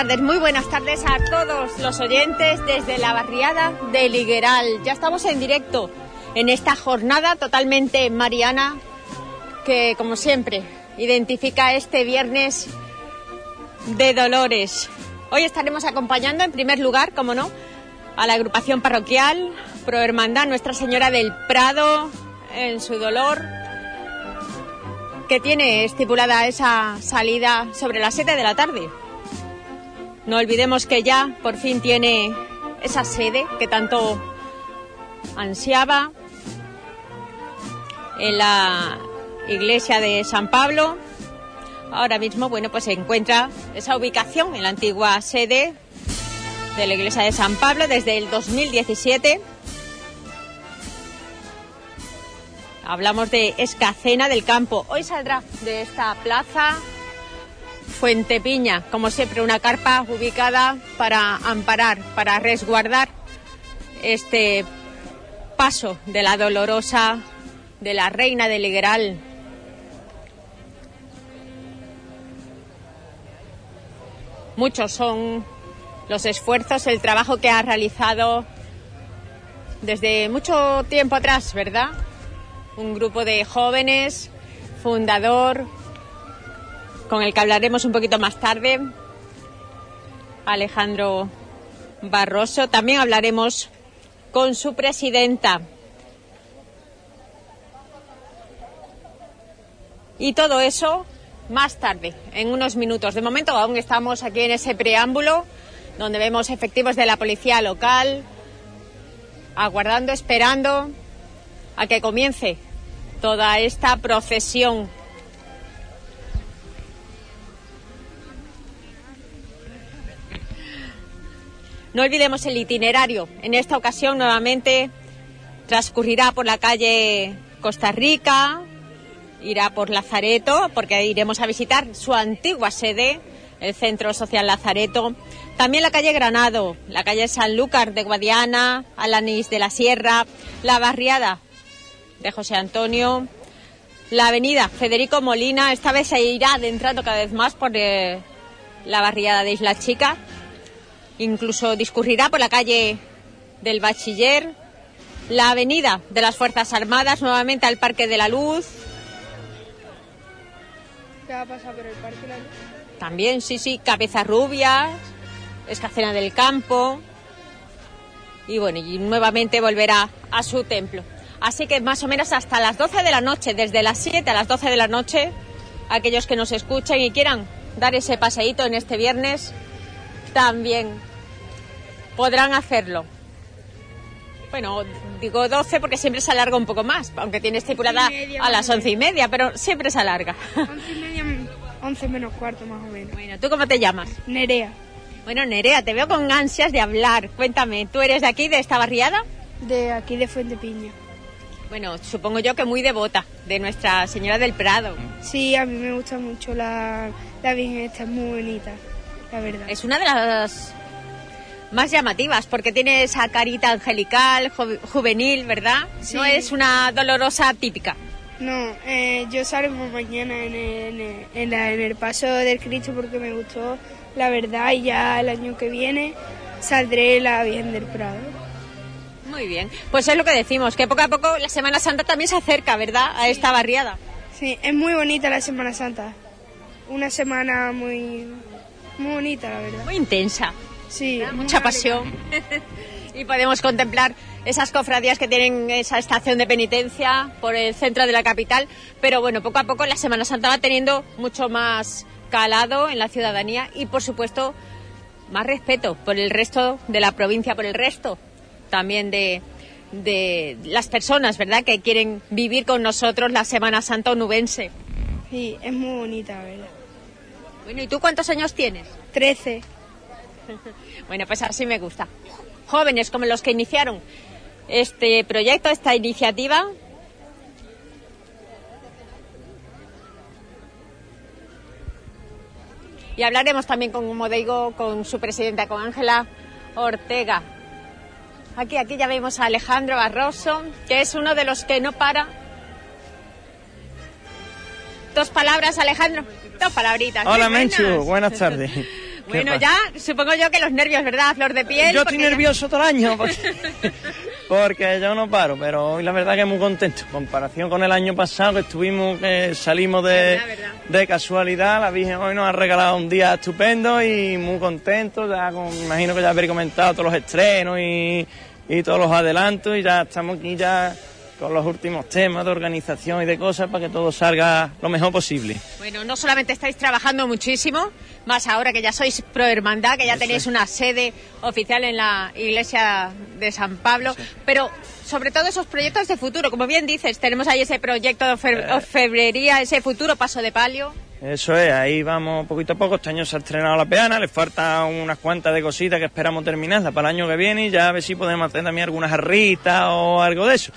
Muy buenas tardes, a todos los oyentes desde la barriada de Ligueral. Ya estamos en directo en esta jornada totalmente mariana que, como siempre, identifica este viernes de Dolores. Hoy estaremos acompañando, en primer lugar, como no, a la agrupación parroquial Pro Hermandad Nuestra Señora del Prado en su dolor, que tiene estipulada esa salida sobre las 7 de la tarde. No olvidemos que ya por fin tiene esa sede que tanto ansiaba en la iglesia de San Pablo. Ahora mismo, bueno, pues se encuentra esa ubicación en la antigua sede de la iglesia de San Pablo desde el 2017. Hablamos de Escacena del Campo. Hoy saldrá de esta plaza Fuente Piña, como siempre, una carpa ubicada para amparar, para resguardar este paso de la dolorosa de la reina de Ligueral. Muchos son los esfuerzos, el trabajo que ha realizado desde mucho tiempo atrás, ¿verdad? Un grupo de jóvenes, fundador, con el que hablaremos un poquito más tarde, Alejandro Barroso. También hablaremos con su presidenta. Y todo eso más tarde, en unos minutos. De momento aún estamos aquí en ese preámbulo donde vemos efectivos de la policía local aguardando, esperando a que comience toda esta procesión. No olvidemos el itinerario. En esta ocasión nuevamente transcurrirá por la calle Costa Rica, irá por Lazareto, porque iremos a visitar su antigua sede, el Centro Social Lazareto. También la calle Granado, la calle Sanlúcar de Guadiana, Alanís de la Sierra, la barriada de José Antonio, la avenida Federico Molina, esta vez se irá adentrando cada vez más por eh, la barriada de Isla Chica. Incluso discurrirá por la calle del Bachiller, la avenida de las Fuerzas Armadas, nuevamente al Parque de la Luz. ¿Qué va a pasar por el Parque de la Luz? También, sí, sí, Cabezas Rubias, Escacena del Campo. Y bueno, y nuevamente volverá a su templo. Así que más o menos hasta las 12 de la noche, desde las 7 a las 12 de la noche, aquellos que nos escuchen y quieran dar ese paseíto en este viernes, también podrán hacerlo. Bueno, digo 12 porque siempre se alarga un poco más, aunque tiene estipulada Once media, a las o 11 y media, pero siempre se alarga. 11 y media, 11 menos cuarto más o menos. Bueno, ¿tú cómo te llamas? Nerea, Bueno, Nerea, te veo con ansias de hablar. Cuéntame, ¿tú eres de aquí, de esta barriada? de aquí de Fuente Piña. Bueno, supongo yo que muy devota de Nuestra Señora del Prado. Sí, a mí me gusta mucho la, la Virgen esta, es muy bonita, la verdad. Es una de las más llamativas porque tiene esa carita angelical, ju- juvenil, ¿verdad? Sí. No es una dolorosa típica. No, eh, yo salgo mañana en el, en, el, en la- en el paso del Cristo porque me gustó la verdad y ya el año que viene saldré la Virgen del Prado. Muy bien. Pues es lo que decimos, que poco a poco la Semana Santa también se acerca, ¿verdad? A esta barriada. Sí, es muy bonita la Semana Santa. Una semana muy, muy bonita, la verdad. Muy intensa. Sí, mucha pasión. y podemos contemplar esas cofradías que tienen esa estación de penitencia por el centro de la capital. Pero bueno, poco a poco la Semana Santa va teniendo mucho más calado en la ciudadanía y, por supuesto, más respeto por el resto de la provincia, por el resto también de, de las personas, ¿verdad?, que quieren vivir con nosotros la Semana Santa onubense. Sí, es muy bonita, verdad. Bueno, ¿y tú cuántos años tienes? Trece. Bueno, pues así me gusta. Jóvenes como los que iniciaron este proyecto, esta iniciativa. Y hablaremos también, con, como digo, con su presidenta, con Ángela Ortega. Aquí, aquí ya vemos a Alejandro Barroso, que es uno de los que no para. Dos palabras, Alejandro. Dos palabritas. Hola Muy buenas. Menchu, buenas tardes. Bueno, ya supongo yo que los nervios, ¿verdad? Flor de piel. Yo estoy nervioso todo el año porque, yo no paro, pero hoy la verdad que muy contento. En comparación con el año pasado que estuvimos, que salimos de, de casualidad, la Virgen hoy nos ha regalado un día estupendo y muy contento. Ya me imagino que ya habréis comentado todos los estrenos y, y todos los adelantos y ya estamos aquí ya con los últimos temas de organización y de cosas para que todo salga lo mejor posible. Bueno, no solamente estáis trabajando muchísimo, más ahora que ya sois pro hermandad, que ya tenéis una sede oficial en la iglesia de San Pablo, pero sobre todo esos proyectos de futuro, como bien dices, tenemos ahí ese proyecto de eh. febrería, ese futuro paso de palio. Eso es, ahí vamos poquito a poco. Este año se ha estrenado la peana, le falta unas cuantas de cositas que esperamos terminarla para el año que viene y ya a ver si podemos hacer también algunas jarritas o algo de eso.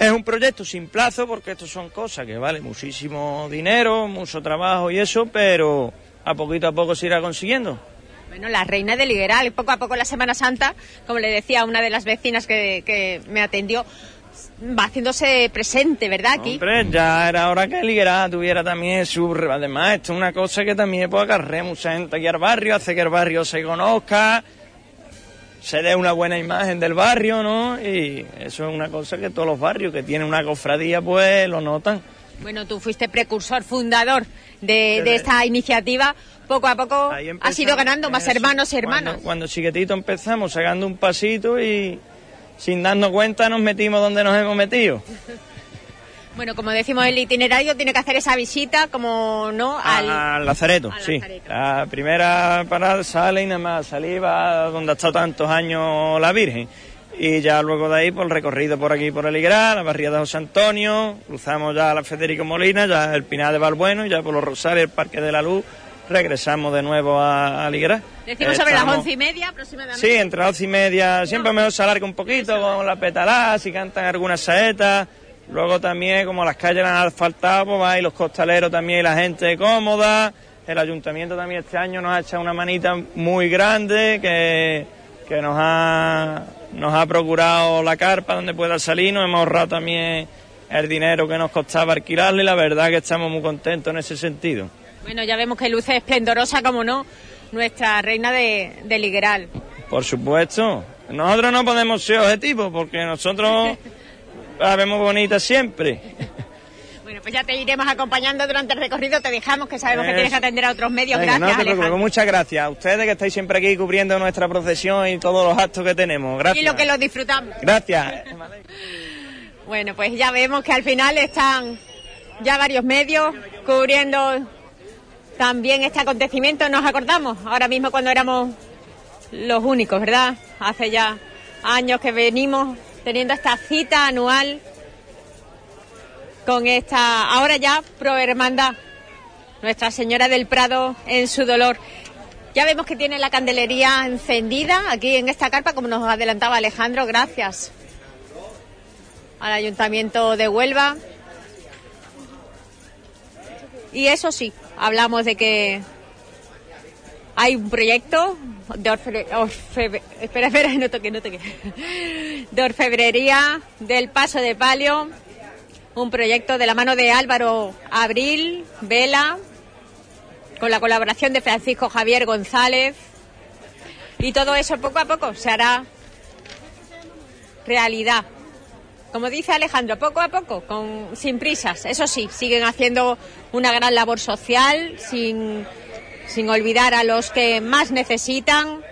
Es un proyecto sin plazo porque esto son cosas que valen muchísimo dinero, mucho trabajo y eso, pero a poquito a poco se irá consiguiendo. Bueno, la reina de Ligueral, poco a poco la Semana Santa, como le decía una de las vecinas que, me atendió, va haciéndose presente, ¿verdad? Aquí. Hombre, ya era hora que Ligueral tuviera también su... Además, esto es una cosa que también puede acarrear mucha gente aquí al barrio, hace que el barrio se conozca, se dé una buena imagen del barrio, ¿no? Y eso es una cosa que todos los barrios que tienen una cofradía, pues lo notan. Bueno, tú fuiste precursor, fundador de, esta iniciativa. Poco a poco has ido ganando más hermanos y hermanas. Cuando, cuando chiquitito empezamos sacando un pasito y sin darnos cuenta nos metimos donde nos hemos metido. Bueno, como decimos, el itinerario tiene que hacer esa visita, como no, al, Lazareto, sí. La primera parada sale y nada más salir va donde ha estado tantos años la Virgen. Y ya luego de ahí, por el recorrido por aquí, por el Igral, la barriada de José Antonio, cruzamos ya a la Federico Molina, ya el Pinar de Valbueno, y ya por los Rosales, el Parque de la Luz, regresamos de nuevo a, a Decimos sobre las once y media aproximadamente. Sí, entre las once y media, siempre mejor se alarga un poquito con la petalá, si cantan algunas saetas Luego también, como las calles las han asfaltado, pues va y los costaleros también y la gente cómoda. El ayuntamiento también este año nos ha echado una manita muy grande que, que nos, ha, nos ha procurado la carpa donde pueda salir. Nos hemos ahorrado también el dinero que nos costaba alquilarle y la verdad que estamos muy contentos en ese sentido. Bueno, ya vemos que luce esplendorosa, como no, nuestra reina de, de Ligueral. Por supuesto. Nosotros no podemos ser objetivos porque nosotros la vemos bonita siempre. Bueno, pues ya te iremos acompañando durante el recorrido, te dejamos que sabemos que tienes que atender a otros medios. gracias, muchas gracias a ustedes que estáis siempre aquí cubriendo nuestra procesión y todos los actos que tenemos. Gracias. Y lo que los disfrutamos. Gracias. bueno, pues ya vemos que al final están ya varios medios cubriendo también este acontecimiento. Nos acordamos ahora mismo cuando éramos los únicos, ¿verdad? Hace ya años que venimos teniendo esta cita anual con esta, ahora ya, pro hermandad, Nuestra Señora del Prado en su dolor. Ya vemos que tiene la candelería encendida aquí en esta carpa, como nos adelantaba Alejandro, gracias al Ayuntamiento de Huelva. Y eso sí, hablamos de que hay un proyecto de espera, no toque, no toque. De orfebrería del Paso de Palio, un proyecto de la mano de Álvaro Abril, Vela, con la colaboración de Francisco Javier González. Y todo eso poco a poco se hará realidad. Como dice Alejandro, poco a poco, con, sin prisas. Eso sí, siguen haciendo una gran labor social, sin sin olvidar a los que más necesitan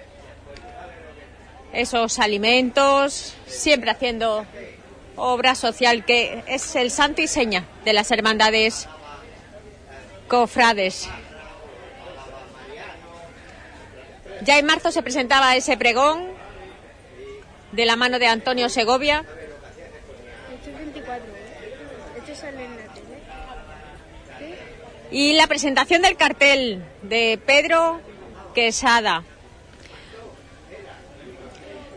esos alimentos, siempre haciendo obra social que es el santo y seña de las hermandades cofrades. Ya en marzo se presentaba ese pregón de la mano de Antonio Segovia. Y la presentación del cartel de Pedro Quesada.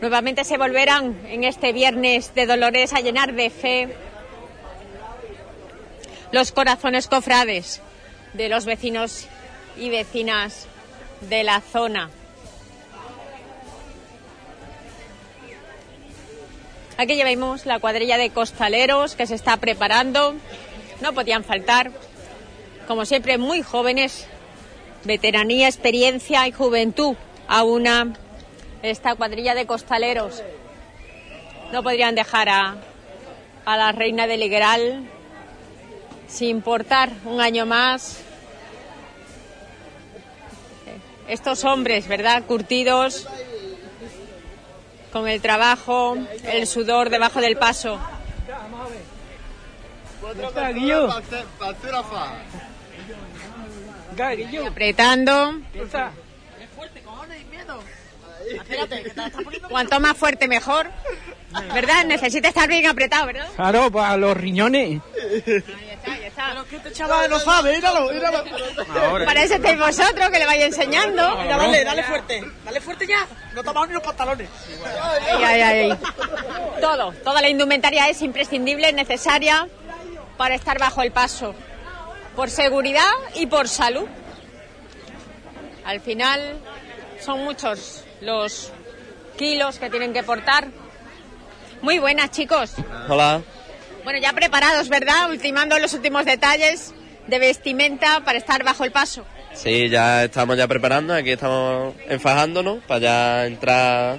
Nuevamente se volverán en este viernes de Dolores a llenar de fe los corazones cofrades de los vecinos y vecinas de la zona. Aquí llevamos la cuadrilla de costaleros que se está preparando. No podían faltar como siempre, muy jóvenes, veteranía, experiencia y juventud a una esta cuadrilla de costaleros. No podrían dejar a, a la reina de Ligueral sin importar un año más estos hombres, ¿verdad? Curtidos con el trabajo, el sudor debajo del paso. Apretando. Cuanto más fuerte mejor. ¿Verdad? Necesita estar bien apretado, ¿verdad? Claro, para los riñones. Pero que este chaval no sabe, míralo, míralo. Parece que vosotros que le vais enseñando. Mira, dale, dale fuerte. Dale fuerte ya. No tomamos ni los pantalones. Ay, ay, ay. Todo, toda la indumentaria es imprescindible, necesaria para estar bajo el paso. Por seguridad y por salud. Al final son muchos los kilos que tienen que portar. Muy buenas, chicos. Hola. Bueno, ya preparados, ¿verdad? Ultimando los últimos detalles de vestimenta para estar bajo el paso. Sí, ya estamos ya preparando, aquí estamos enfajándonos para ya entrar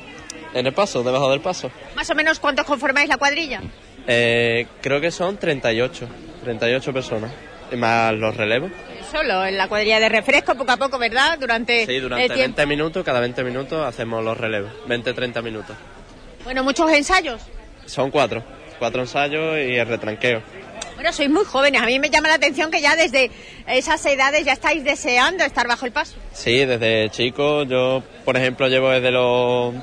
en el paso, debajo del paso. Más o menos, ¿cuántos conformáis la cuadrilla? Eh, creo que son 38, 38 personas, y más los relevos. Solo en la cuadrilla de refresco, poco a poco, ¿verdad? Durante, sí, durante el tiempo. 20 minutos, cada 20 minutos hacemos los relevos, 20-30 minutos. Bueno, muchos ensayos. Son cuatro, cuatro ensayos y el retranqueo. Bueno, sois muy jóvenes. A mí me llama la atención que ya desde esas edades ya estáis deseando estar bajo el paso. Sí, desde chico. Yo, por ejemplo, llevo desde los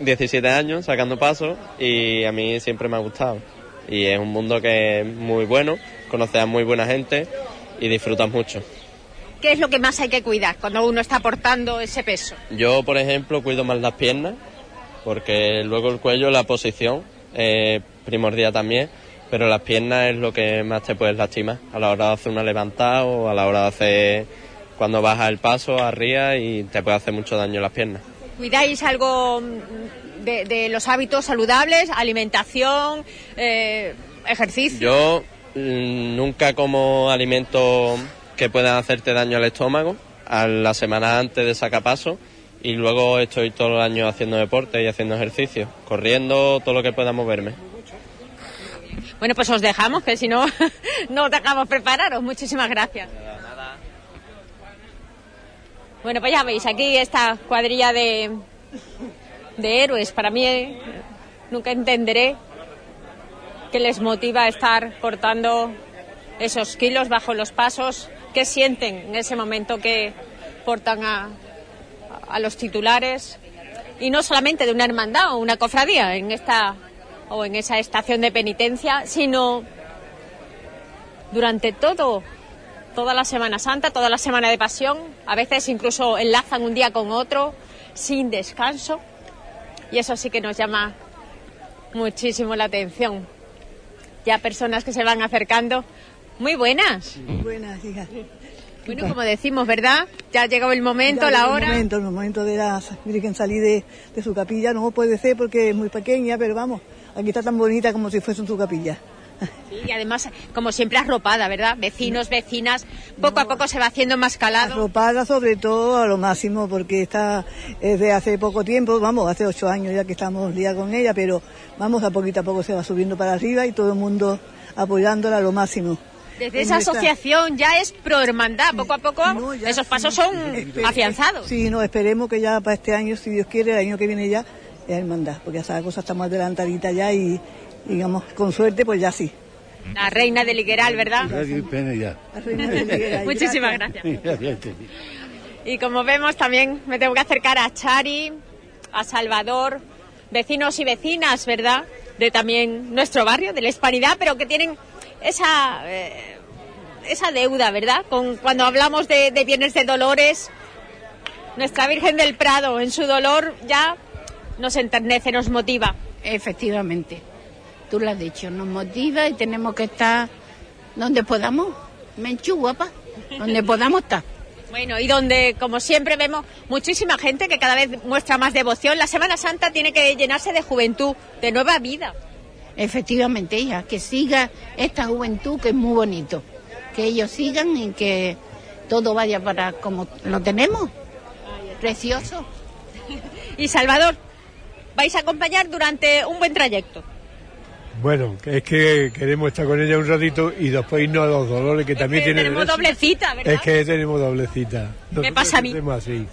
17 años sacando pasos y a mí siempre me ha gustado. Y es un mundo que es muy bueno, conoces a muy buena gente y disfrutas mucho. ¿Qué es lo que más hay que cuidar cuando uno está portando ese peso? Yo, por ejemplo, cuido más las piernas porque luego el cuello, la posición, es primordial también, pero las piernas es lo que más te puedes lastimar a la hora de hacer una levantada o a la hora de hacer cuando bajas el paso arriba y te puede hacer mucho daño las piernas. ¿Cuidáis algo de, de los hábitos saludables, alimentación, eh, ejercicio? Yo mm, nunca como alimentos que puedan hacerte daño al estómago a la semana antes de sacar paso y luego estoy todo el año haciendo deporte y haciendo ejercicio, corriendo, todo lo que pueda moverme. Bueno, pues os dejamos, que si no, no os dejamos prepararos. Muchísimas gracias. Bueno, pues ya veis, aquí esta cuadrilla de, de héroes. Para mí eh, nunca entenderé qué les motiva a estar cortando esos kilos bajo los pasos, qué sienten en ese momento que portan a, a los titulares y no solamente de una hermandad o una cofradía en esta o en esa estación de penitencia, sino durante todo toda la Semana Santa, toda la Semana de Pasión, a veces incluso enlazan un día con otro sin descanso. Y eso sí que nos llama muchísimo la atención. Ya personas que se van acercando. Muy buenas. Muy buenas, hija. Bueno, como decimos, ¿verdad? Ya ha llegado el momento, Ya la hora. El momento, el momento de la Virgen salir de, de su capilla. No puede ser porque es muy pequeña, pero vamos, aquí está tan bonita como si fuese en su capilla. Sí, y además, como siempre, arropada, ¿verdad? Vecinos, vecinas, poco a poco se va haciendo más calado. Arropada sobre todo a lo máximo porque está es de hace poco tiempo, vamos, hace ocho años ya que estamos día con ella, pero vamos, a poquito a poco se va subiendo para arriba y todo el mundo apoyándola a lo máximo. Desde En esa nuestra- asociación ya es pro hermandad, poco a poco ya esos pasos son afianzados. Sí, no, esperemos que ya para este año, si Dios quiere, el año que viene ya, es hermandad, porque esa cosa está más adelantadita ya y, digamos, con suerte, pues ya sí. La reina de Ligueral, ¿verdad? Qué pena ya. La reina de Ligueral. Muchísimas gracias. Y como vemos también me tengo que acercar a Chari, a Salvador, vecinos y vecinas, ¿verdad? De también nuestro barrio, de la Hispanidad, pero que tienen esa, eh, esa deuda, ¿verdad? Con, cuando hablamos de, de Viernes de Dolores, nuestra Virgen del Prado en su dolor ya nos enternece, nos motiva. Efectivamente, tú lo has dicho, nos motiva y tenemos que estar donde podamos. Menchú, guapa, donde podamos estar. Bueno, y donde, como siempre, vemos muchísima gente que cada vez muestra más devoción. La Semana Santa tiene que llenarse de juventud, de nueva vida. Efectivamente, hija, que siga esta juventud que es muy bonito. Que ellos sigan y que, todo vaya para como lo tenemos. Precioso. Y Salvador, vais a acompañar durante un buen trayecto. Bueno, es que queremos estar con ella un ratito y después irnos a los dolores que también que tiene tenemos derecho. doble cita, ¿verdad? Es que tenemos doble cita. ¿Qué pasa a mí? así,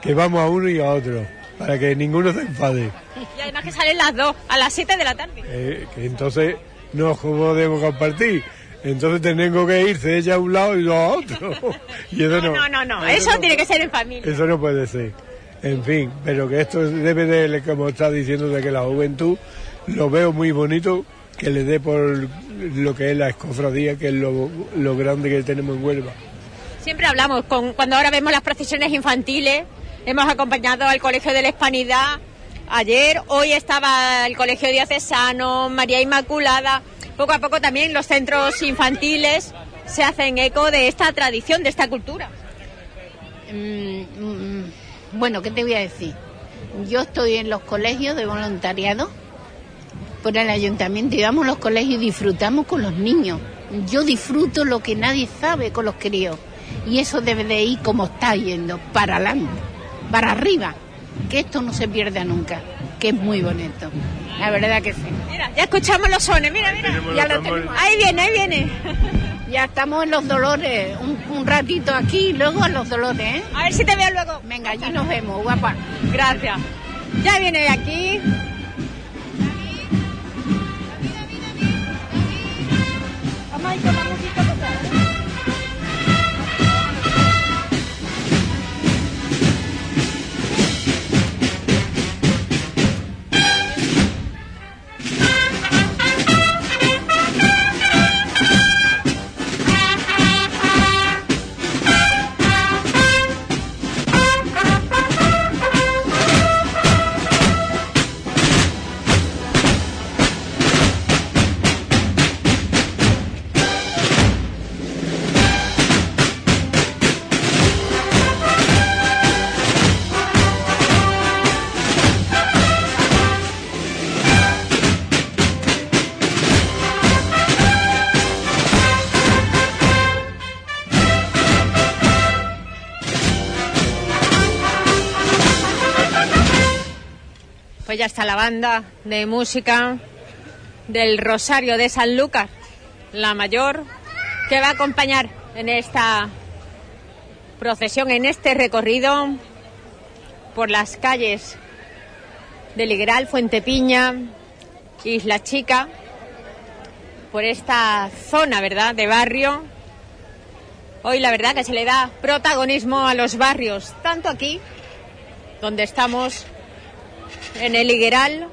que vamos a uno y a otro, para que ninguno se enfade. Y además que salen las dos, a las 7 de la tarde. Eh, que entonces no podemos compartir. Entonces tenemos que irse ella a un lado y yo a otro. Y eso no, No, no, no, eso tiene que ser en familia. Eso no puede ser. En fin, pero que esto debe de, como está diciendo, de que la juventud lo veo muy bonito, que le dé por lo que es la escofradía, que es lo, lo grande que tenemos en Huelva. Siempre hablamos, con, cuando ahora vemos las procesiones infantiles, hemos acompañado al Colegio de la Hispanidad ayer, hoy estaba el Colegio Diocesano, María Inmaculada, poco a poco también los centros infantiles se hacen eco de esta tradición, de esta cultura. Mm, mm, bueno, ¿qué te voy a decir? Yo estoy en los colegios de voluntariado por el ayuntamiento y vamos a los colegios y disfrutamos con los niños. Yo disfruto lo que nadie sabe con los críos. Y eso debe de ir como está yendo, para adelante, para arriba. Que esto no se pierda nunca, que es muy bonito. La verdad que sí. Mira, ya escuchamos los sones, mira, mira. Ya lo tenemos. Ahí viene, ahí viene. Ya estamos en los dolores, un, un ratito aquí y luego en los dolores, ¿eh? A ver si te veo luego. Venga, allí nos vemos, guapa. Gracias. Ya viene de aquí. mas tem uma música. Pues ya está la banda de música del Rosario de San Lucas, la mayor, que va a acompañar en esta procesión, en este recorrido por las calles de Ligueral, Fuente Piña, Isla Chica, por esta zona, ¿verdad?, de barrio. Hoy la verdad que se le da protagonismo a los barrios, tanto aquí, donde estamos, en el Higueral,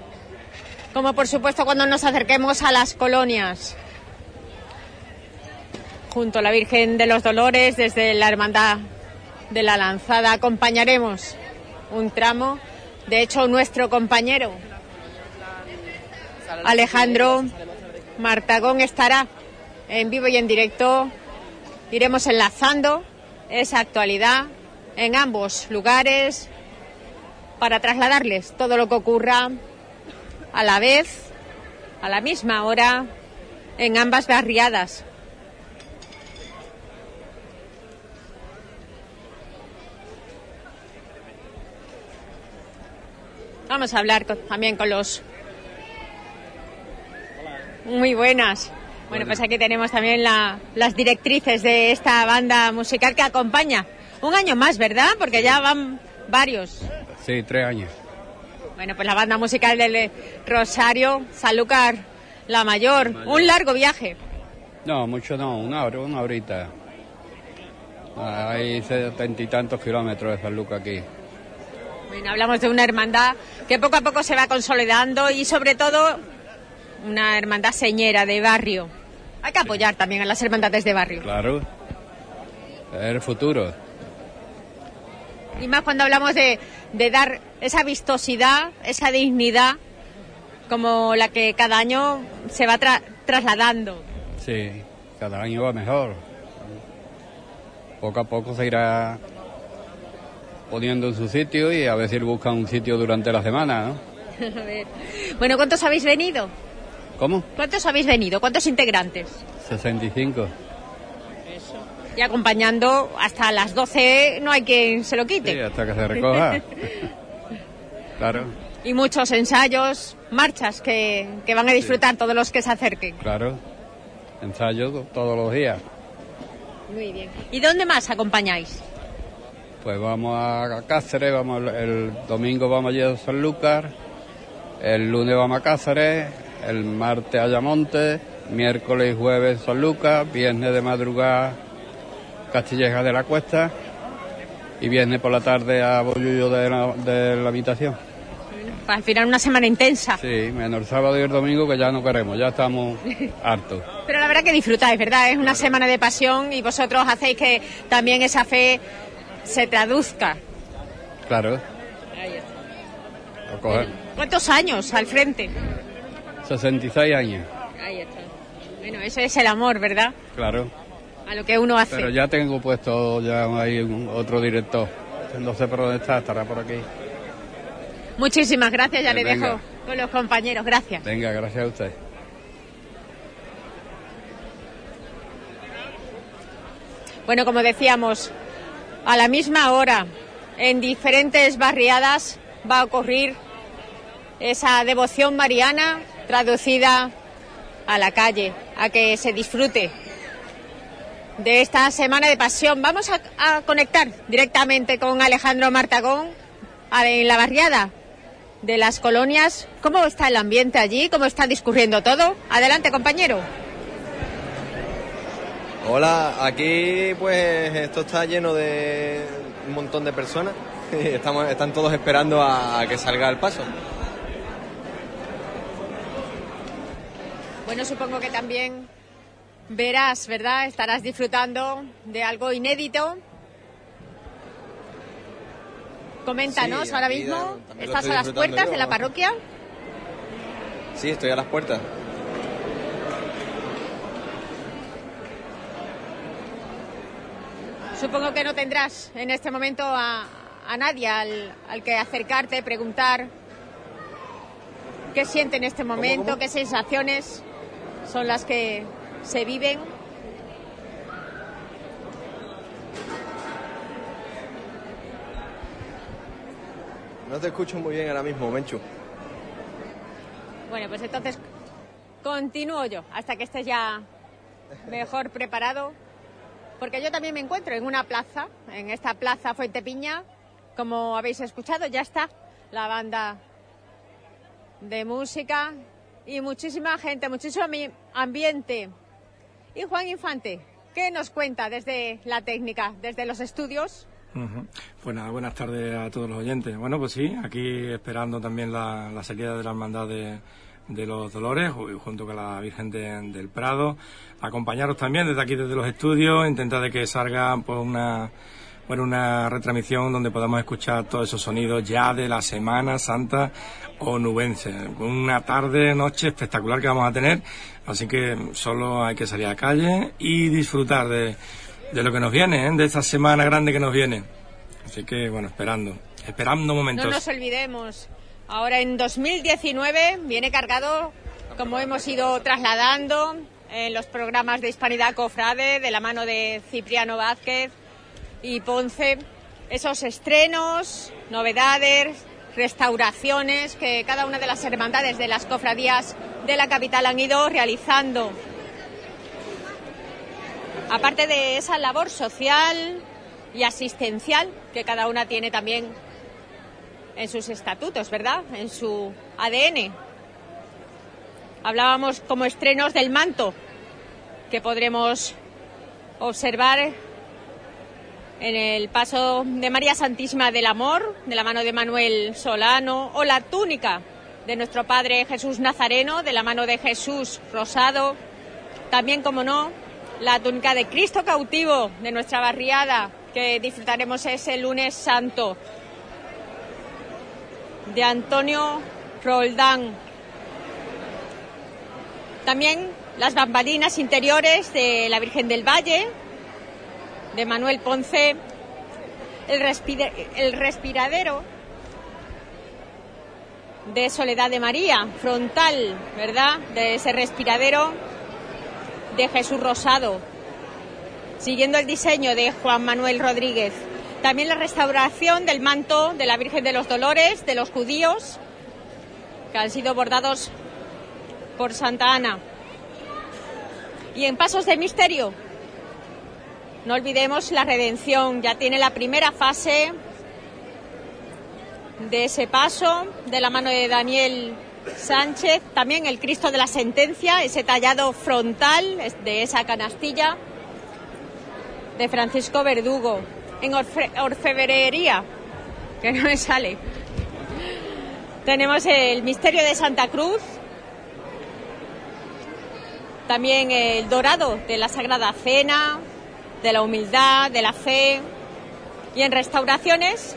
como por supuesto cuando nos acerquemos a las colonias. Junto a la Virgen de los Dolores, desde la Hermandad de la Lanzada, acompañaremos un tramo. De hecho, nuestro compañero Alejandro Martagón estará en vivo y en directo. Iremos enlazando esa actualidad en ambos lugares para trasladarles todo lo que ocurra a la vez, a la misma hora, en ambas barriadas. Vamos a hablar con- también con los... Muy buenas. Bueno, pues aquí tenemos también la- las directrices de esta banda musical que acompaña un año más, ¿verdad? Porque ya van varios. Sí, tres años. Bueno, pues la banda musical del Rosario, Sanlúcar La Mayor. Un largo viaje. No, mucho no, una hora, una horita. Hay setenta y tantos kilómetros de San Lucas aquí. Bueno, hablamos de una hermandad que poco a poco se va consolidando y sobre todo una hermandad señera de barrio. Hay que apoyar también a las hermandades de barrio. Claro. Es el futuro. Y más cuando hablamos de, de dar esa vistosidad, esa dignidad, como la que cada año se va tra- trasladando. Sí, cada año va mejor. Poco a poco se irá poniendo en su sitio y a ver si buscan un sitio durante la semana, ¿no? A ver. Bueno, ¿cuántos habéis venido? ¿Cómo? ¿Cuántos habéis venido? ¿Cuántos integrantes? 65. Y acompañando hasta las 12 no hay quien se lo quite. Sí, hasta que se recoja. claro, Y muchos ensayos, marchas que, que van a disfrutar todos los que se acerquen. claro. Ensayo to- todos los días. Muy bien. ¿Y dónde más acompañáis? Pues vamos a Cáceres, vamos el, domingo vamos allí a San Lucas, el lunes vamos a Cáceres, el martes a Ayamonte, miércoles y jueves San Lucas, viernes de madrugada Castilleja de la Cuesta y viernes por la tarde a Bollullo de la, de la habitación. Pues al final una semana intensa. Sí, menos el sábado y el domingo que ya no queremos, ya estamos hartos. Pero la verdad que disfrutáis, ¿verdad? Es una semana de pasión y vosotros hacéis que también esa fe se traduzca. Claro, a coger ¿Cuántos años al frente? 66 años, Ahí está. Bueno, ese es el amor, ¿verdad? claro. A lo que uno hace. Pero ya tengo puesto ya ahí un- otro director. No sé por dónde está, estará por aquí. Muchísimas gracias, ya Que le venga. dejo con los compañeros. Gracias. Venga, gracias a usted. Bueno, como decíamos, a la misma hora, en diferentes barriadas, va a ocurrir esa devoción mariana traducida a la calle, a que se disfrute de esta semana de pasión. Vamos a, a conectar directamente con Alejandro Martagón en la barriada de las colonias. ¿Cómo está el ambiente allí? ¿Cómo está discurriendo todo? Adelante, compañero. Hola, aquí pues esto está lleno de un montón de personas. Estamos, están todos esperando a, a que salga el paso. Bueno, supongo que también verás, ¿verdad? Estarás disfrutando de algo inédito. Coméntanos Sí, ahora mismo. ¿Estás a las puertas yo, de la parroquia? Sí, estoy a las puertas. Supongo que no tendrás en este momento a, a nadie al, al que acercarte, preguntar qué siente en este momento, cómo? qué sensaciones son las que se viven. No te escucho muy bien ahora mismo, Menchu. Bueno, pues entonces continúo yo hasta que estés ya mejor preparado. Porque yo también me encuentro en una plaza, en esta plaza Fuente Piña. Como habéis escuchado, ya está la banda de música y muchísima gente, muchísimo ambiente. Y Juan Infante, ¿qué nos cuenta desde la técnica, desde los estudios? Ujú. Pues nada, buenas tardes a todos los oyentes. Bueno, pues sí, aquí esperando también la, la salida de la Hermandad de, los Dolores, ju- junto con la Virgen de- del Prado. Acompañaros también desde aquí, desde los estudios, intentar de que salga pues una, bueno, una retransmisión donde podamos escuchar todos esos sonidos ya de la Semana Santa onubense. Una tarde, noche espectacular que vamos a tener, así que solo hay que salir a la calle y disfrutar de, de lo que nos viene, ¿eh? de esta semana grande que nos viene. Así que, bueno, esperando, esperando momentos. No nos olvidemos, ahora en 2019 viene cargado, como hemos ido trasladando en los programas de Hispanidad Cofrade, de la mano de Cipriano Vázquez y Ponce, esos estrenos, novedades, restauraciones que cada una de las hermandades de las cofradías de la capital han ido realizando. Aparte de esa labor social y asistencial que cada una tiene también en sus estatutos, ¿verdad? En su ADN. Hablábamos como estrenos del manto que podremos observar en el paso de María Santísima del Amor, de la mano de Manuel Solano, o la túnica de nuestro Padre Jesús Nazareno, de la mano de Jesús Rosado. También, como no, la túnica de Cristo cautivo de nuestra barriada, que disfrutaremos ese lunes santo, de Antonio Roldán. También las bambalinas interiores de la Virgen del Valle, de Manuel Ponce, el, respiradero de Soledad de María, frontal, ¿verdad? De ese respiradero de Jesús Rosado. siguiendo el diseño de Juan Manuel Rodríguez. También la restauración del manto de la Virgen de los Dolores, de los judíos, que han sido bordados por Santa Ana. Y en Pasos de Misterio, no olvidemos la redención, ya tiene la primera fase de ese paso de la mano de Daniel Sánchez, también el Cristo de la Sentencia, ese tallado frontal de esa canastilla de Francisco Verdugo, en orfebrería, que no me sale. Tenemos el Misterio de Santa Cruz, también el Dorado de la Sagrada Cena, de la humildad, de la fe, y en restauraciones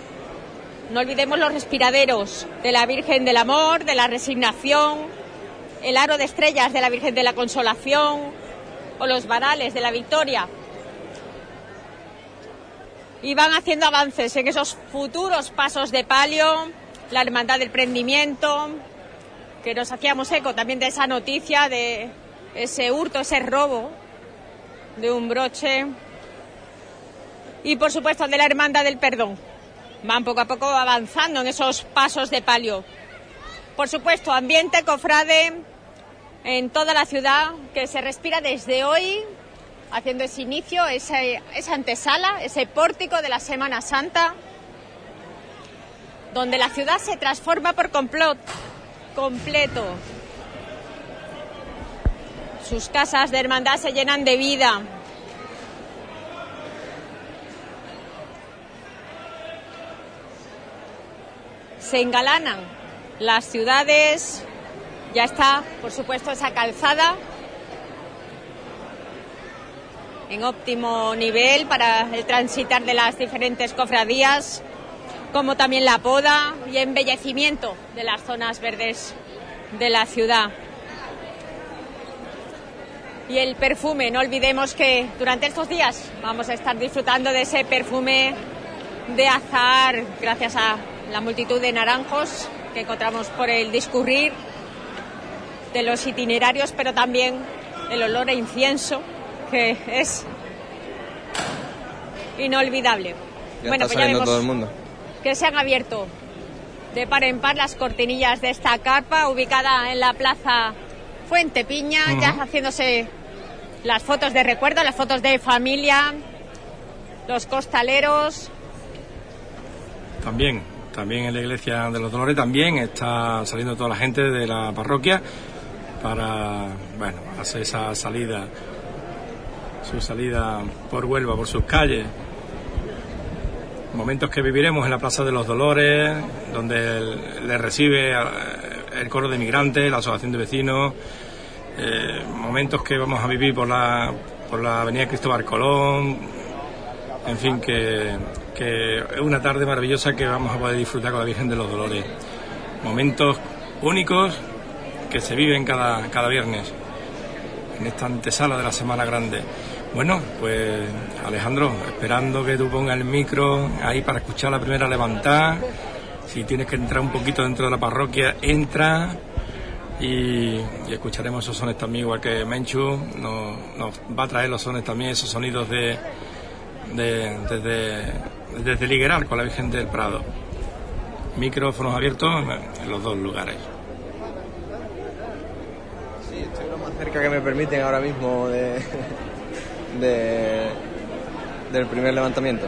no olvidemos los respiraderos de la Virgen del Amor, de la Resignación, el aro de estrellas de la Virgen de la Consolación o los varales de la Victoria. Y van haciendo avances en esos futuros pasos de palio, la Hermandad del Prendimiento, que nos hacíamos eco también de esa noticia de ese hurto, ese robo de un broche. Y por supuesto de la Hermandad del Perdón van poco a poco avanzando en esos pasos de palio. Por supuesto, ambiente cofrade en toda la ciudad que se respira desde hoy, haciendo ese inicio, esa antesala, ese pórtico de la Semana Santa, donde la ciudad se transforma por complot, completo. Sus casas de hermandad se llenan de vida, se engalanan las ciudades, ya está, por supuesto, esa calzada en óptimo nivel para el transitar de las diferentes cofradías, como también la poda y embellecimiento de las zonas verdes de la ciudad. Y el perfume, no olvidemos que durante estos días vamos a estar disfrutando de ese perfume de azar gracias a la multitud de naranjos que encontramos por el discurrir de los itinerarios, pero también el olor a incienso, que es inolvidable. bueno, pues ya vemos todo el mundo. que se han abierto de par en par las cortinillas de esta carpa ubicada en la plaza Fuente Piña, ya haciéndose las fotos de recuerdo, las fotos de familia, los costaleros. También también en la iglesia de los Dolores también está saliendo toda la gente de la parroquia para bueno hacer esa salida su salida por Huelva por sus calles. Momentos que viviremos en la Plaza de los Dolores donde le recibe el coro de migrantes la asociación de vecinos eh, momentos que vamos a vivir por la por la avenida Cristóbal Colón en fin que es una tarde maravillosa que vamos a poder disfrutar con la Virgen de los Dolores. Momentos únicos que se viven cada, cada viernes en esta antesala de la Semana Grande. Bueno, pues Alejandro, esperando que tú pongas el micro ahí para escuchar la primera levantada. Si tienes que entrar un poquito dentro de la parroquia, entra y, escucharemos esos sones también, igual que Menchu nos, nos va a traer los sones también, esos sonidos de, de, desde desde Ligueral con la Virgen del Prado. Micrófonos abiertos en los dos lugares. Sí, estoy lo más cerca que me permiten ahora mismo de, de del primer levantamiento.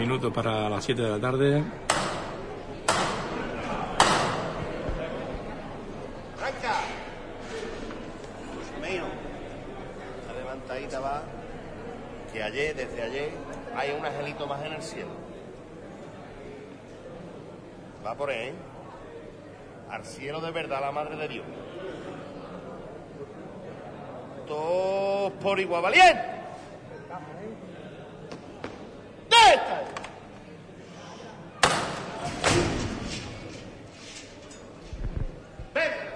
Minutos para las 7 de la tarde. La levantadita va que ayer, desde ayer, hay un angelito más en el cielo. Va por él, al cielo de verdad la Madre de Dios. Todos por igual valiente. ¡Ven!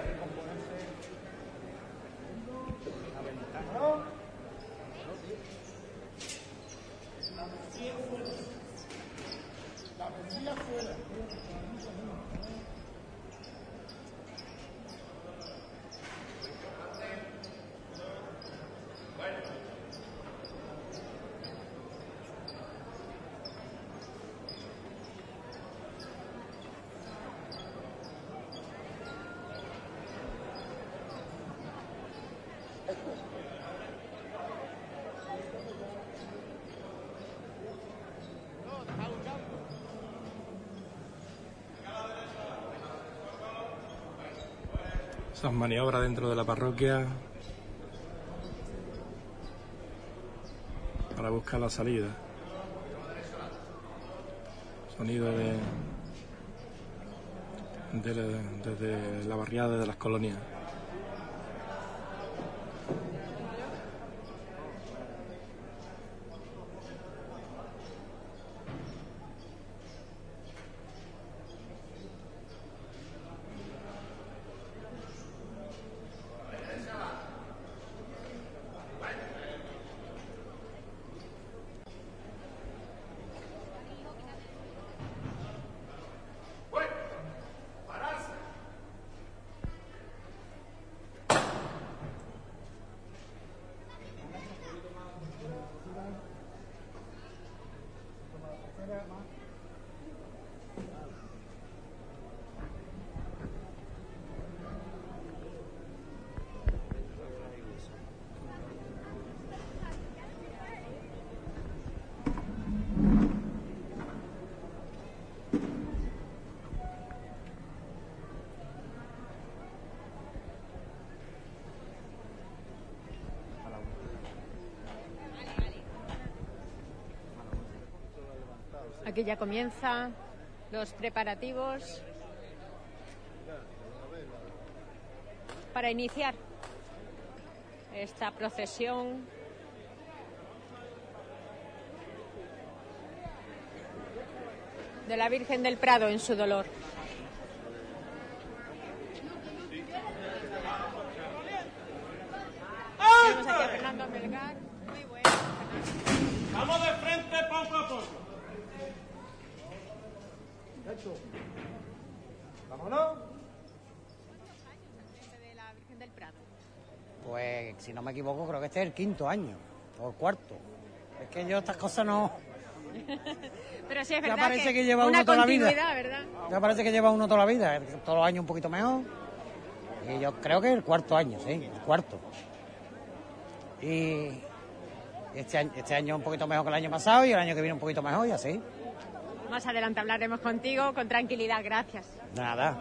Estas maniobras dentro de la parroquia para buscar la salida. Sonido de, desde la barriada de las colonias. Aquí ya comienzan los preparativos para iniciar esta procesión. de la Virgen del Prado en su dolor. Tenemos aquí a Fernando Melgar. Muy bueno. Vamos de frente poco a poco. Vámonos. de la Virgen del Prado. Pues si no me equivoco, creo que este es el quinto año o el cuarto. Es que yo estas cosas no. Pero sí es Ya verdad parece que lleva una uno toda la vida. ¿verdad? Ya parece que lleva uno toda la vida, todos los años un poquito mejor. Y yo creo que el cuarto año, sí, el cuarto. Y este año, este año un poquito mejor que el año pasado y el año que viene un poquito mejor y así. Más adelante hablaremos contigo con tranquilidad, gracias. Nada.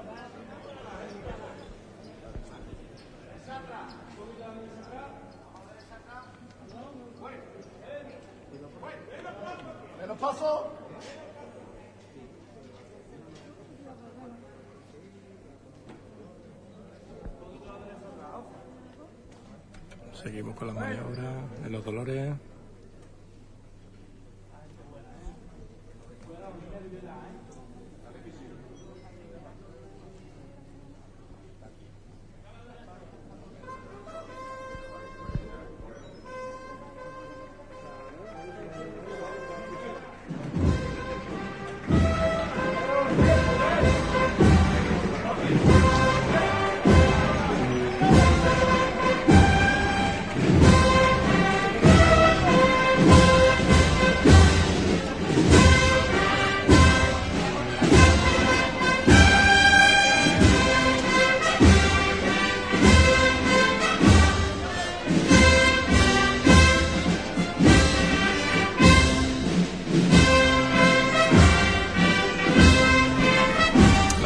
Seguimos con las maniobras de los dolores.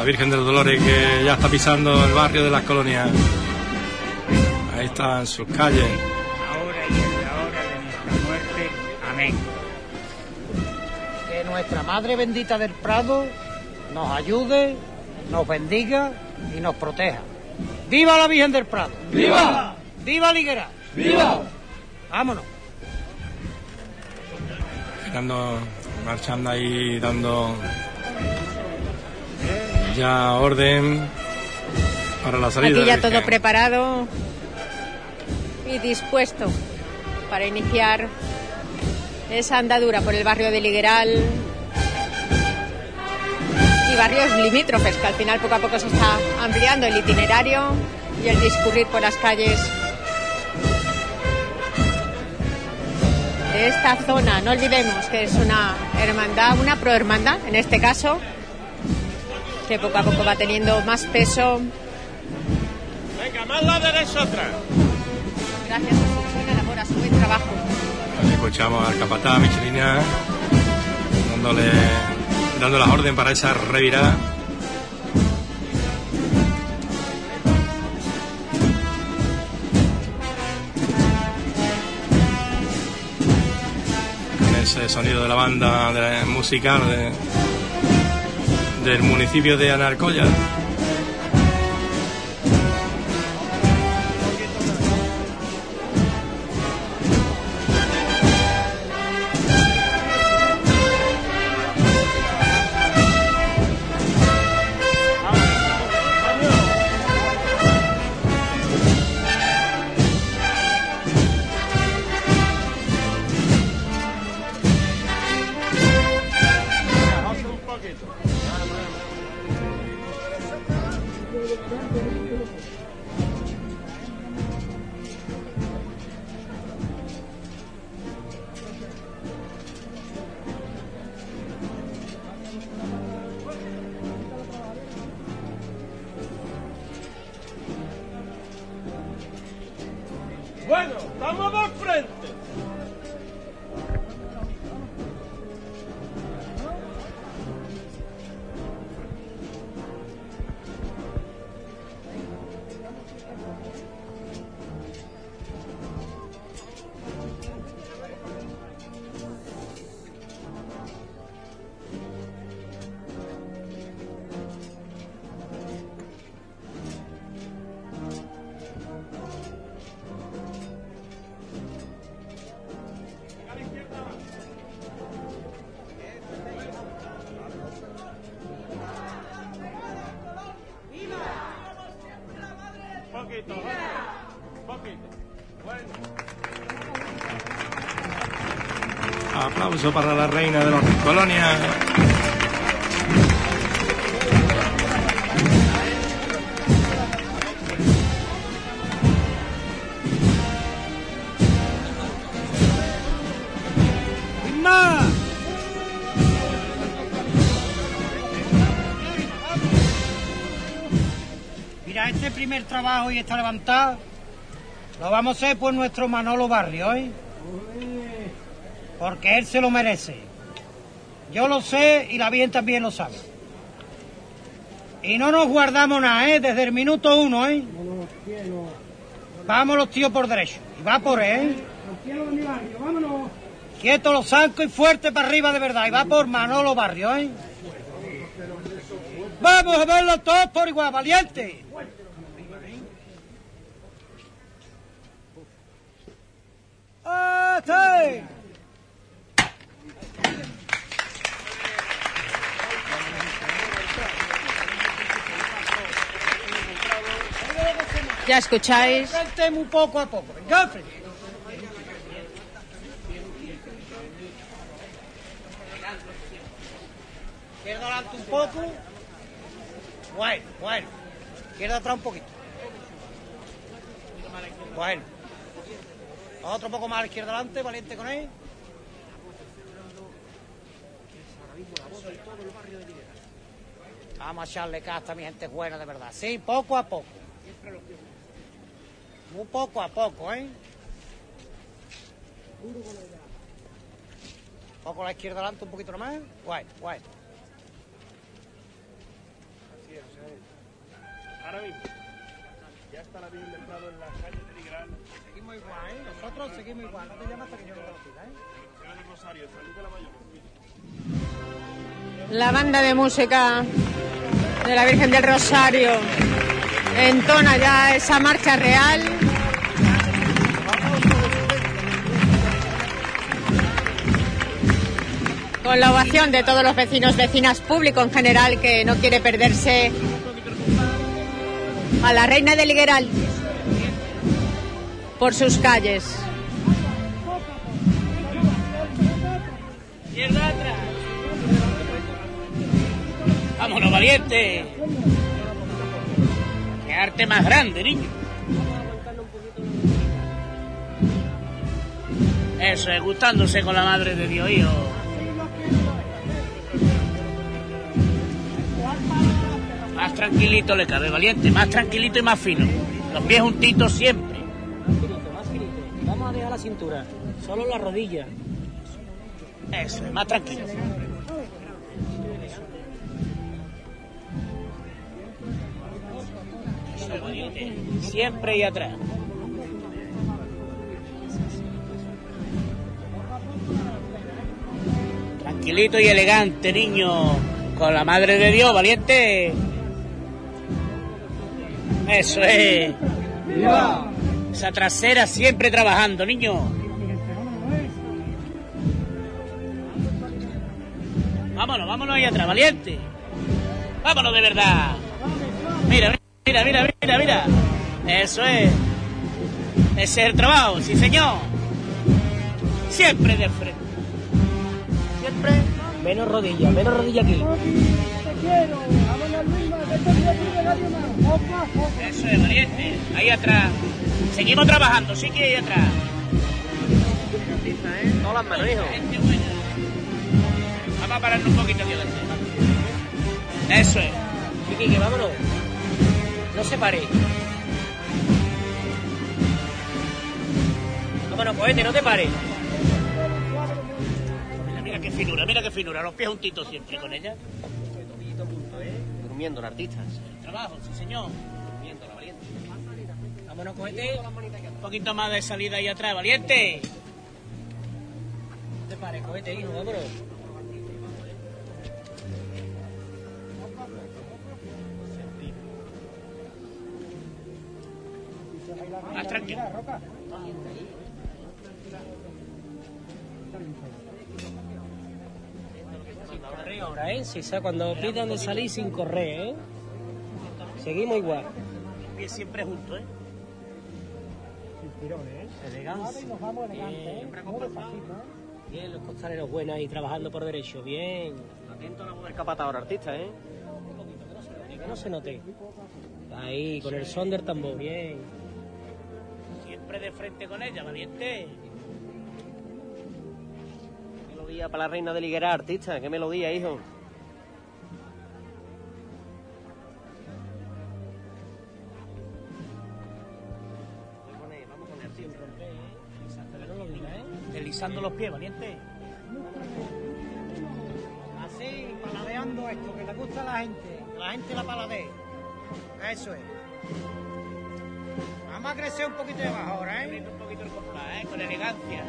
Virgen de los Dolores que ya está pisando el barrio de las colonias. Ahí están sus calles. ahora y en la hora de nuestra muerte. Amén. Que nuestra Madre bendita del Prado nos ayude, nos bendiga y nos proteja. ¡Viva la Virgen del Prado! ¡Viva! ¡Viva Liguera! ¡Viva! ¡Vámonos! Dando, marchando ahí, dando ya orden para la salida. Aquí ya todo preparado y dispuesto para iniciar esa andadura por el barrio de Ligueral y barrios limítrofes, que al final poco a poco se está ampliando el itinerario y el discurrir por las calles de esta zona. No olvidemos que es una hermandad, una prohermandad en este caso, que poco a poco va teniendo más peso. Venga, más la de atrás. Gracias por su buena labor, a su buen trabajo. Escuchamos pues, al capataz Michelina dándole, dando las órdenes para esa revirada. Ese sonido de la banda musical de, del municipio de Anarcoya. Primer trabajo y esta levantada lo vamos a hacer por nuestro Manolo Barrio, ¿eh? Porque él se lo merece. Yo lo sé y la bien también lo sabe. Y no nos guardamos nada, ¿eh? Desde el minuto uno, ¿eh? Vamos los tíos por derecho. Y va por él, ¿eh? Quieto los zancos y fuerte para arriba de verdad. Y va por Manolo Barrio, ¿eh? Vamos a verlo todos por igual, valiente. Ya escucháis. Muy poco a poco. Izquierda adelante un poco. Bueno, bueno. Izquierda atrás un poquito. Bueno. Otro poco más a la izquierda adelante, valiente con él. Vamos a echarle casta a mi gente buena de verdad. Sí, poco a poco. Muy poco a poco, ¿eh? Poco a la izquierda adelante, un poquito más. Guay, guay. Ahora mismo. Ya está la Virgen en la calle. ¿Eh? La banda de música de la Virgen del Rosario entona ya esa marcha real. Con la ovación de todos los vecinos, vecinas, público en general que no quiere perderse a la reina del Ligueral por sus calles. Vámonos, valiente. Qué arte más grande, niño. Eso es, gustándose con la madre de Dios, hijo. Más tranquilito le cabe, valiente, más tranquilito y más fino. Los pies juntitos siempre. Vamos a dejar la cintura, solo la rodilla. Eso es, más tranquilo. Eso. Siempre y atrás. tranquilito y elegante, niño. Con la madre de Dios, valiente. Eso es. Trasera siempre trabajando, niño. Vámonos, vámonos ahí atrás, valiente. Vámonos de verdad. Mira, mira, mira, mira, mira. Eso es. Ese es el trabajo, sí señor. Siempre de frente. Siempre. Menos rodilla, menos rodilla aquí. Eso es, valiente. Ahí atrás. Seguimos trabajando, sí que ahí atrás. No las manos, hijo. Vamos a pararnos un poquito aquí adelante. Eso es. Vicky, que vámonos. No se pare. Vámonos, cohete, no te pares. Mira, mira qué finura, mira qué finura. Los pies juntitos siempre con ella. Durmiendo, el artista. Trabajo, sí señor. Vámonos, cohete. Un poquito más de salida ahí atrás, valiente. No te pares, cohete, hijo, vámonos. Más tranquilo. Sin correr ahora, ¿eh? Si sea cuando pidan de salir sin correr, ¿eh? Seguimos igual. Siempre juntos, ¿eh? Elegancia. Bien. Bien, los costaleros buenos ahí trabajando por derecho. Bien. Atento a la voz del capataz artista, ¿eh? Que no se note. Ahí, con el son del tambor. Bien. Siempre de frente con ella, valiente. Melodía para la reina de Liguera, artista. ¿Qué melodía, hijo? Deslizando los pies, valiente. Así, paladeando esto, que le gusta a la gente. Que la gente la paladee. Eso es. Vamos a crecer un poquito de más ahora, ¿eh? Un poquito el compás, ¿eh? Con elegancia.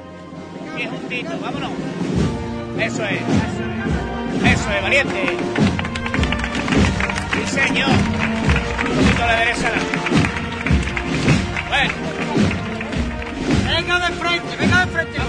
Pies juntitos, vámonos. Eso es. Eso es, valiente. Sí, señor. Un poquito a la derecha. Bueno. Venga de frente, venga de frente.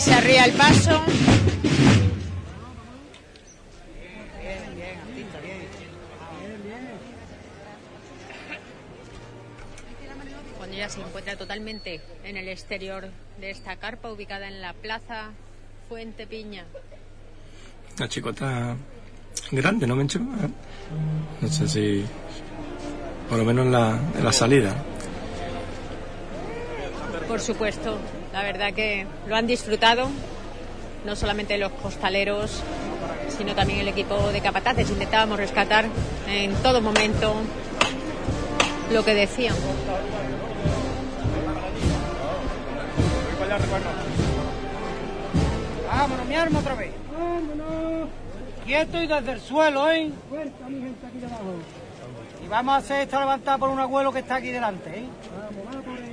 Se arría el paso. Cuando ya se encuentra totalmente en el exterior de esta carpa ubicada en la plaza Fuente Piña. La chicota grande, ¿no, Mencho? Eh, No sé si... Por lo menos en la, en la salida. Por supuesto, la verdad que lo han disfrutado, no solamente los costaleros, sino también el equipo de capataces. Intentábamos rescatar en todo momento lo que decían. Vámonos, mi arma otra vez. Vámonos. Quieto y desde el suelo, ¿eh? Y vamos a hacer esta levantada por un abuelo que está aquí delante, ¿eh?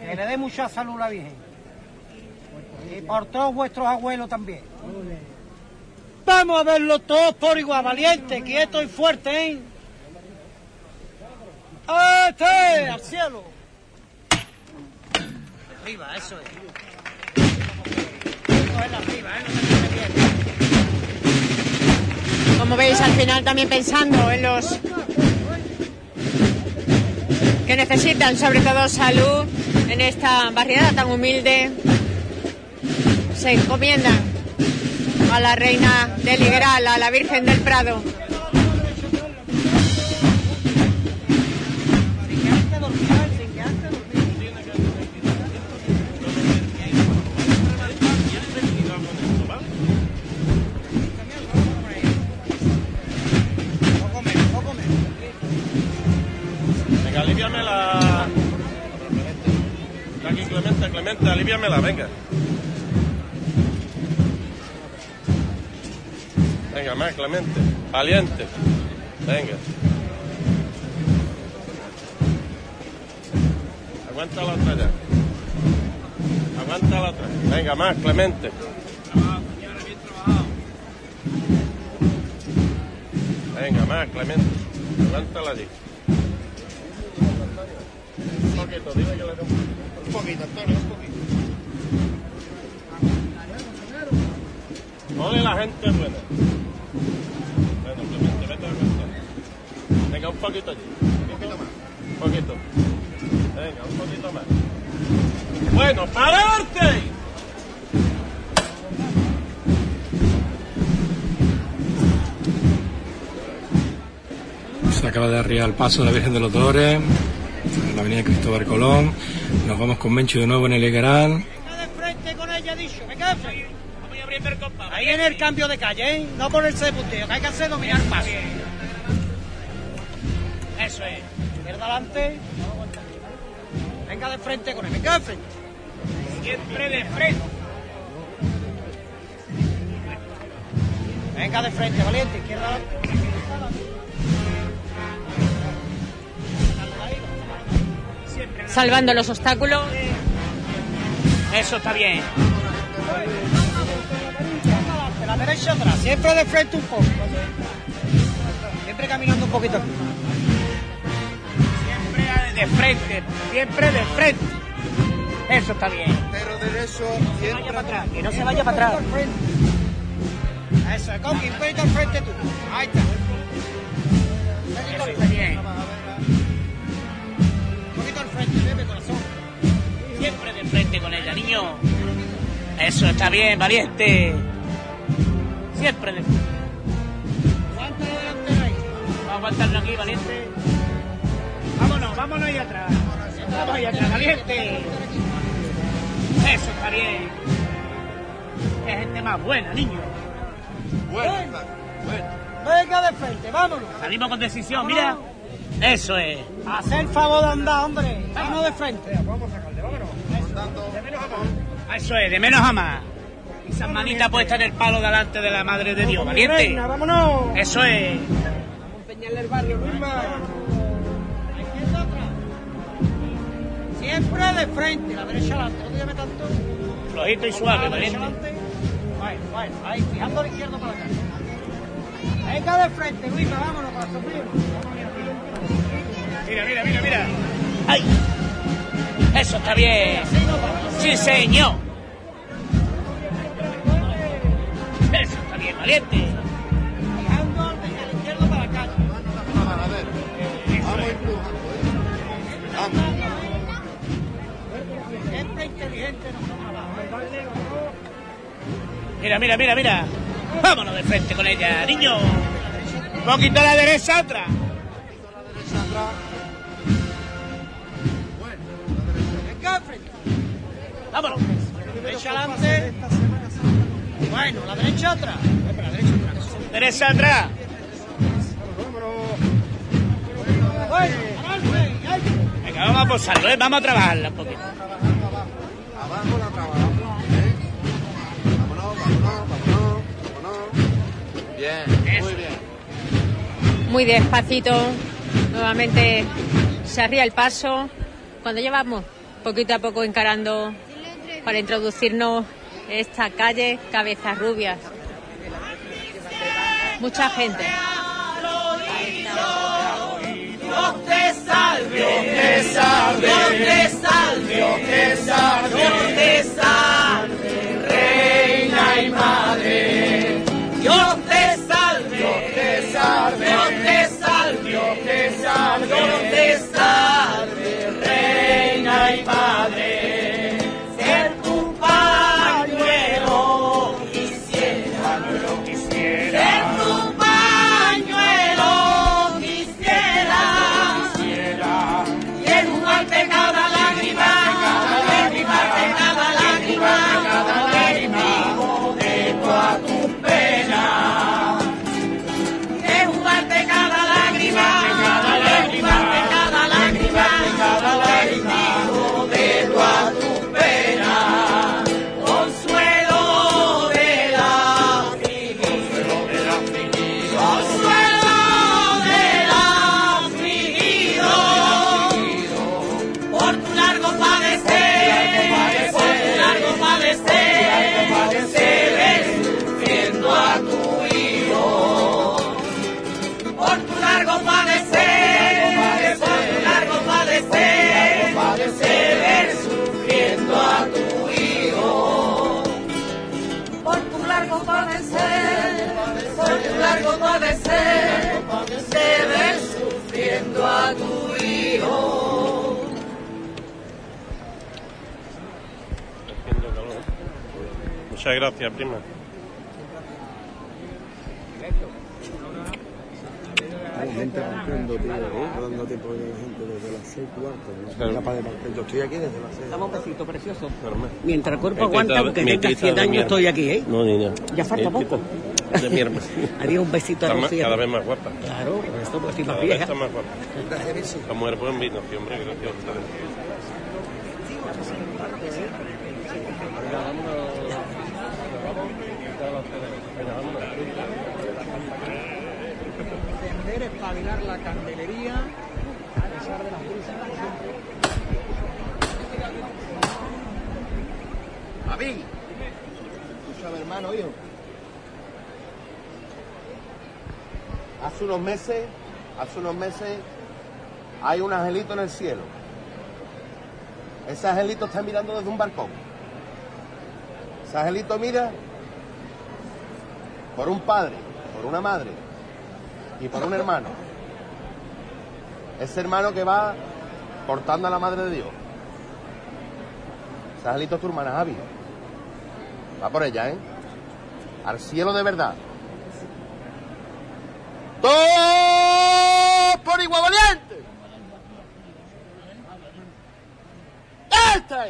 Que le dé mucha salud a la Virgen. Y por todos vuestros abuelos también. Vamos a verlo todos por igual, valiente, quieto y fuerte, ¿eh? ¡Este! ¡Al cielo! Arriba, eso es. Arriba, ¿eh? Como veis, al final también pensando en los que necesitan sobre todo salud en esta barriada tan humilde, se encomiendan a la reina del Liberal, a la Virgen del Prado. Venga, aliviamela. Está aquí Clemente, Clemente, aliviamela, venga. Venga, más, Clemente. Valiente. Venga. Aguanta la otra ya. Aguanta la otra. Venga, más, Clemente. Venga, más, Clemente. Aguántala allí. Un poquito, dile que le dé un un poquito, Antonio, un poquito. Ole la gente buena. Bueno, Clemente, vete a aguantar. Venga, un poquito allí. Un poquito más. Un poquito. Venga, un poquito más. Bueno, para adelante. Se acaba de arriar el paso de la Virgen de los Dolores, en la avenida Cristóbal Colón. Nos vamos con Mencho de nuevo en el Higueral. de frente con ella, dicho, me Ahí en el cambio de calle, ¿eh? No ponerse de punteo, que hay que hacer dominar paso. Eso es. Izquierda adelante. Venga de frente con él, venga de frente. Siempre de frente. Venga de frente, valiente, izquierda adelante. Salvando los obstáculos. Eso está bien. De la derecha atrás, siempre de frente un poco. Siempre caminando un poquito. Siempre de frente, siempre de frente. Eso está bien. Pero derecho, siempre para atrás. Que no se vaya para atrás. Eso, Coqui, un poquito al frente tú. Ahí está. Un poquito al Eso está frente. bien. Un poquito al frente, Pepe, corazón. Siempre de frente con ella, niño. Eso está bien, valiente. Siempre de frente. Aguanta delante ahí. Vamos a aguantarlo aquí, valiente. Vámonos, vámonos ahí atrás. Vamos ahí atrás, valiente. Eso está bien. Es gente más buena, niño. Venga. Venga de frente, vámonos. Salimos con decisión, mira. Eso es. Hacer favor de andar, hombre. Vámonos de frente. Eso es, de menos a más. Esas manitas puestas en el palo delante de la madre de Dios, valiente. Reina, vámonos. Eso es. Empeñarle el barrio, Luisma. Siempre de frente, la derecha adelante. No te llames tanto. Flojito y suave, valiente. Bueno, bueno, ahí, fijando a la izquierda para acá. Venga de frente, Luisma, vámonos para sufrir. Mira, mira, mira, mira. ¡Ay! Eso está bien. Sí, señor. Valiente. Vamos. Mira, mira, mira, mira. Vámonos de frente con ella, niño. Un poquito a la derecha, de frente. Vámonos. Adelante. Bueno, la derecha atrás. Espera, la derecha atrás. Derecha atrás. Venga, vamos a posarlo, ¿eh? Vamos a trabajarla un poquito. Abajo la trabajamos. ¿eh? Vámonos, vámonos, vámonos, vámonos. Bien, muy bien. Muy despacito. Nuevamente se arría el paso. Cuando llevamos poquito a poco encarando para introducirnos esta calle Cabeza Rubias. Mucha gente. Dios te salve, Dios te salve, Dios te salve, Dios te salve, Dios te salve, Reina y Madre. Dios te salve, Dios te salve, Dios te salve, Dios te salve, Dios te salve. Muchas gracias, prima. Hay gente rompiendo, tío, ¿eh? dando tiempo la gente desde las seis cuartos. ¿no? Claro. Capaz de marcar. Yo estoy aquí desde las seis. Dame un besito precioso. Mientras el cuerpo Mi aguanta, porque mi tenga tita 100 de años estoy aquí, ¿eh? No, niña. Ya falta Mi tita poco. De mierda. Haría un besito a Rocío. cada vez más guapa. Claro, por esto estoy más Cada vez vieja. está más guapa. La mujer buen vino, sí, hombre, gracias. Encender, espabilar la candelería, a pesar de las prisas. Javi, escúchame hermano, hijo. Hace unos meses, hace unos meses, hay un angelito en el cielo. Ese angelito está mirando desde un balcón. Ese angelito mira por un padre, por una madre y por un hermano. Ese hermano que va cortando a la madre de Dios. Es tu hermana Javi. Va por ella, ¿eh? Al cielo de verdad. ¡Todo por igual valiente! ¡Esta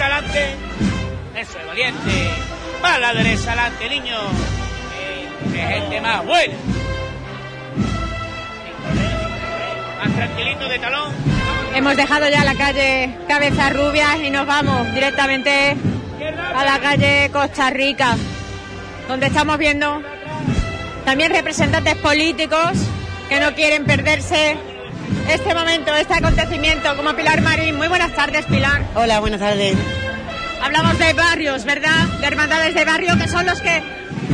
adelante. Eso es, valiente. Derecha adelante, niño. Eh. Más tranquilito de talón. Hemos dejado ya la calle Cabeza Rubia y nos vamos directamente a la calle Costa Rica, donde estamos viendo también representantes políticos que no quieren perderse este momento, este acontecimiento, como Pilar Marín. Muy buenas tardes, Pilar. Hola, buenas tardes. Hablamos de barrios, ¿verdad? De hermandades de barrio que son los que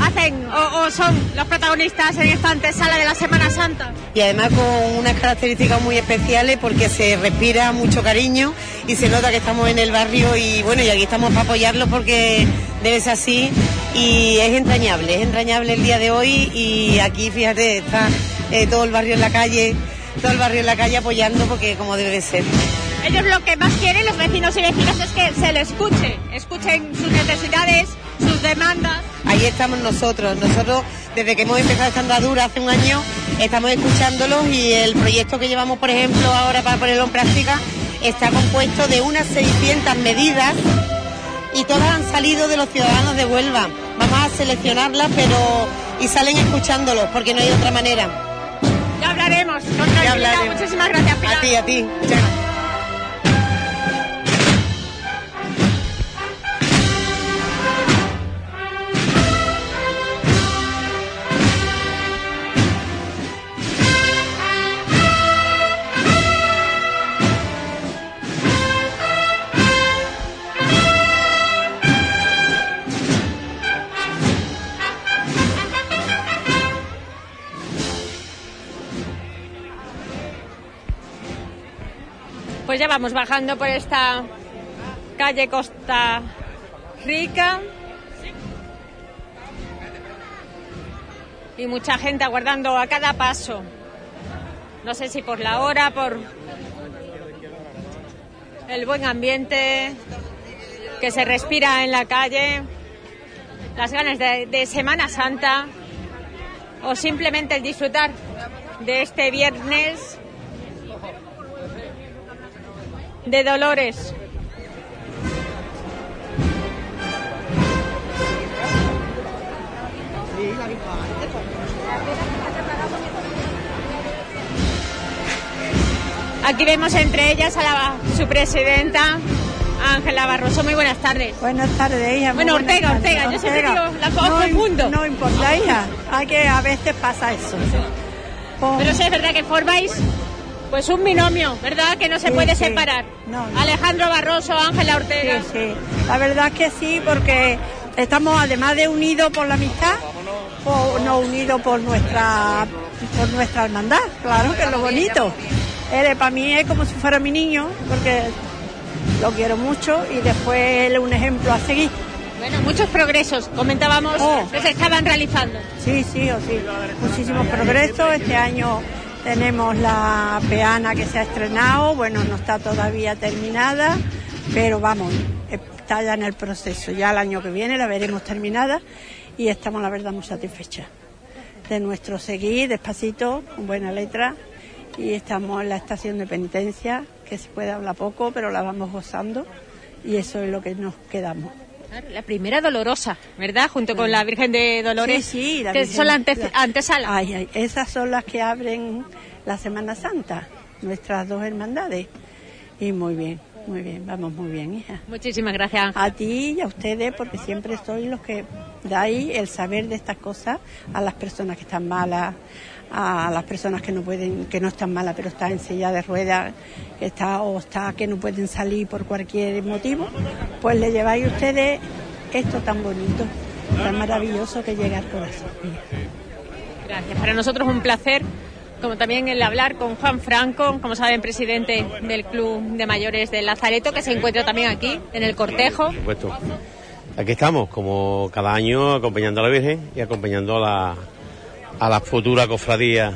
hacen o, o son los protagonistas en esta antesala de la Semana Santa. Y además con unas características muy especiales porque se respira mucho cariño y se nota que estamos en el barrio y bueno, y aquí estamos para apoyarlo porque debe ser así y es entrañable, es entrañable el día de hoy y aquí fíjate, está eh, todo el barrio en la calle, todo el barrio en la calle apoyando porque como debe de ser. Ellos lo que más quieren, los vecinos y vecinas, es que se les escuche, escuchen sus necesidades, sus demandas. Ahí estamos nosotros. Nosotros, desde que hemos empezado esta andadura hace un año, estamos escuchándolos y el proyecto que llevamos, por ejemplo, ahora para ponerlo en práctica, está compuesto de unas 600 medidas y todas han salido de los ciudadanos de Huelva. Vamos a seleccionarlas, pero y salen escuchándolos, porque no hay otra manera. Ya hablaremos con Ya hablaremos. Muchísimas gracias, Pilar. A ti, a ti. Muchas gracias. Ya vamos bajando por esta calle Costa Rica. Y mucha gente aguardando a cada paso. No sé si por la hora, por el buen ambiente que se respira en la calle, las ganas de, de Semana Santa o simplemente el disfrutar de este viernes de Dolores. Aquí vemos entre ellas a la, su presidenta, Ángela Barroso. Muy buenas tardes. Buenas tardes, hija. muy Bueno, Ortega, tardes. Ortega, yo siempre Ortega. digo, la no, confundo. No importa, hija. Hay que a veces pasa eso. Pero sí es verdad que formáis Pues un binomio, ¿verdad? Que no se Sí, puede sí. separar. No, no. Alejandro Barroso, Ángela Ortega. Sí, sí. La verdad es que sí, porque estamos además de unidos por la amistad, por- no unidos por nuestra por nuestra hermandad, claro, que es lo bonito. Él para mí es como si fuera mi niño, porque lo quiero mucho y después él es un ejemplo a seguir. Bueno, muchos progresos, comentábamos Oh. que se estaban realizando. Sí, sí, o sí. Muchísimos progresos. Este año tenemos la peana que se ha estrenado. Bueno, no está todavía terminada, pero vamos, está ya en el proceso. Ya el año que viene la veremos terminada y estamos, la verdad, muy satisfechas de nuestro seguir despacito, con buena letra. Y estamos en la estación de penitencia, que se puede hablar poco, pero la vamos gozando. Y eso es lo que nos quedamos. La primera dolorosa, ¿verdad? Junto con la Virgen de Dolores. Sí, sí, la que Virgen- son la ante- la-. Ay, ay, esas son las que abren la Semana Santa, nuestras dos hermandades. Y muy bien, muy bien, vamos muy bien, hija. Muchísimas gracias. A ti y a ustedes, porque siempre sois los que dais el saber de estas cosas a las personas que están malas, a las personas que no pueden, que no están malas, pero están en silla de ruedas, que está o está que no pueden salir por cualquier motivo, pues le lleváis ustedes esto tan bonito, tan maravilloso que llega al corazón. Gracias. Para nosotros un placer, como también el hablar con Juan Franco, como saben, presidente del Club de Mayores del Lazareto, que se encuentra también aquí, en el cortejo. Por supuesto. Aquí estamos, como cada año, acompañando a la Virgen y acompañando a la, a la futura cofradía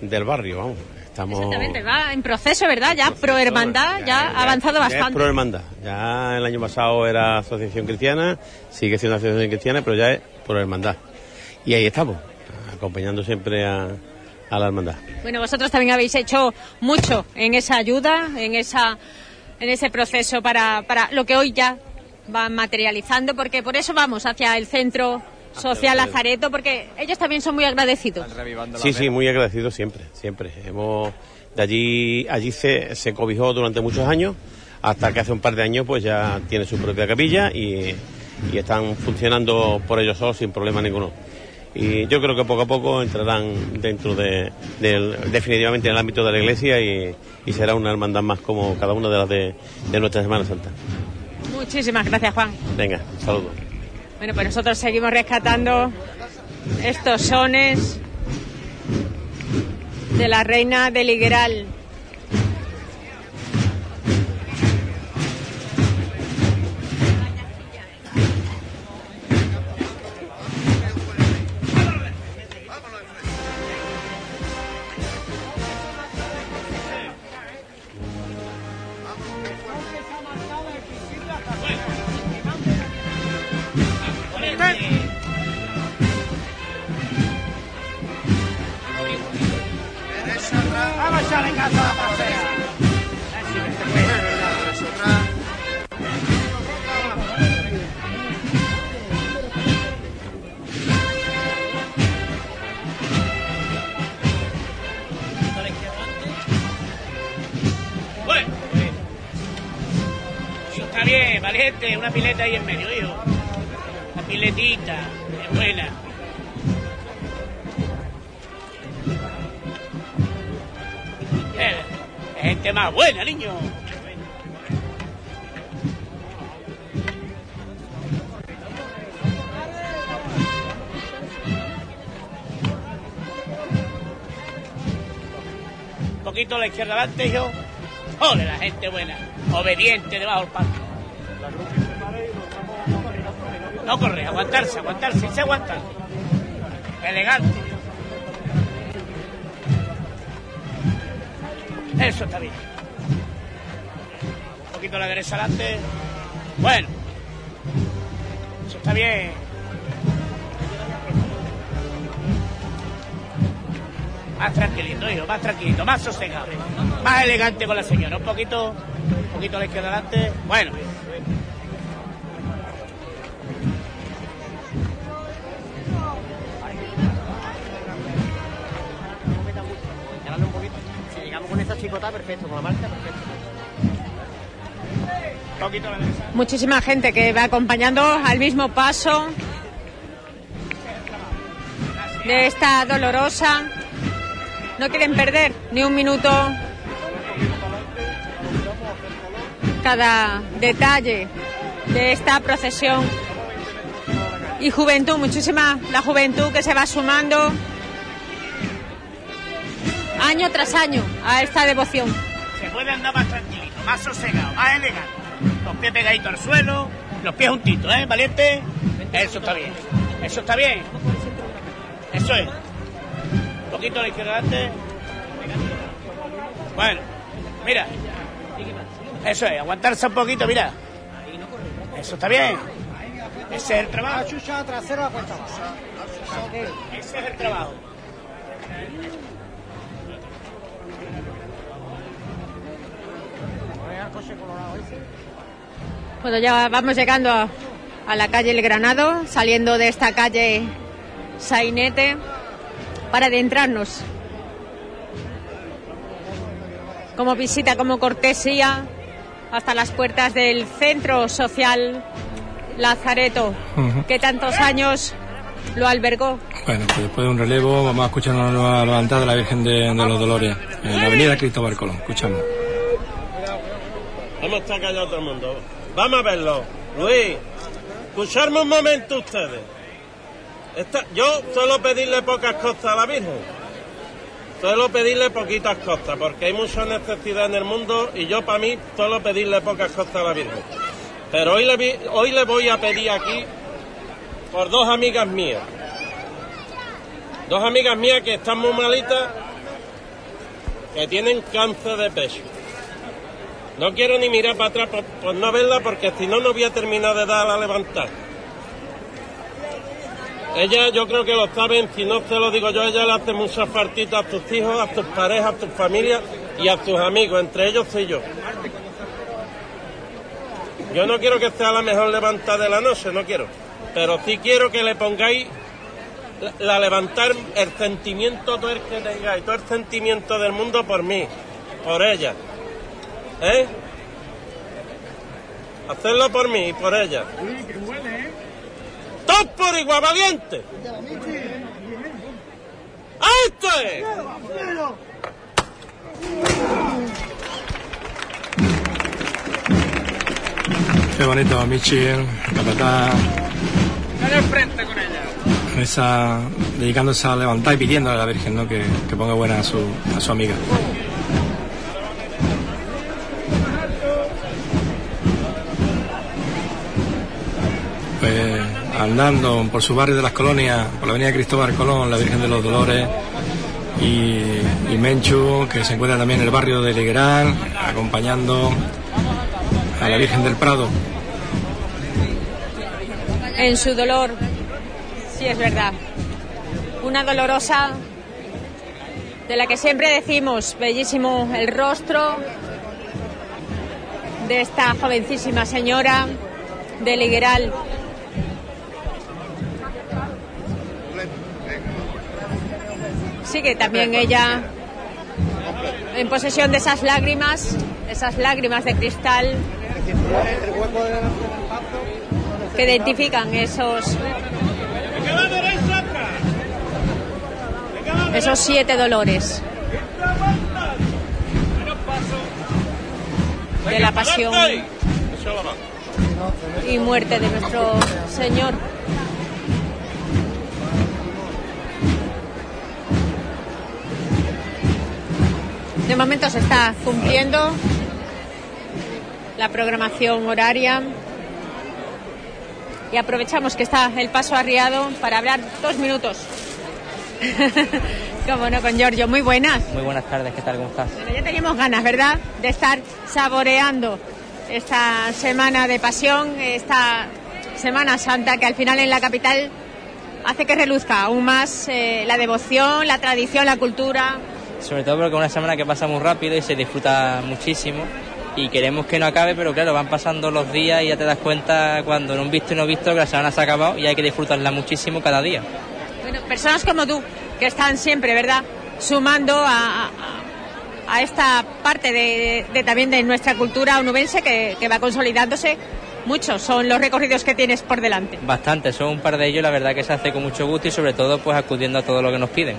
del barrio, vamos. Estamos... Exactamente, va en proceso, ¿verdad? Ya pro hermandad, ya ha avanzado Ya bastante. pro hermandad. Ya el año pasado era asociación cristiana, sigue siendo asociación cristiana, pero ya es pro hermandad. Y ahí estamos, acompañando siempre a, a la hermandad. Bueno, vosotros también habéis hecho mucho en esa ayuda, en esa en ese proceso para, para lo que hoy ya va materializando, porque por eso vamos hacia el centro social Lazareto, porque ellos también son muy agradecidos. Sí, sí, muy agradecido siempre, siempre. Hemos, de allí, allí se, se cobijó durante muchos años, hasta que hace un par de años pues ya tiene su propia capilla y, y están funcionando por ellos solos sin problema ninguno. Y yo creo que poco a poco entrarán dentro de, del- definitivamente en el ámbito de la iglesia y, y será una hermandad más como cada una de las de, de nuestra Semana Santa. Muchísimas gracias, Juan. Venga, un saludo. Bueno, pues nosotros seguimos rescatando estos sones de la reina del Higueral. Una pileta ahí en medio, hijo. Una piletita, es buena. Eh, es gente más buena, niño. Un poquito a la izquierda adelante, hijo. Ole, la gente buena. Obediente debajo del palco. No corre, aguantarse, aguantarse, se aguantan. Elegante. Eso está bien. Un poquito la derecha adelante. Bueno. Eso está bien. Más tranquilito, hijo, más tranquilito, más sosegado. Más elegante con la señora. Un poquito, un poquito a la izquierda adelante. Bueno. Perfecto. Con la marca, perfecto. Un poquito a la derecha. Muchísima gente que va acompañando al mismo paso de esta dolorosa no quieren perder ni un minuto cada detalle de esta procesión. Y juventud, muchísima la juventud que se va sumando año tras año a esta devoción. Se puede andar más tranquilito, más sosegado, más elegante. Los pies pegaditos al suelo, los pies juntitos, ¿eh, valiente? Eso está bien, eso está bien. Eso es. Un poquito a la izquierda adelante. Bueno, mira. Eso es, aguantarse un poquito, mira. Eso está bien. Ese es el trabajo. Chucha trasero a cuesta Bueno, ya vamos llegando a, a la calle El Granado, saliendo de esta calle Sainete para adentrarnos como visita, como cortesía, hasta las puertas del Centro Social Lazareto, que tantos años lo albergó. Bueno, pues después de un relevo vamos a escuchar una nueva levantada de la Virgen de, de los Dolores en la avenida Cristóbal Colón. Escuchamos. ¿Cómo está callado todo el mundo? Vamos a verlo. Luis, escucharme un momento ustedes. Yo suelo pedirle pocas cosas a la Virgen. Suelo pedirle poquitas cosas, porque hay mucha necesidad en el mundo y yo para mí suelo pedirle pocas cosas a la Virgen. Pero hoy le, hoy le voy a pedir aquí por dos amigas mías. Dos amigas mías que están muy malitas, que tienen cáncer de pecho. No quiero ni mirar para atrás por, por no verla porque si no, no voy a terminar de dar a levantar. Ella yo creo que lo saben, si no se lo digo yo, ella le hace muchas partitas a tus hijos, a tus parejas, a tus familias y a tus amigos, entre ellos soy yo. Yo no quiero que sea la mejor levantada de la noche, no quiero. Pero sí quiero que le pongáis la, la levantar el sentimiento todo el que tengáis, todo el sentimiento del mundo por mí, por ella. ¿Eh? Hacerlo por mí y por ella. ¡Todos por igual, valiente! ¡Esto es! Qué bonito, Michi, capataz, Dale frente con ella. esa, dedicándose a levantar y pidiéndole a la Virgen ¿no? que, que ponga buena a su, a su amiga. Andando por su barrio de las colonias, por la avenida Cristóbal Colón, la Virgen de los Dolores y, y Menchu, que se encuentra también en el barrio de Liguerán, acompañando a la Virgen del Prado. en su dolor. Sí, es verdad. Una dolorosa de la que siempre decimos, bellísimo el rostro de esta jovencísima señora de Ligueral. Sigue también ella en posesión de esas lágrimas, esas lágrimas de cristal que identifican esos esos siete dolores de la pasión y muerte de nuestro Señor. De momento se está cumpliendo la programación horaria y aprovechamos que está el paso arriado para hablar dos minutos. Como no, con Giorgio. Muy buenas. Muy buenas tardes, ¿qué tal? ¿Cómo estás? Bueno, ya teníamos ganas, ¿verdad?, de estar saboreando esta semana de pasión, esta Semana Santa que al final en la capital hace que reluzca aún más eh, la devoción, la tradición, la cultura. Sobre todo porque es una semana que pasa muy rápido y se disfruta muchísimo y queremos que no acabe, pero claro, van pasando los días y ya te das cuenta cuando no un visto y no visto que la semana se ha acabado y hay que disfrutarla muchísimo cada día. Bueno, personas como tú, que están siempre, ¿verdad?, sumando a, a- a esta parte de, de también de nuestra cultura onubense que, que va consolidándose. Muchos son los recorridos que tienes por delante. Bastante, son un par de ellos, la verdad que se hace con mucho gusto y sobre todo pues acudiendo a todo lo que nos piden.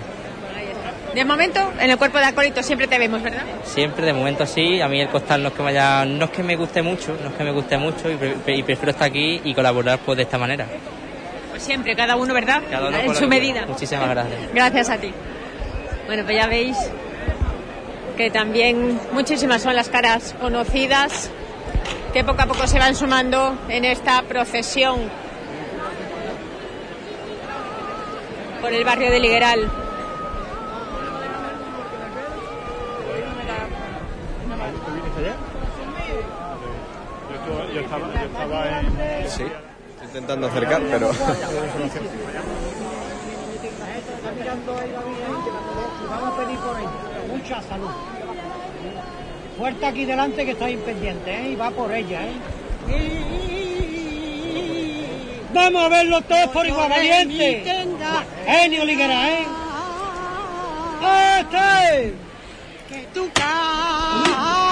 De momento, en el cuerpo de acólitos siempre te vemos, ¿verdad? Siempre, de momento sí. A mí el costal no es que me haya- no es que me guste mucho, no es que me guste mucho y, pre- y prefiero estar aquí y colaborar pues de esta manera. Pues siempre, cada uno, ¿verdad? Cada uno en su medida. Muchísimas gracias. Gracias a ti. Bueno, pues ya veis que también muchísimas son las caras conocidas que poco a poco se van sumando en esta procesión por el barrio de Ligueral. Estaba, yo estaba en... Sí, estoy intentando acercar, pero... Vamos a pedir por ella. Mucha salud. Fuerte aquí delante que estoy pendiente, ¿eh? Y va por ella, ¿eh? Vamos a verlo todos por igual, valiente. Genio Liguera, ¿eh? ¡Este! Que tu Échala.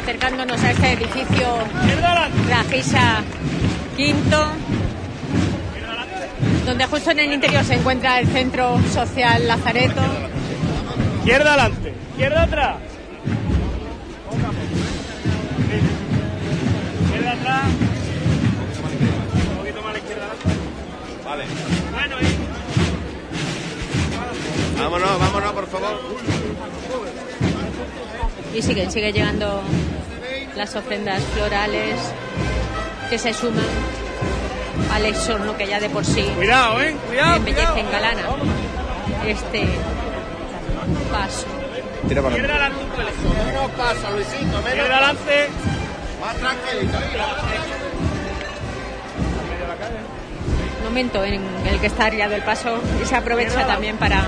Acercándonos a este edificio Rajisa Quinto, donde justo en el interior se encuentra el Centro Social Lazareto. Izquierda adelante, izquierda atrás. Izquierda atrás. Un poquito más a la izquierda. Vale. Bueno, ahí. Vámonos, vámonos, por favor. Y siguen, sigue llegando las ofrendas florales que se suman al exorno que ya de por sí Cuidado, eh. Cuidado. embellece, cuidado. engalana este paso. Tira para adelante. Menos paso, Luisito, menos Izquierda adelante. Más tranquilito. Momento en el que está arriado el paso y se aprovecha también para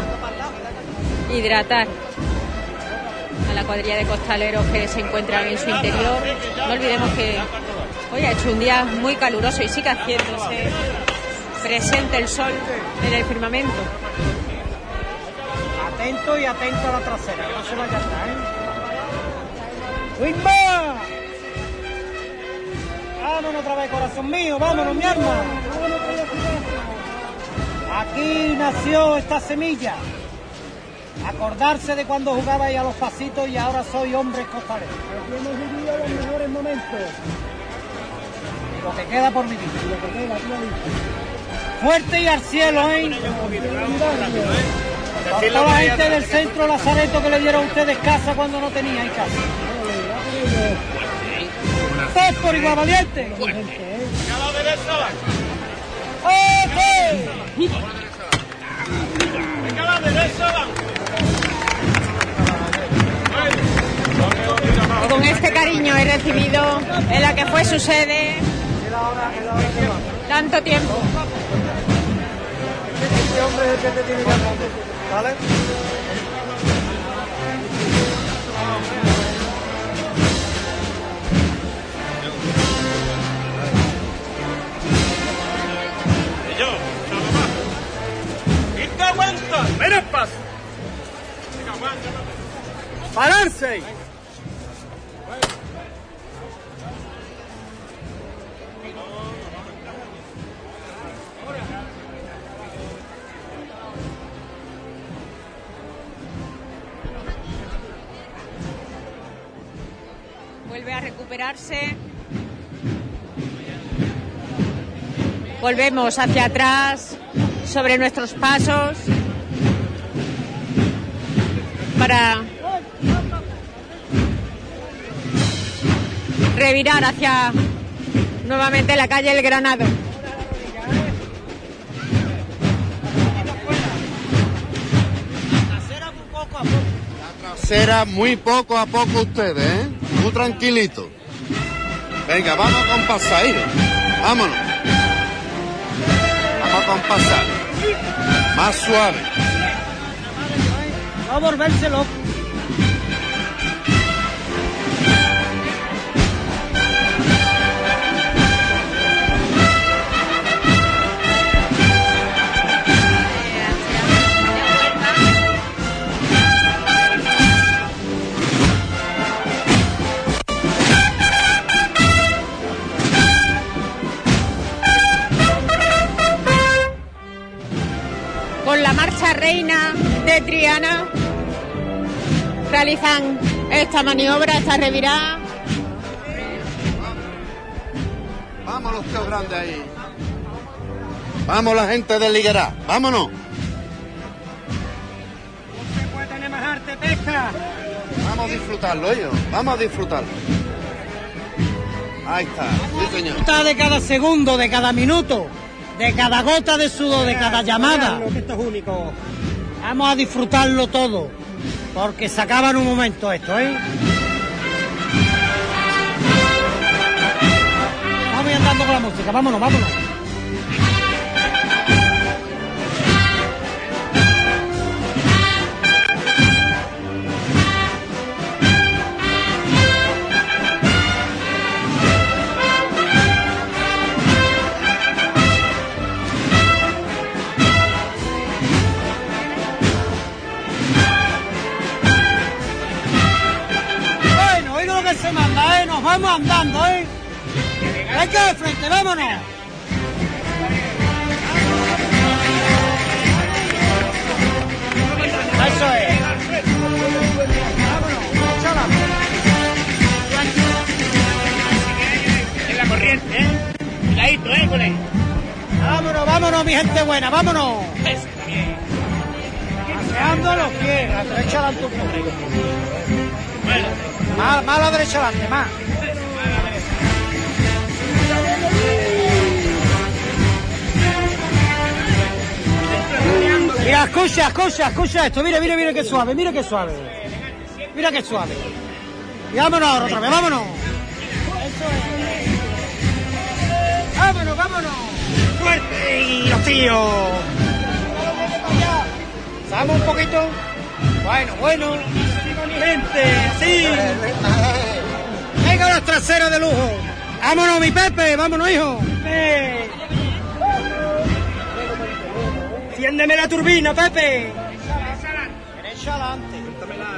hidratar la cuadrilla de costaleros que se encuentran en su interior. No olvidemos que hoy ha hecho un día muy caluroso y sigue haciéndose presente el sol en el firmamento. Atento y atento a la trasera, que no se vaya atrás, ¿eh? ¡Wimba! Vámonos otra vez, corazón mío, vámonos, mi alma. Aquí nació esta semilla. Acordarse de cuando jugaba ahí a los pasitos y ahora soy hombre costalero. Aquí hemos vivido los mejores momentos. Lo que queda por vivir. Lo que queda, Fuerte y al cielo, ¿eh? Por toda la gente del centro Lazareto que le dieron a ustedes casa cuando no tenían casa. Todos por igual valiente. ¡Ojo! Venga, a la derecha, con este cariño he recibido en la que fue su sede tanto tiempo. Este hombre es el a recuperarse. Volvemos hacia atrás sobre nuestros pasos para revirar hacia nuevamente la calle El Granado. Trasera muy poco a poco ustedes, ¿eh? Muy tranquilito. Venga, vamos a compasar, hijo. Vámonos. Vamos a compasar. Más suave. Va a volverse loco. Reina de Triana realizan esta maniobra, esta revirada. Vamos los tíos grandes ahí. Vamos la gente del Liguerá. Vámonos. puede tener más arte, pesca. Vamos a disfrutarlo, ellos. Vamos a disfrutarlo. Ahí está. Sí, señor. Disfruta de cada segundo, de cada minuto, de cada gota de sudor, de cada llamada. Esto es único. Vamos a disfrutarlo todo, porque se acaba en un momento esto, ¿eh? Vamos a ir andando con la música, vámonos, vámonos. Nos vamos andando, ¿eh? Venga de frente, vámonos. Eso es. En la corriente, ¿eh? Cuidadito, ¿eh? Con él. Vámonos, vámonos, mi gente buena, vámonos. También. Paseando los pies, a la derecha adelante un poco. Bueno. Más, más a la derecha adelante, más. Mira, escucha, escucha, escucha esto. Mira, mira, mira qué suave, mira qué suave. Mira qué suave. Y vámonos ahora otra vez, vámonos. Vámonos, vámonos. Fuerte y los tíos. ¿Sabemos un poquito? Bueno, bueno. Gente, sí. Venga los traseros de lujo. Vámonos, mi Pepe, vámonos, hijo. Enciéndeme la turbina, Pepe. Derecha adelante.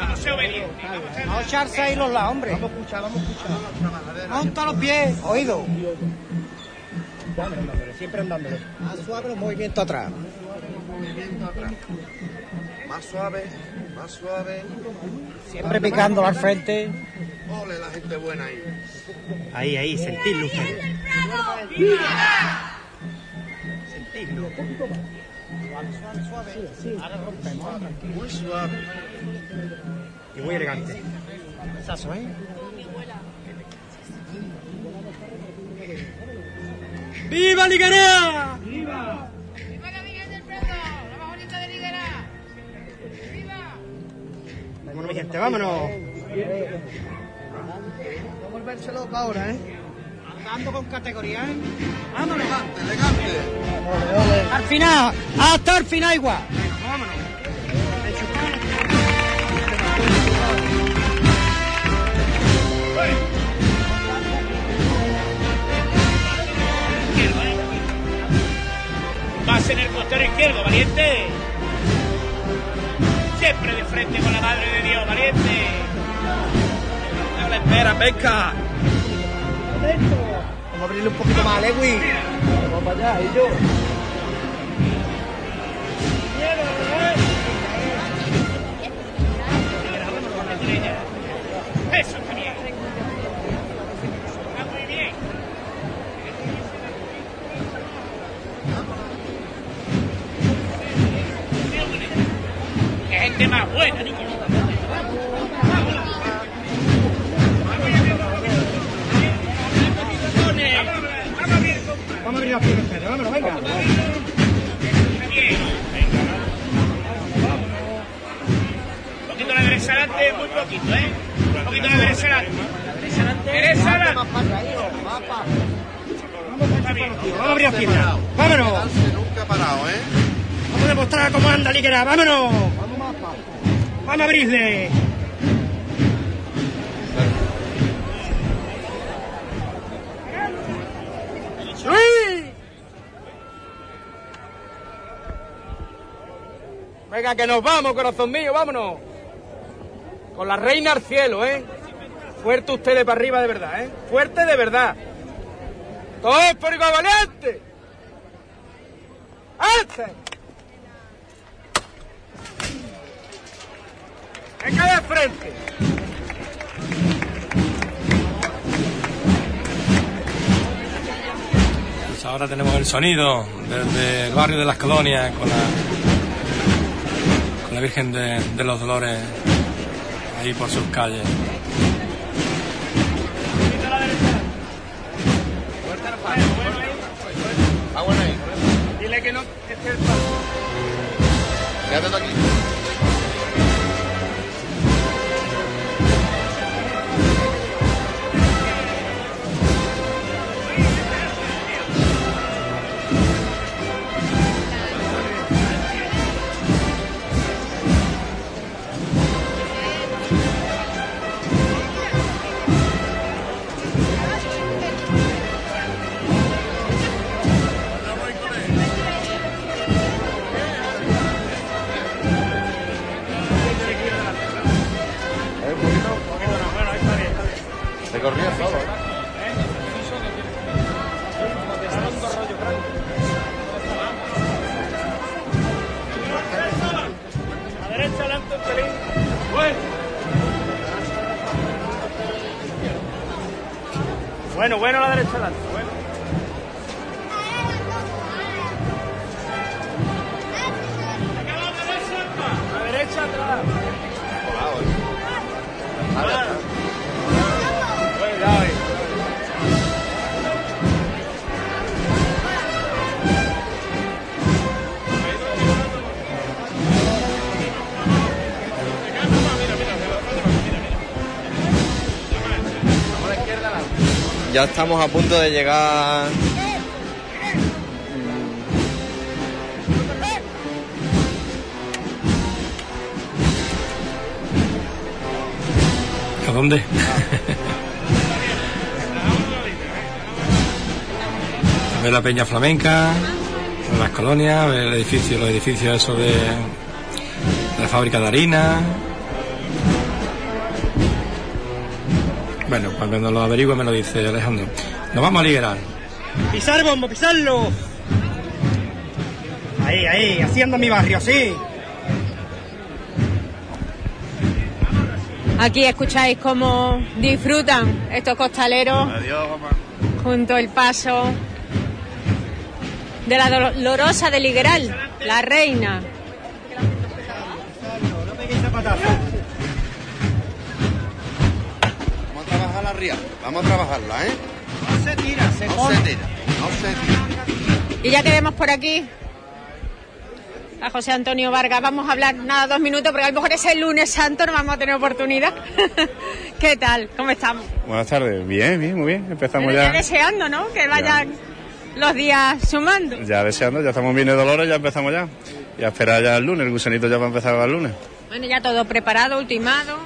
No se obediente. No echarse ahí los lados, hombre. Vamos a escuchar, vamos a escuchar. Monta los pies, oído. Siempre andándole. Más suave los movimientos atrás. Movimiento atrás. Más suave, más suave. Siempre picándolo al frente. Ole la gente buena ahí. Ahí, ahí, sentirlo ustedes. Sentirlo. Suave, suave, suave. Ahora rompemos. Muy suave. Y muy elegante. Sazo, ¿eh? ¡Viva Liguerá! ¡Viva! Vámonos, mi gente, vámonos. No volverse loco ahora, ¿eh? Andando con categoría, ¿eh? Vámonos. Elegante, elegante. Al final, hasta el final igual. Vámonos. Vas en el costero izquierdo, valiente. Siempre de frente con la madre de Dios, valiente. No le espera, pesca. Vamos a abrirle un poquito más a Lewis. Vamos para allá, y yo. Eso está bien. Está muy bien. Qué gente más buena, niño. Vamos a piernas, Pedro, vámonos, venga. Un poquito la derecha adelante, muy poquito, ¿eh? Un poquito la derecha adelante. Derecha adelante. Vamos a abrir las piernas. Vámonos. Nunca ha parado, ¿eh? Vamos a demostrar cómo anda Liguera, vámonos. Vamos a abrirle. ¡Sí! Venga, que nos vamos, corazón mío, vámonos. Con la reina al cielo, ¿eh? Fuerte ustedes para arriba de verdad, ¿eh? Fuerte de verdad. Todo es por igual valiente. ¡Este! ¡Venga de frente! Pues ahora tenemos el sonido desde el barrio de las colonias con la, la Virgen de, de los Dolores ahí por sus calles. Ah, bueno ahí. Dile que no, que esté el paso. Quédate aquí. Se corría solo. A derecha adelante un pelín. Bueno, bueno la derecha adelante. Estamos a punto de llegar. ¿A dónde? A ver la peña flamenca, las colonias, a ver el edificio, los edificios esos de, de la fábrica de harina. Bueno, cuando lo averigüe me lo dice Alejandro. Nos vamos a liberar. Pisar bombo, pisarlo. Ahí, ahí, haciendo mi barrio, sí. Aquí escucháis cómo disfrutan estos costaleros junto al paso de la dolorosa de Ligueral, la reina. Vamos a trabajarla, ¿eh? No se tira, se No come. se tira. No se tira. Y ya que vemos por aquí a José Antonio Vargas, vamos a hablar nada dos minutos, porque a lo mejor ese lunes santo no vamos a tener oportunidad. ¿Qué tal? ¿Cómo estamos? Buenas tardes, bien, bien, muy bien. Empezamos Pero ya ya, deseando, ¿no? Que vayan los días sumando. ya deseando, ya estamos bien de Dolores, ya empezamos ya. Y a esperar ya el lunes, el gusanito ya va a empezar el lunes. Bueno, ya todo preparado, ultimado.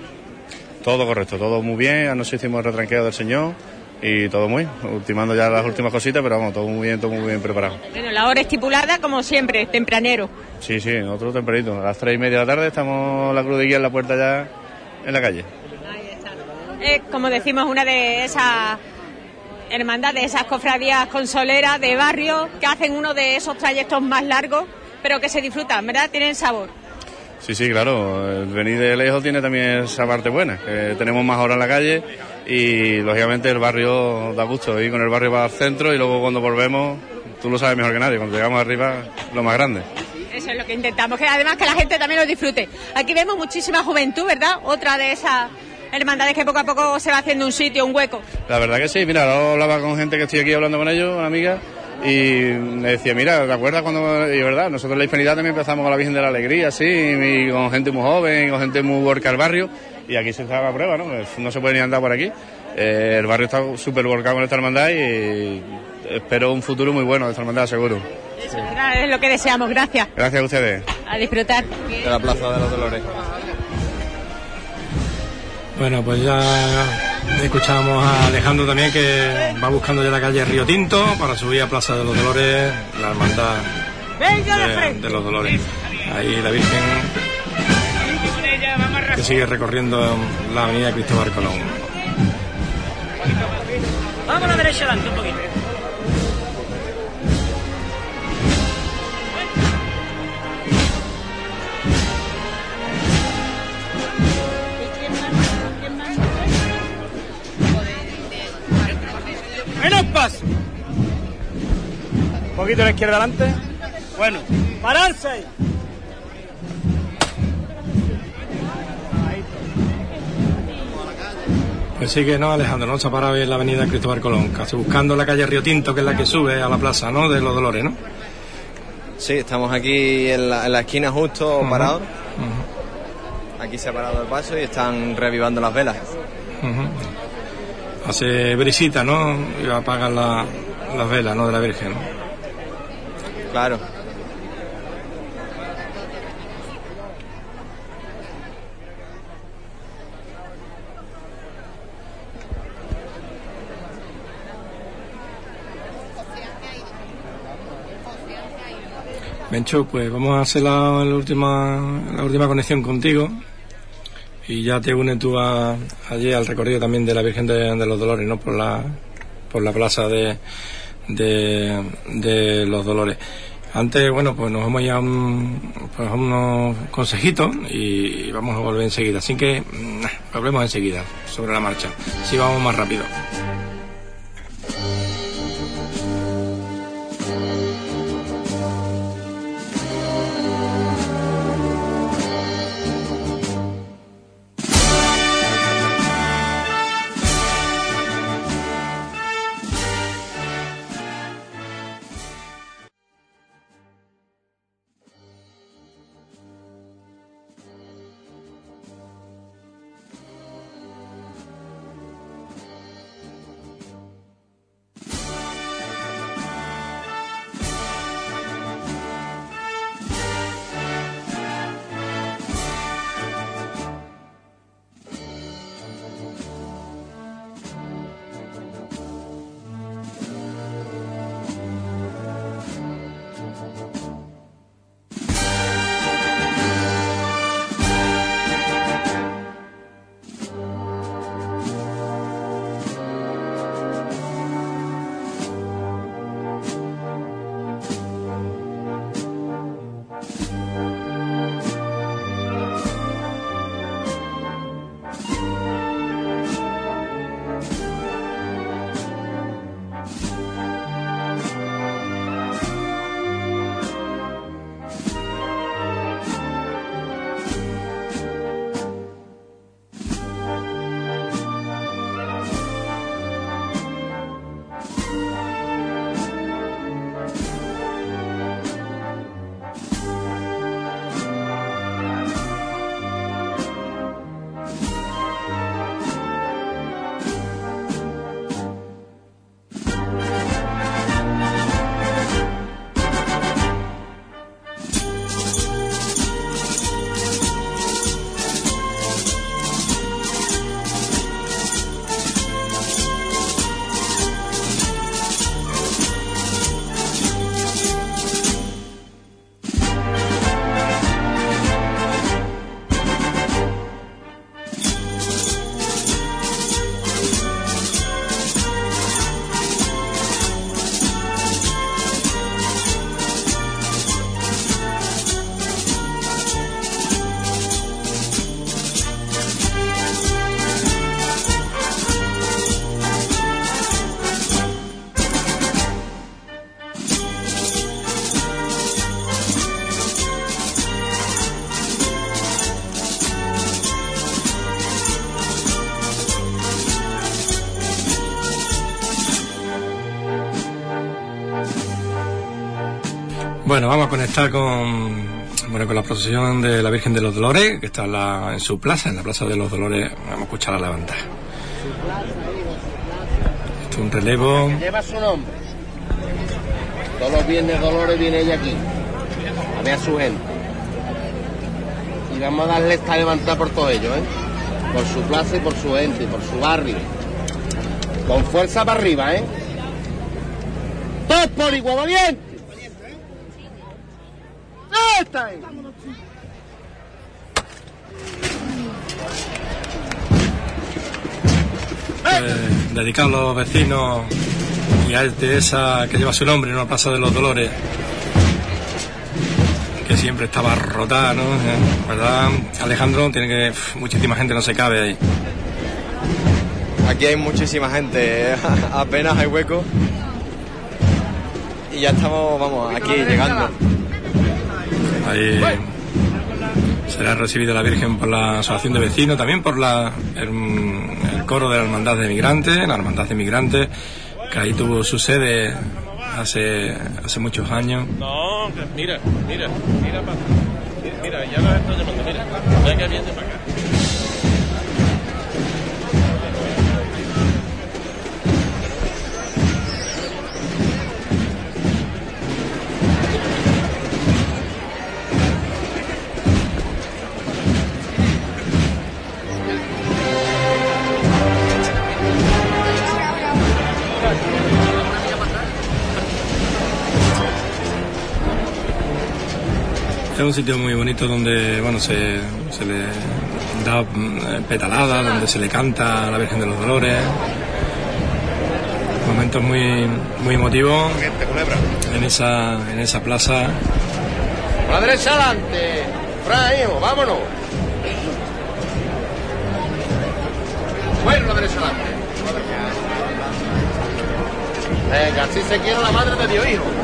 Todo correcto, todo muy bien. Anoche hicimos el retranqueo del Señor, y todo muy, ultimando ya las últimas cositas, pero vamos, todo muy bien, todo muy bien preparado. Bueno, la hora estipulada, como siempre, tempranero. Sí, sí, nosotros tempranito, a las tres y media de la tarde estamos la cruz de guía en la puerta ya en la calle. Es, como decimos, una de esas hermandades, esas cofradías consoleras de barrio que hacen uno de esos trayectos más largos, pero que se disfrutan, ¿verdad? Tienen sabor. Sí, sí, claro, el venir de lejos tiene también esa parte buena, que tenemos más horas en la calle y lógicamente el barrio da gusto, ir con el barrio para el centro y luego cuando volvemos, tú lo sabes mejor que nadie, cuando llegamos arriba, lo más grande. Eso es lo que intentamos, que además que la gente también lo disfrute. Aquí vemos muchísima juventud, ¿verdad? Otra de esas hermandades que poco a poco se va haciendo un sitio, un hueco. La verdad que sí, mira, ahora hablaba con gente que estoy aquí hablando con ellos, una amiga, y me decía, mira, ¿te acuerdas cuando, y verdad, nosotros en la Hispanidad también empezamos con la Virgen de la Alegría, sí, y con gente muy joven, con gente muy work al barrio, y aquí se estaba a prueba, ¿no? Pues no se puede ni andar por aquí. Eh, el barrio está súper volcado con esta hermandad y espero un futuro muy bueno de esta hermandad, seguro. Eso es lo que deseamos. Gracias. Gracias a ustedes. A disfrutar. De la Plaza de los Dolores. Bueno, pues ya escuchamos a Alejandro también que va buscando ya la calle Río Tinto para subir a Plaza de los Dolores, la hermandad de, de los Dolores. Ahí la Virgen que sigue recorriendo la avenida Cristóbal Colón. Vamos a la derecha adelante un poquito. ¡Menos paso! Un poquito a la izquierda adelante. Bueno, pararse ahí. Pues sí que no, Alejandro, no se ha parado en la avenida Cristóbal Colón, casi buscando la calle Río Tinto, que es la que sube a la plaza, ¿no? De los Dolores, ¿no? Sí, estamos aquí en la, en la esquina justo parados. Aquí se ha parado el paso y están revivando las velas. Hace brisita, ¿no? Y apagan la- las velas, ¿no? De la Virgen. ¿no? Claro. Mencho, pues vamos a hacer la, la última la última conexión contigo y ya te unes tú a, allí al recorrido también de la Virgen de, los Dolores, ¿no? Por la por la plaza de, de, los Dolores. Antes, bueno, pues nos vamos ya a, un- pues unos consejitos y vamos a volver enseguida. Así que mm, volvemos enseguida sobre la marcha. Si vamos más rápido. Bueno, vamos a conectar con bueno con la procesión de la Virgen de los Dolores, que está en, la- su plaza, en la Plaza de los Dolores. Vamos a escuchar a levantar. Esto es un relevo. Lleva su nombre. Todos los viernes Dolores viene ella aquí. A ver a su gente. Y vamos a darle esta levantada por todo ello, ¿eh? Por su plaza y por su gente, por su barrio. Con fuerza para arriba, ¿eh? ¡Todos por igual! ¡Ahí está ahí! eh, a los vecinos y a este esa que lleva su nombre en una plaza de los Dolores que siempre estaba rotada, ¿no? Eh, ¿Verdad, Alejandro? Tiene que muchísima gente no se cabe ahí. Aquí hay muchísima gente, apenas hay hueco. Y ya estamos, vamos, aquí llegando. Ahí será recibida la Virgen por la Asociación de Vecinos, también por la, coro de la Hermandad de Migrantes, la Hermandad de Migrantes, que ahí tuvo su sede hace, hace muchos años. No, mira, mira, mira Mira, ya nos está llamando, mira. Ya que viene para acá. Un sitio muy bonito donde bueno se, se le da mm, petalada, donde se le canta a la Virgen de los Dolores. Momentos muy, muy emotivos en esa, en esa plaza. La derecha adelante. Fray, hijo, vámonos. Bueno, la derecha adelante. Venga, así se quiere la madre de Dios, hijo.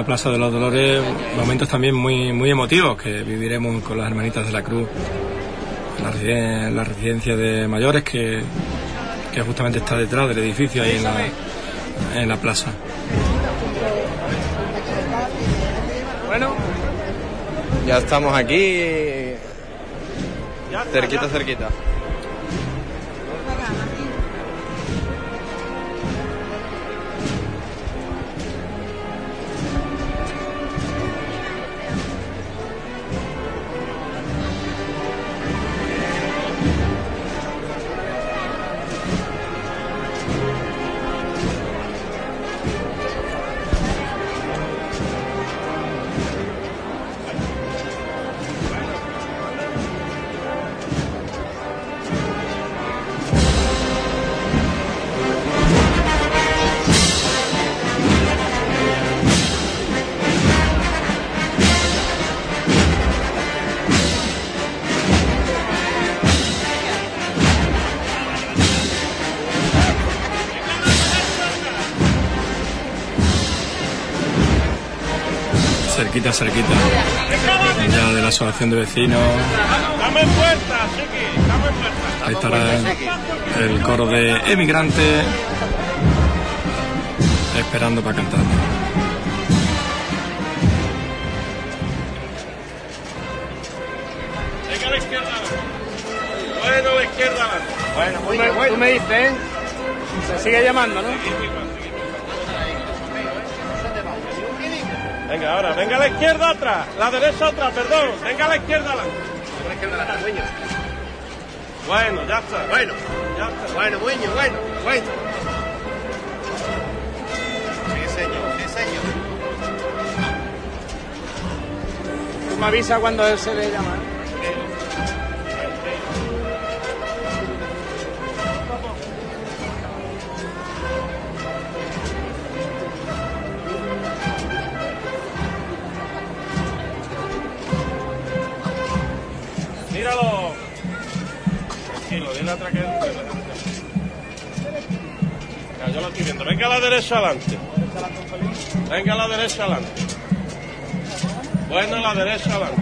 La Plaza de los Dolores, momentos también muy, muy emotivos que viviremos con las hermanitas de la Cruz en la, residen- en la residencia de mayores que, que justamente está detrás del edificio ahí en la, en la plaza. Bueno, ya estamos aquí. Cerquita, cerquita. Cerquita, ya de la Asociación de Vecinos. Dame puerta, Chiqui, dame puerta. Ahí estará el, el coro de emigrantes esperando para cantar. Venga a la izquierda. Bueno, a la izquierda. Bueno, tú tú me dices, ¿eh? Se sigue llamando, ¿no? Venga, a la izquierda atrás. La derecha atrás, perdón. Venga a la izquierda adelante. Bueno, ya está. Bueno, ya está. bueno, bueno, bueno, bueno. Sí, señor, sí, señor. Tú me avisas cuando él se le llama. Adelante. Venga a la derecha adelante. Bueno, a la derecha adelante.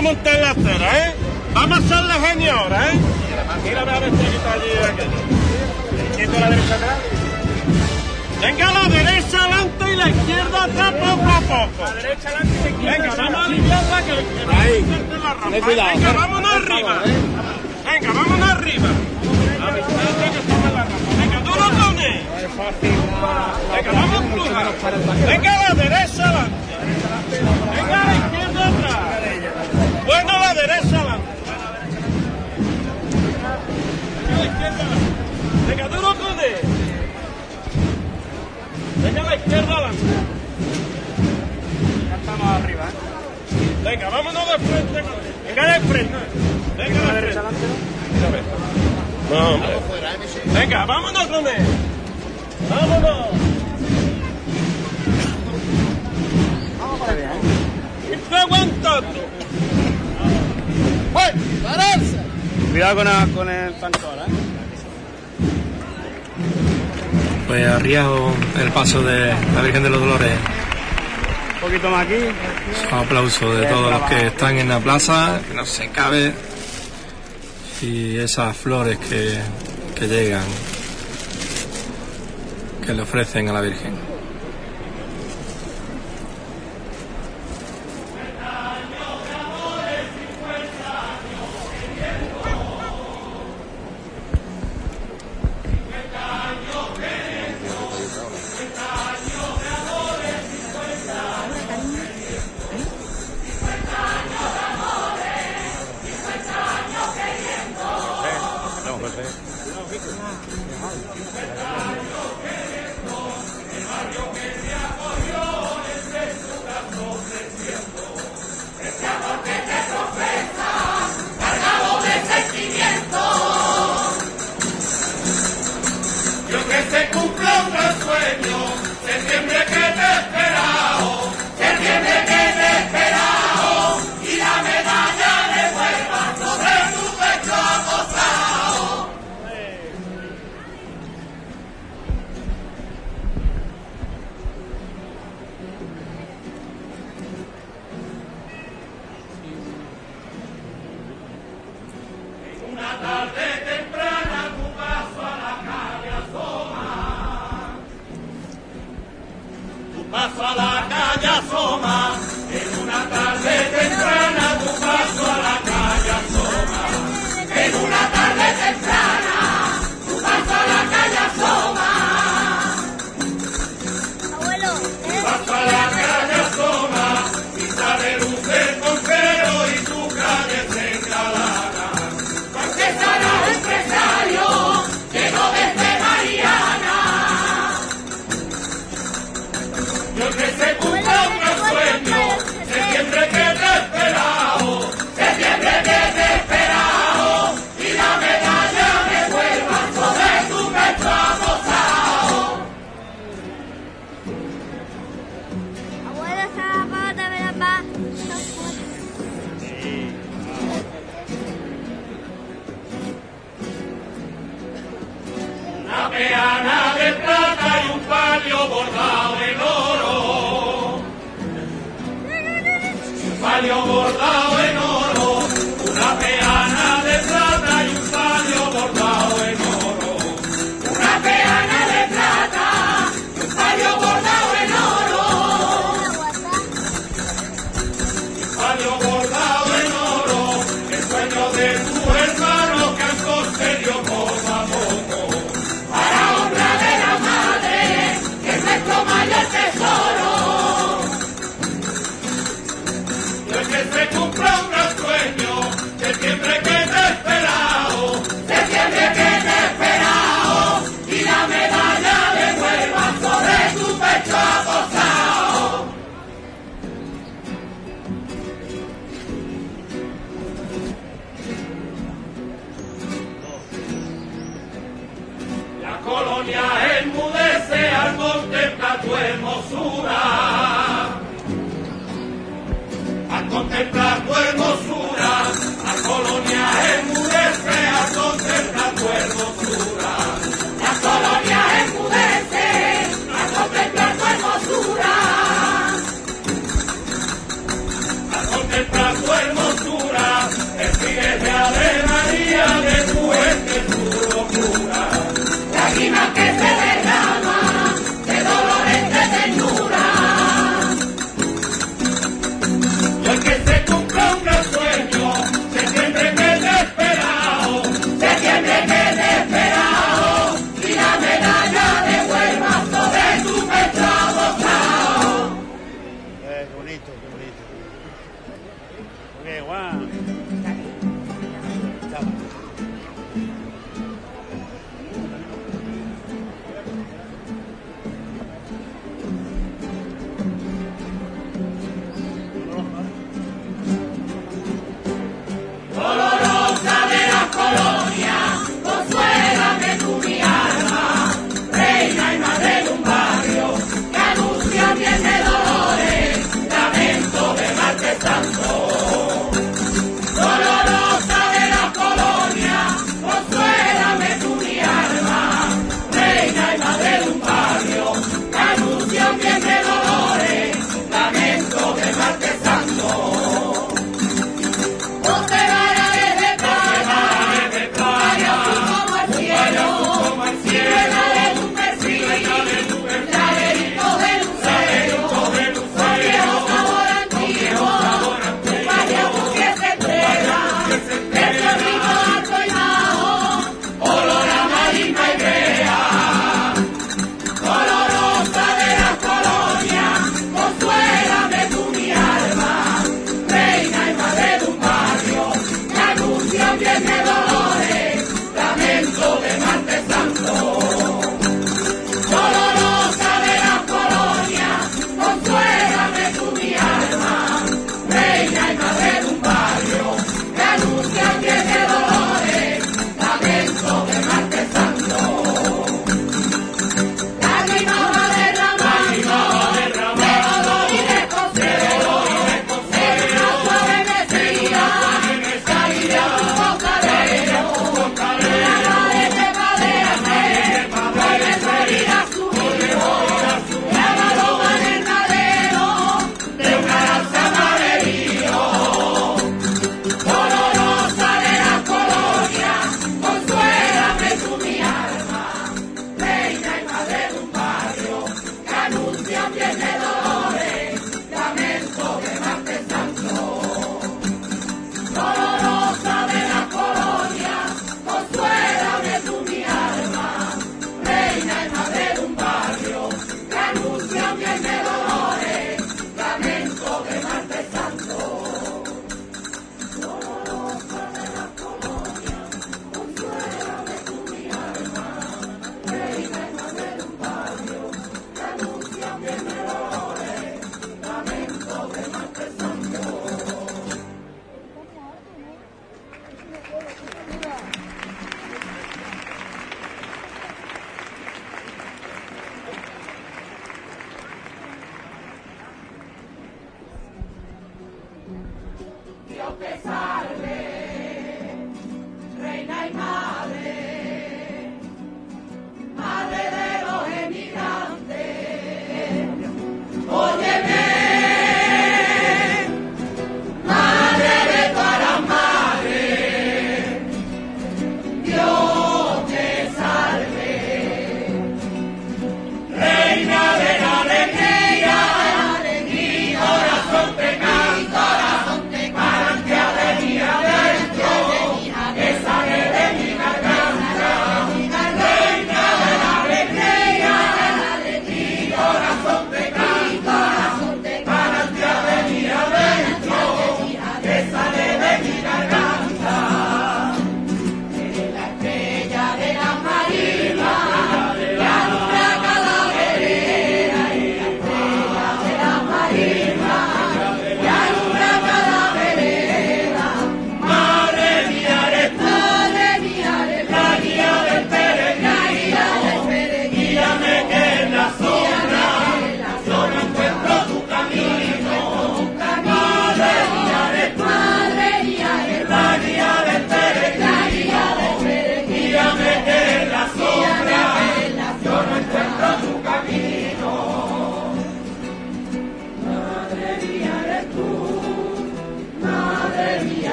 A montar la acera, ¿eh? Vamos a hacerle genio ahora, ¿eh? Mírame a ver si está allí aquello. Quieto a la derecha atrás. Venga a la derecha adelante y la izquierda atrás poco a poco. A la derecha adelante y la izquierda Venga, vamos a limpiarla que que a Ahí. la rampa. Ten cuidado, Venga, eh. vámonos arriba. favor, eh. Venga, vámonos arriba. Avisate que estamos en la rampa. Venga. Es fácil. Venga, vamos tú. Venga a la derecha adelante. Izquierda. Venga, duro con él. Venga a la izquierda adelante. Ya estamos arriba, ¿eh? Venga, vámonos de frente con él. Venga de frente. Venga de frente. adelante. No, hombre. Venga, vámonos con él. Vámonos. Está bien, ¿eh? Y estoy aguantando. ¡Bueno! ¡Pararse! Cuidado con, la- con el ¿eh? Pues arriado el paso de la Virgen de los Dolores. Un poquito más aquí. Un aplauso de todos los que están en la plaza, que no se cabe. Y esas flores que, que llegan, que le ofrecen a la Virgen.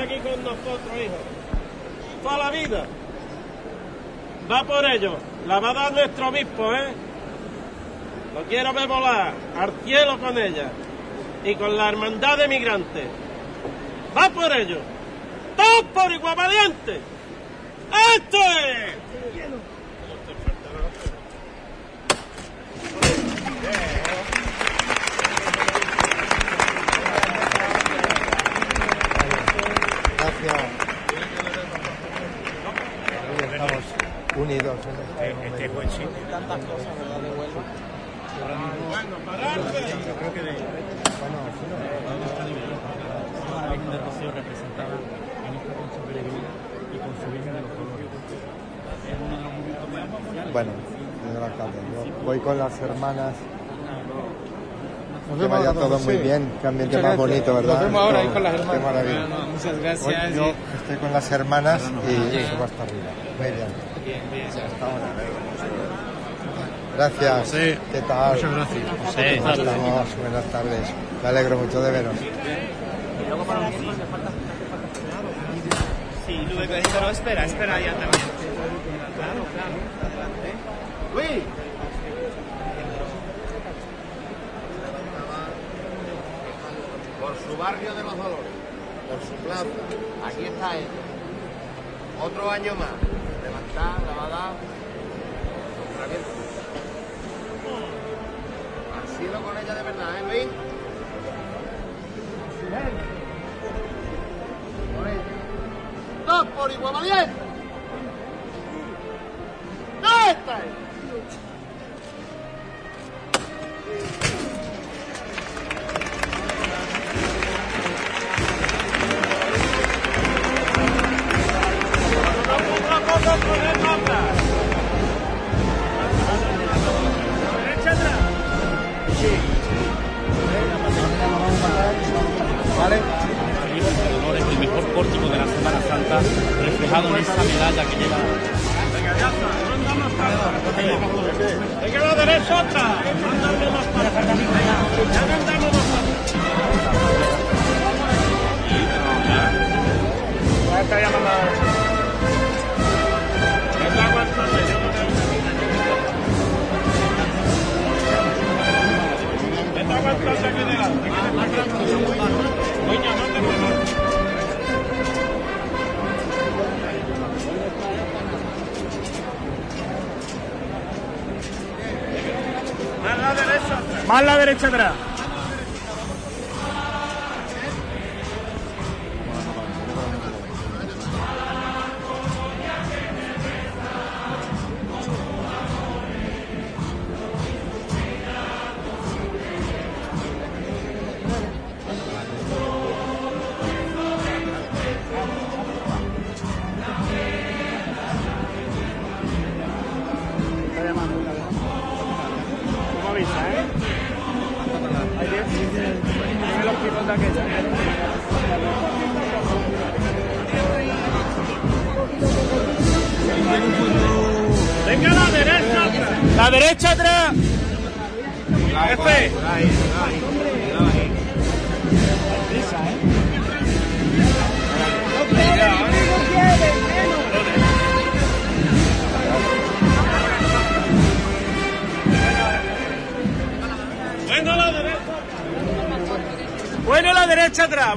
Aquí con nosotros, hijo? Toda la vida. Va por ello. La va a dar nuestro obispo, ¿eh? Lo quiero ver volar al cielo con ella y con la hermandad de migrantes. Va por ello. Todos por igual valiente. ¡Esto es! Gracias. Hoy estamos unidos en este, Este es buen sitio. Tantas cosas, ¿verdad? De Huelva. Bueno, pararse. Yo creo que de, Bueno, la Virgen de Rocío representada en esta concha peregrina y con su Virgen de los Dolores. Es uno de los momentos más especiales. Bueno, señor alcalde, yo voy con las hermanas. Nos Que vaya todo sí. muy bien, qué ambiente Muchas más gracias. bonito, ¿verdad? Nos vemos ahora ahí con las Qué hermanas. maravilla. No, no, muchas gracias Hoy yo y- estoy con las hermanas y subo hasta arriba. Muy bien. Bien, bien. Hasta ahora. Gracias. José, ¿Qué tal? muchas gracias. José, ¿Cómo buenas tardes. estamos? Buenas tardes. Me alegro mucho de veros. Sí, luego pero espera, espera ya también. Claro, claro. Luis. Por su barrio de los Dolores, por su plaza, aquí está él. Otro año más. Levantar, lavada. Al cielo con ella de verdad, ¿eh, Luis? Por ella. Dos por igual valiente. Más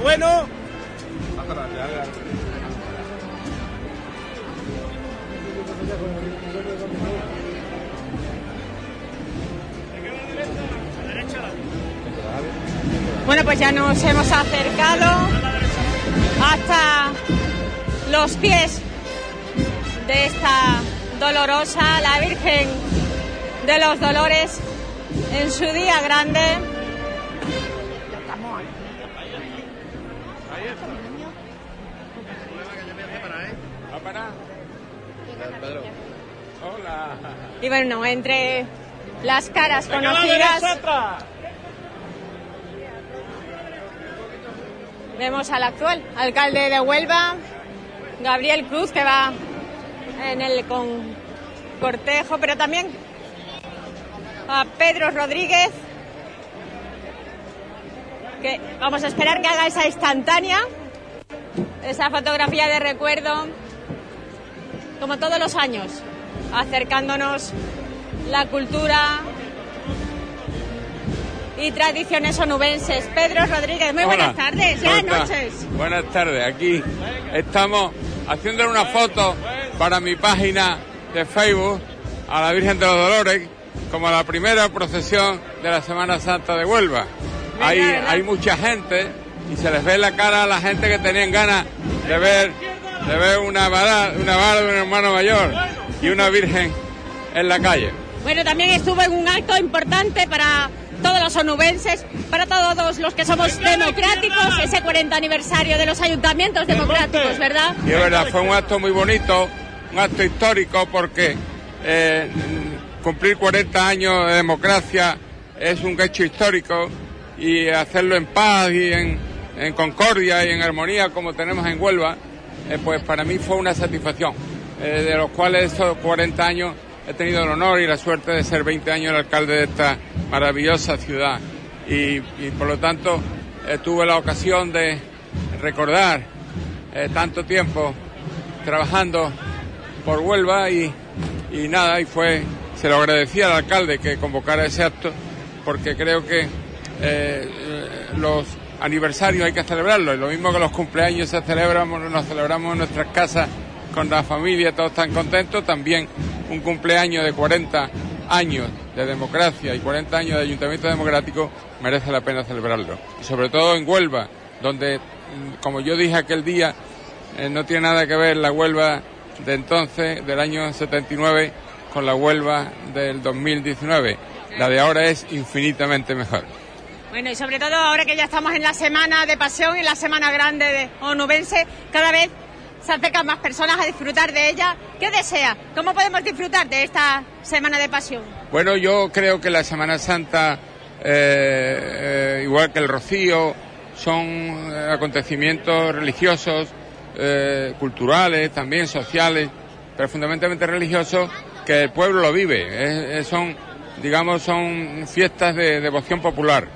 Bueno. Bueno, pues ya nos hemos acercado hasta los pies de esta dolorosa, la Virgen de los Dolores, en su día grande. Y bueno, entre las caras conocidas vemos al actual alcalde de Huelva, Gabriel Cruz, que va en el con cortejo, pero también a Pedro Rodríguez, que vamos a esperar que haga esa instantánea, esa fotografía de recuerdo, como todos los años, acercándonos la cultura y tradiciones onubenses. Pedro Rodríguez, muy buenas Hola, tardes, ¿cómo ya está? noches. Buenas tardes, aquí estamos haciéndole una foto para mi página de Facebook a la Virgen de los Dolores como la primera procesión de la Semana Santa de Huelva. Hay, hay mucha gente y se les ve la cara a la gente que tenían ganas de ver, de ver una vara, una vara de un hermano mayor y una Virgen en la calle. Bueno, también estuvo en un acto importante para todos los onubenses, para todos los que somos democráticos, ese 40 aniversario de los ayuntamientos democráticos, ¿verdad? Y es verdad, fue un acto muy bonito, un acto histórico porque eh, cumplir 40 años de democracia es un hecho histórico y hacerlo en paz y en, en concordia y en armonía como tenemos en Huelva, eh, pues para mí fue una satisfacción, eh, de los cuales estos 40 años he tenido el honor y la suerte de ser 20 años el alcalde de esta maravillosa ciudad. Y, y por lo tanto eh, tuve la ocasión de recordar eh, tanto tiempo trabajando por Huelva y, y nada, y fue, se lo agradecía al alcalde que convocara ese acto porque creo que eh, los aniversarios hay que celebrarlos, lo mismo que los cumpleaños se celebramos, nos celebramos en nuestras casas con la familia, todos están contentos, también un cumpleaños de 40 años de democracia y 40 años de ayuntamiento democrático merece la pena celebrarlo. Y sobre todo en Huelva, donde, mm, como yo dije aquel día, eh, no tiene nada que ver la Huelva de entonces, del año 79, con la Huelva del 2019. La de ahora es infinitamente mejor. Bueno, y sobre todo ahora que ya estamos en la semana de pasión, en la semana grande de onubense, cada vez se acercan más personas a disfrutar de ella. ¿Qué desea? ¿Cómo podemos disfrutar de esta semana de pasión? Bueno, yo creo que la Semana Santa, eh, eh, igual que el Rocío, son eh, acontecimientos religiosos, culturales, también sociales, pero fundamentalmente religiosos, que el pueblo lo vive. Es- son, digamos, son fiestas de devoción popular.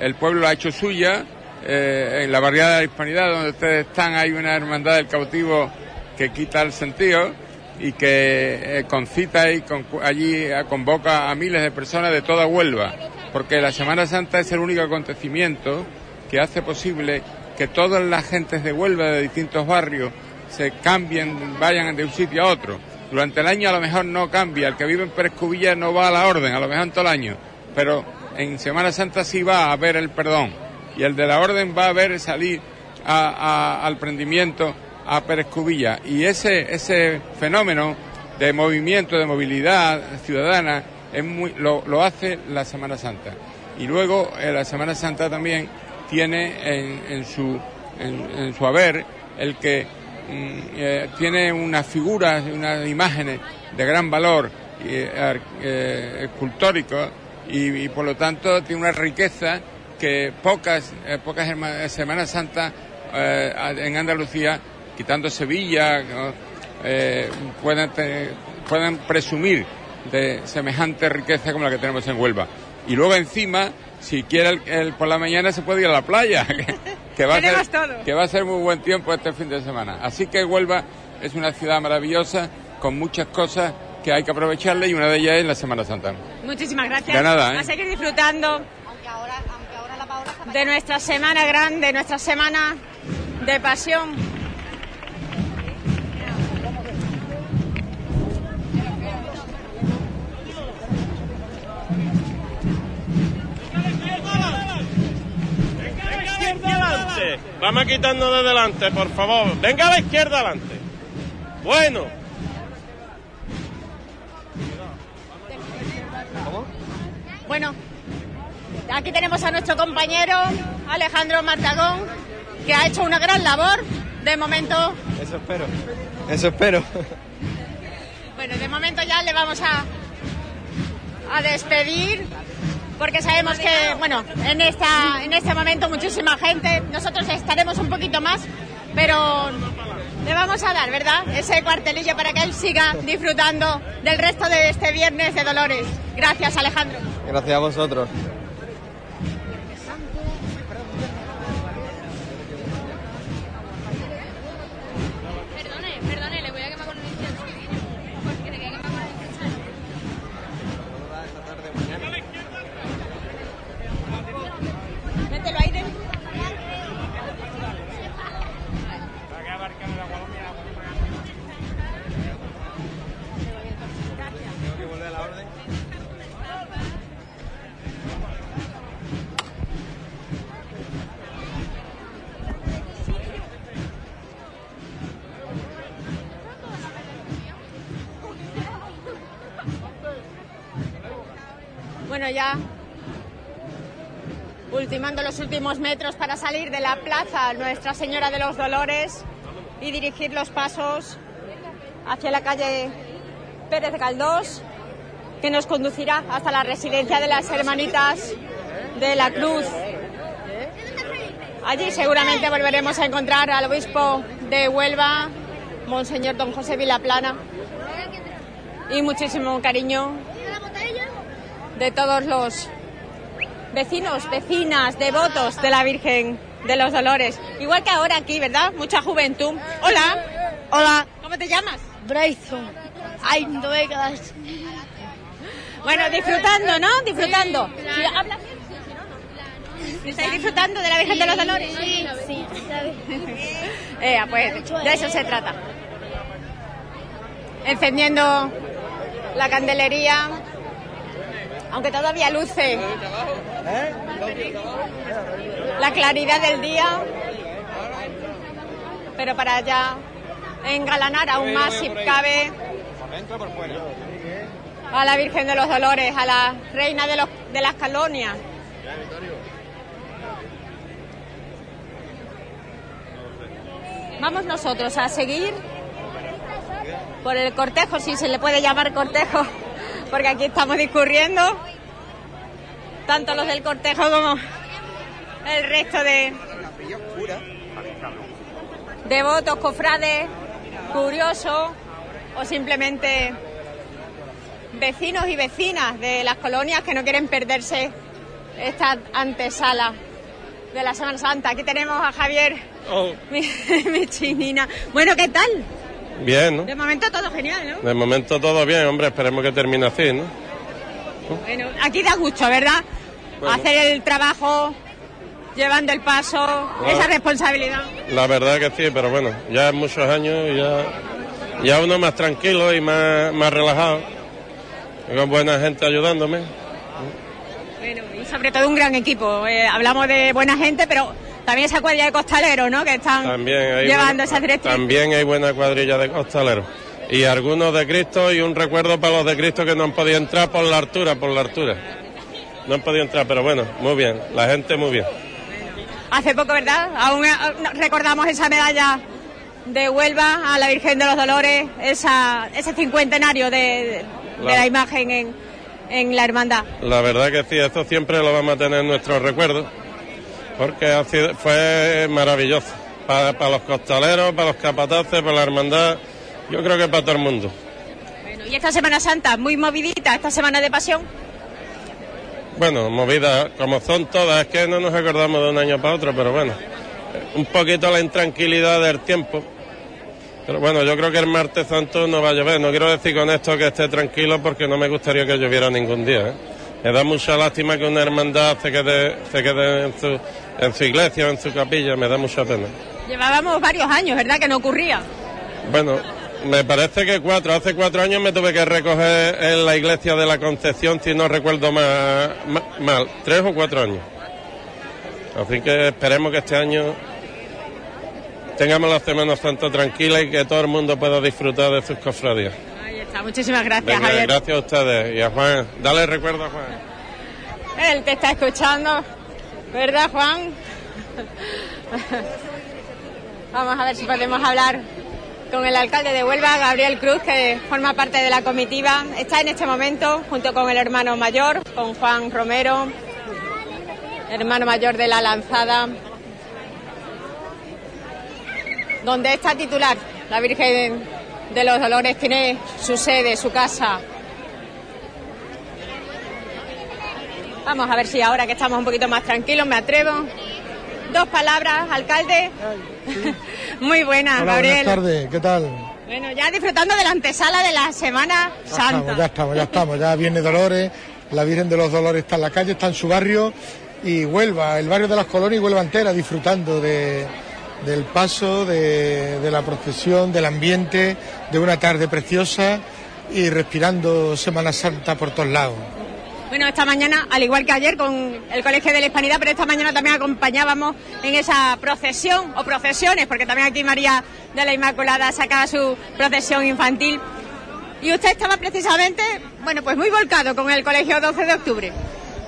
El pueblo ha hecho suya. eh, en la barriada de la Hispanidad, donde ustedes están, hay una hermandad del cautivo que quita el sentido y que eh, concita y con- allí eh, convoca a miles de personas de toda Huelva, porque la Semana Santa es el único acontecimiento que hace posible que todas las gentes de Huelva de distintos barrios se cambien, vayan de un sitio a otro. Durante el año a lo mejor no cambia, el que vive en Pérez Cubilla no va a la orden, a lo mejor en todo el año, pero en Semana Santa sí va a haber el perdón y el de la orden va a ver salir al prendimiento a Pérez Cubilla. Y ese, ese fenómeno de movimiento, de movilidad ciudadana, es muy, lo, lo hace la Semana Santa. Y luego eh, la Semana Santa también tiene en, en su, en, su haber el que mm, eh, tiene unas figuras, unas imágenes de gran valor eh, escultórico y, y por lo tanto tiene una riqueza que pocas, eh, pocas herma- Semanas Santas eh, en Andalucía, quitando Sevilla, eh, te- pueden presumir de semejante riqueza como la que tenemos en Huelva. Y luego encima, si quiere el, el- por la mañana se puede ir a la playa, que, que va a ser, todo. que va a ser muy buen tiempo este fin de semana. Así que Huelva es una ciudad maravillosa con muchas cosas que hay que aprovecharle y una de ellas es la Semana Santa. Muchísimas gracias. De nada, ¿eh? A seguir disfrutando de nuestra semana grande, nuestra semana de pasión. adelante. Vamos quitando de delante, por favor. Venga a la izquierda adelante. Bueno. Bueno, aquí tenemos a nuestro compañero Alejandro Martagón, que ha hecho una gran labor. De momento, Eso espero. Eso espero. bueno, de momento ya le vamos a, a despedir, porque sabemos que, bueno, en, esta, en este momento muchísima gente, nosotros estaremos un poquito más, pero le vamos a dar, ¿verdad? Ese cuartelillo para que él siga disfrutando del resto de este viernes de Dolores. Gracias, Alejandro. Gracias a vosotros. Metros para salir de la plaza Nuestra Señora de los Dolores y dirigir los pasos hacia la calle Pérez Galdós, que nos conducirá hasta la residencia de las Hermanitas de la Cruz. Allí seguramente volveremos a encontrar al obispo de Huelva, Monseñor Don José Vilaplana, y muchísimo cariño de todos los vecinos, vecinas, devotos de la Virgen de los Dolores. Igual que ahora aquí, ¿verdad? Mucha juventud. Hola. Hola. ¿Cómo te llamas? Bryson. Ay, no quedas. Bueno, disfrutando, ¿no? Disfrutando. Sí, habla. ¿Estáis disfrutando de la Virgen de los Dolores? Sí, sí. Eh, pues de eso se trata. Encendiendo la candelería, aunque todavía luce. La claridad del día, pero para ya engalanar aún más si cabe. A la Virgen de los Dolores, a la Reina de, los, de las Calonias. Vamos nosotros a seguir por el cortejo, si se le puede llamar cortejo, porque aquí estamos discurriendo, tanto los del cortejo como el resto de devotos, cofrades, curiosos o simplemente vecinos y vecinas de las colonias que no quieren perderse esta antesala de la Semana Santa. Aquí tenemos a Javier, Oh, mi, mi chinina. Bueno, ¿qué tal? Bien, ¿no? De momento todo genial, ¿no? De momento todo bien, hombre, esperemos que termine así, ¿no? Bueno, aquí da gusto, ¿verdad? Bueno. Hacer el trabajo, llevando el paso, esa responsabilidad. La verdad que sí, pero bueno, ya muchos años y ya, ya uno más tranquilo y más, más relajado, y con buena gente ayudándome. Bueno, y sobre todo un gran equipo. Eh, hablamos de buena gente, pero también esa cuadrilla de costaleros, ¿no? Que están También llevando buena, esas directrices. también hay buena cuadrilla de costaleros. Y algunos de Cristo y un recuerdo para los de Cristo que no han podido entrar por la altura, por la altura. No han podido entrar, pero bueno, muy bien, la gente muy bien. Hace poco, ¿verdad? Aún eh, recordamos esa medalla de Huelva a la Virgen de los Dolores, esa, ese cincuentenario de, de La- la imagen en, en la hermandad. La verdad que sí, esto siempre lo vamos a tener en nuestros recuerdos, porque ha sido- fue maravilloso. Para, para los costaleros, para los capataces, para la hermandad, yo creo que para todo el mundo. Bueno, y esta Semana Santa, muy movidita, esta semana de pasión. Bueno, movidas como son todas, es que no nos acordamos de un año para otro, pero bueno, un poquito la intranquilidad del tiempo. Pero bueno, yo creo que el martes santo no va a llover. No quiero decir con esto que esté tranquilo porque no me gustaría que lloviera ningún día. ¿eh? Me da mucha lástima que una hermandad se quede, se quede en, su, en su iglesia o en su capilla, me da mucha pena. Llevábamos varios años, ¿verdad? Que no ocurría. Bueno, me parece que cuatro. Hace cuatro años me tuve que recoger en la iglesia de la Concepción, si no recuerdo ma- ma- mal, tres o cuatro años. Así que esperemos que este año tengamos la Semana Santa tranquila y que todo el mundo pueda disfrutar de sus cofradías. Está, muchísimas gracias, Venga, Javier. gracias a ustedes y a Juan. Dale recuerdo a Juan. Él te está escuchando, ¿verdad, Juan? Vamos a ver si podemos hablar con el alcalde de Huelva, Gabriel Cruz, que forma parte de la comitiva. Está en este momento junto con el hermano mayor, con Juan Romero, hermano mayor de la lanzada, donde está titular. La Virgen de los Dolores tiene su sede, su casa. Vamos a ver si ahora que estamos un poquito más tranquilos me atrevo. Dos palabras, alcalde. Muy buenas, Hola, Gabriel. buenas tardes, ¿qué tal? Bueno, ya disfrutando de la antesala de la Semana Ya estamos, Santa. ya estamos, ya estamos, ya viene Dolores, la Virgen de los Dolores está en la calle, está en su barrio y Huelva, el barrio de las colonias y Huelva entera disfrutando de, del paso, de, la procesión, del ambiente, de una tarde preciosa y respirando Semana Santa por todos lados. Bueno, esta mañana, al igual que ayer con el Colegio de la Hispanidad, pero esta mañana también acompañábamos en esa procesión o procesiones, porque también aquí María de la Inmaculada sacaba su procesión infantil. Y usted estaba precisamente, bueno, pues muy volcado con el Colegio 12 de Octubre.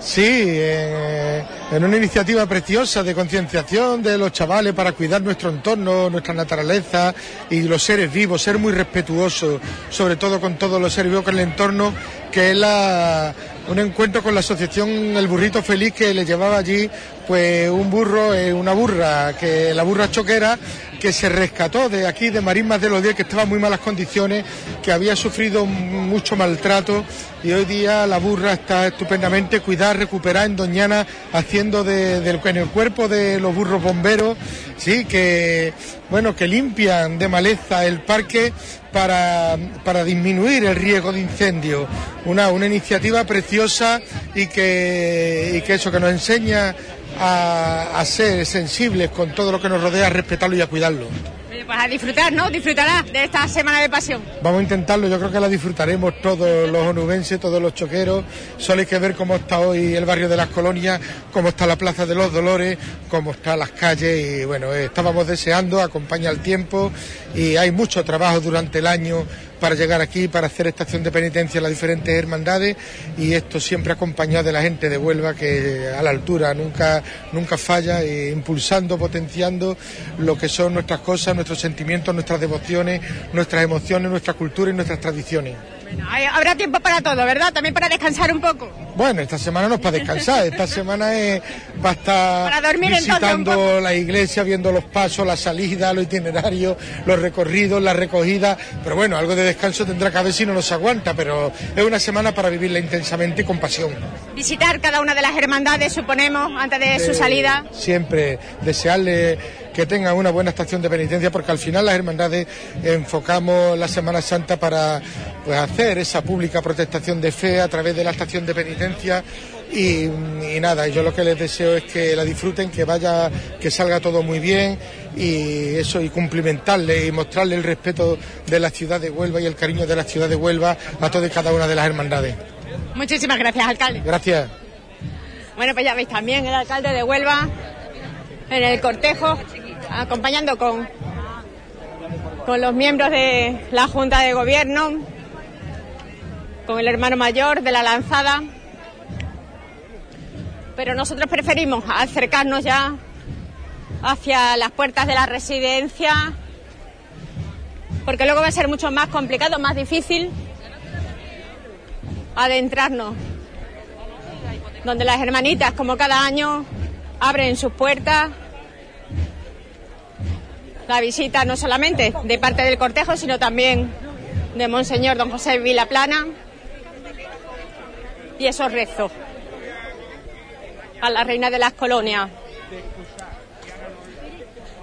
Sí, eh, en una iniciativa preciosa de concienciación de los chavales para cuidar nuestro entorno, nuestra naturaleza y los seres vivos, ser muy respetuosos, sobre todo con todos los seres vivos, con el entorno, que es la, un encuentro con la asociación El Burrito Feliz que le llevaba allí pues un burro, eh, una burra, que la burra choquera que se rescató de aquí, de Marismas de los Días, que estaba en muy malas condiciones, que había sufrido mucho maltrato y hoy día la burra está estupendamente cuidada, recuperada en Doñana, haciendo de, en el cuerpo de los burros bomberos, sí, que bueno, que limpian de maleza el parque para, para disminuir el riesgo de incendio. Una, una iniciativa preciosa y que, y que eso que nos enseña a, a ser sensibles con todo lo que nos rodea, a respetarlo y a cuidarlo. Pues a disfrutar, ¿no? Disfrutará de esta Semana de Pasión. Vamos a intentarlo, yo creo que la disfrutaremos todos los onubenses, todos los choqueros. Solo hay que ver cómo está hoy el barrio de las colonias, cómo está la Plaza de los Dolores, cómo están las calles y bueno, eh, estábamos deseando, acompaña el tiempo y hay mucho trabajo durante el año para llegar aquí, para hacer estación de penitencia en las diferentes hermandades y esto siempre acompañado de la gente de Huelva que a la altura nunca, nunca falla, eh, impulsando, potenciando lo que son nuestras cosas, nuestros sentimientos, nuestras devociones, nuestras emociones, nuestra cultura y nuestras tradiciones. Habrá tiempo para todo, ¿verdad? También para descansar un poco. Bueno, esta semana no es para descansar, esta semana es estar Para dormir entonces un visitando la iglesia, viendo los pasos, la salida, los itinerarios, los recorridos, la recogida, pero bueno, algo de descanso tendrá que haber si no nos aguanta, pero es una semana para vivirla intensamente y con pasión. Visitar cada una de las hermandades, suponemos, antes de su salida. Siempre desearle que tengan una buena estación de penitencia, porque al final las hermandades enfocamos la Semana Santa para pues, hacer esa pública protestación de fe a través de la estación de penitencia. Y, y nada, yo lo que les deseo es que la disfruten, que vaya, que salga todo muy bien y eso, y cumplimentarle y mostrarle el respeto de la ciudad de Huelva y el cariño de la ciudad de Huelva a todas y cada una de las hermandades. Muchísimas gracias, alcalde. Gracias. Bueno, pues ya veis también el alcalde de Huelva en el cortejo, acompañando con, con los miembros de la Junta de Gobierno, con el hermano mayor de la lanzada. Pero nosotros preferimos acercarnos ya hacia las puertas de la residencia, porque luego va a ser mucho más complicado, más difícil adentrarnos, donde las hermanitas, como cada año, abren sus puertas. La visita no solamente de parte del cortejo, sino también de Monseñor Don José Vilaplana y esos rezos a la reina de las colonias.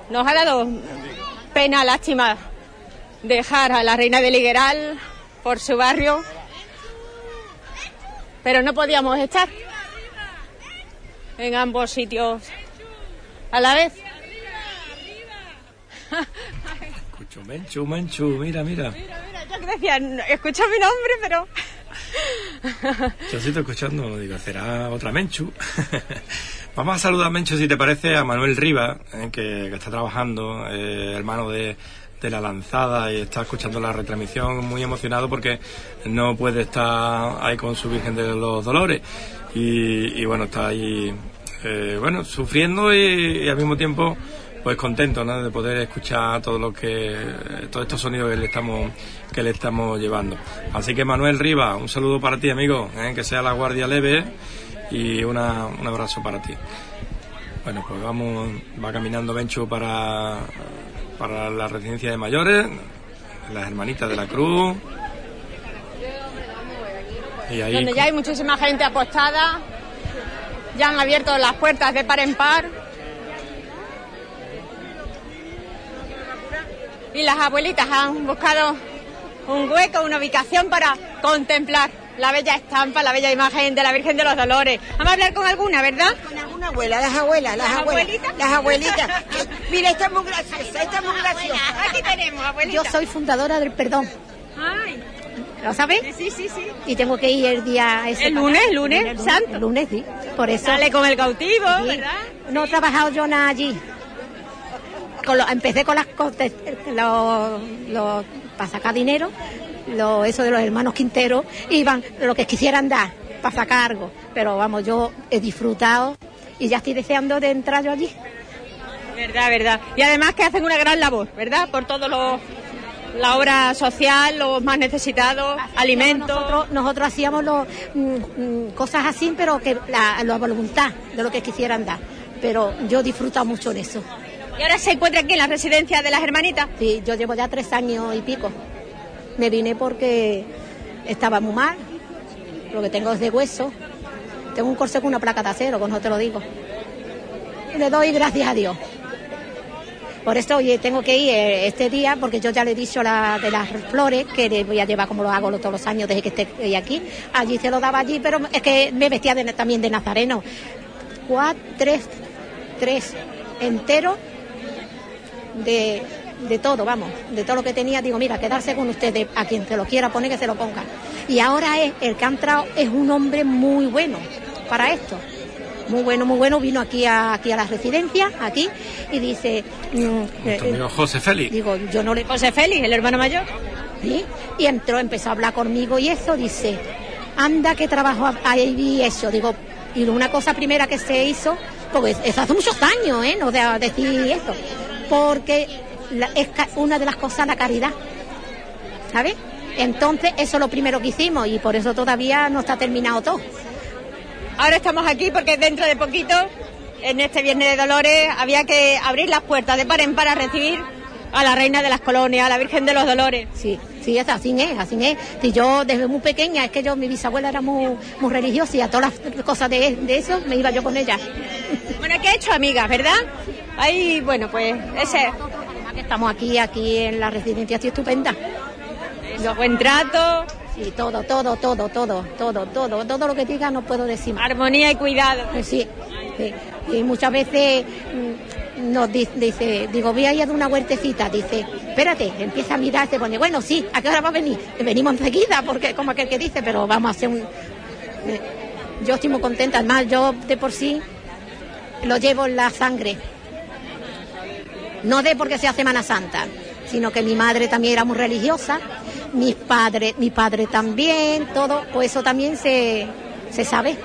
Nos ha dado pena, lástima, dejar a la reina de Ligueral por su barrio, pero no podíamos estar en ambos sitios a la vez. Escucho, Menchu, Menchu, mira, mira. Yo que decía, escucha mi nombre, pero Yo sí estoy escuchando, digo, será otra Menchu. Vamos a saludar, Menchu, si te parece, a Manuel Riva, eh, que, está trabajando, eh, hermano de, de la lanzada y está escuchando la retransmisión muy emocionado porque no puede estar ahí con su Virgen de los Dolores y, bueno, está ahí, eh, bueno, sufriendo y al mismo tiempo pues contento ¿no? de poder escuchar todo lo que todos estos sonidos que le estamos que le estamos llevando así que Manuel Riva un saludo para ti amigo ¿eh? que sea la guardia leve y una, un abrazo para ti bueno pues vamos va caminando Bencho para para la residencia de mayores las hermanitas de la cruz donde ya hay muchísima gente apostada, ya han abierto las puertas de par en par. Y las abuelitas han buscado un hueco, una ubicación para contemplar la bella estampa, la bella imagen de la Virgen de los Dolores. Vamos a hablar con alguna, ¿verdad? Con alguna abuela, las abuelas, las, abuelas. abuelitas? Las abuelitas. Mira, esta es muy graciosa, esta es muy graciosa. Aquí tenemos, abuelita. Yo soy fundadora del perdón. Ay, ¿Lo sabes? sí, sí, sí. Y tengo que ir el día ese. El lunes, el lunes, el santo. El lunes, sí. Por eso. Sale con el cautivo, Sí. ¿verdad? No he trabajado yo nada allí. Con lo- empecé con las cosas, los, los- para sacar dinero, lo, eso de los hermanos Quintero, iban lo que quisieran dar para sacar algo. Pero vamos, yo he disfrutado y ya estoy deseando de entrar yo allí. Verdad, verdad. Y además que hacen una gran labor, ¿verdad? Por todo lo, la obra social, los más necesitados, alimentos. Nosotros, nosotros hacíamos los, mm, mm, cosas así, pero que la, la voluntad de lo que quisieran dar. Pero yo he disfrutado mucho de eso. ¿Y ahora se encuentra aquí en la residencia de las hermanitas? Sí, yo llevo ya tres años y pico. Me vine porque estaba muy mal, lo que tengo es de hueso. Tengo un corsé con una placa de acero, con no te lo digo. Le doy gracias a Dios. Por esto, oye, tengo que ir eh, este día porque yo ya le he dicho la, de las flores que le voy a llevar como lo hago todos los años desde que esté aquí. Allí se lo daba allí, pero es que me vestía también de nazareno. Cuatro, tres, tres enteros de, de todo, vamos, de todo lo que tenía, digo, mira, quedarse con ustedes, a quien se lo quiera poner, que se lo ponga. Y ahora es, el que ha entrado es un hombre muy bueno para esto. Muy bueno, muy bueno, vino aquí a, aquí a la residencia, aquí, y dice, mm, eh, amigo José Félix digo, yo no le... José Félix, el hermano mayor. ¿Sí? Y entró, empezó a hablar conmigo y eso, dice, anda que trabajo ahí eso, digo, y una cosa primera que se hizo, porque eso hace muchos años, ¿eh? No de decir eso, porque es una de las cosas la caridad, ¿sabes? Entonces, eso es lo primero que hicimos y por eso todavía no está terminado todo. Ahora estamos aquí porque dentro de poquito, en este Viernes de Dolores, había que abrir las puertas de par en par a recibir a la Reina de las Colonias, a la Virgen de los Dolores. Sí, sí, es así es, así es. Si yo desde muy pequeña, es que yo, mi bisabuela era muy, muy religiosa y a todas las cosas de, de eso me iba yo con ella. Bueno, que he hecho amigas, ¿verdad? Ahí, bueno, pues ese... Estamos aquí, aquí en la residencia, estoy estupenda. Eso, buen trato. Sí, todo, todo, todo, todo, todo, todo, todo lo que diga no puedo decir más. Armonía y cuidado. Eh, Sí, sí. Y muchas veces mm, nos di- dice, digo, voy a ir a una huertecita, dice, espérate, empieza a mirar, se pone, bueno, sí, ¿a qué hora va a venir? Venimos enseguida, porque como aquel que dice, pero vamos a hacer un... eh, yo estoy muy contenta. Además, yo de por sí lo llevo en la sangre. No de porque sea Semana Santa, sino que mi madre también era muy religiosa, mis padres, mi padre también, todo, pues eso también se, se sabe.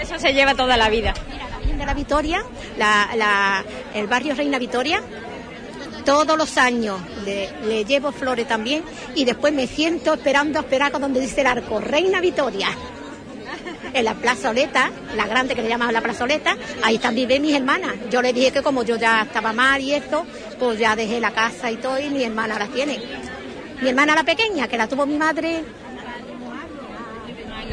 Eso se lleva toda la vida. La Virgen de la Victoria, la- la- el barrio Reina Victoria, todos los años le, le llevo flores también y después me siento esperando a esperar con donde dice el arco, Reina Victoria. En la plazoleta, la grande que le llaman la plazoleta, ahí también viven mis hermanas. Yo le dije que como yo ya estaba mal y esto, pues ya dejé la casa y todo y mi hermana las tiene. Mi hermana la pequeña, que la tuvo mi madre,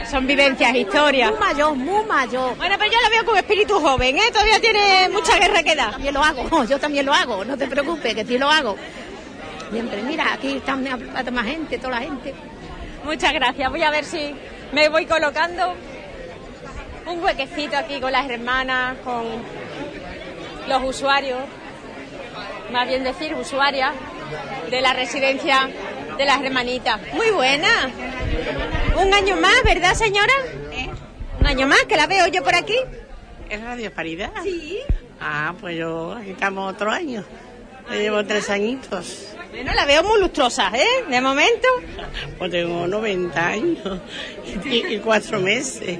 Son vivencias, historias. muy mayor, muy mayor. Bueno, pero yo la veo con espíritu joven, ¿eh? Todavía tiene mucha guerra que dar. También lo hago, yo también lo hago, no te preocupes, que sí lo hago. Siempre, mira, aquí está más gente, toda la gente. Muchas gracias. Voy a ver si me voy colocando un huequecito aquí con las hermanas, con los usuarios, más bien decir usuarias de la residencia de las hermanitas. Muy buena. Un año más, ¿verdad, señora? Un año más, que la veo yo por aquí. ¿Es Radio Paridad? Sí. Ah, pues yo aquí estamos otro año. Yo llevo tres añitos. Bueno, la veo muy lustrosa, ¿eh? De momento. Pues tengo 90 años y, cuatro meses.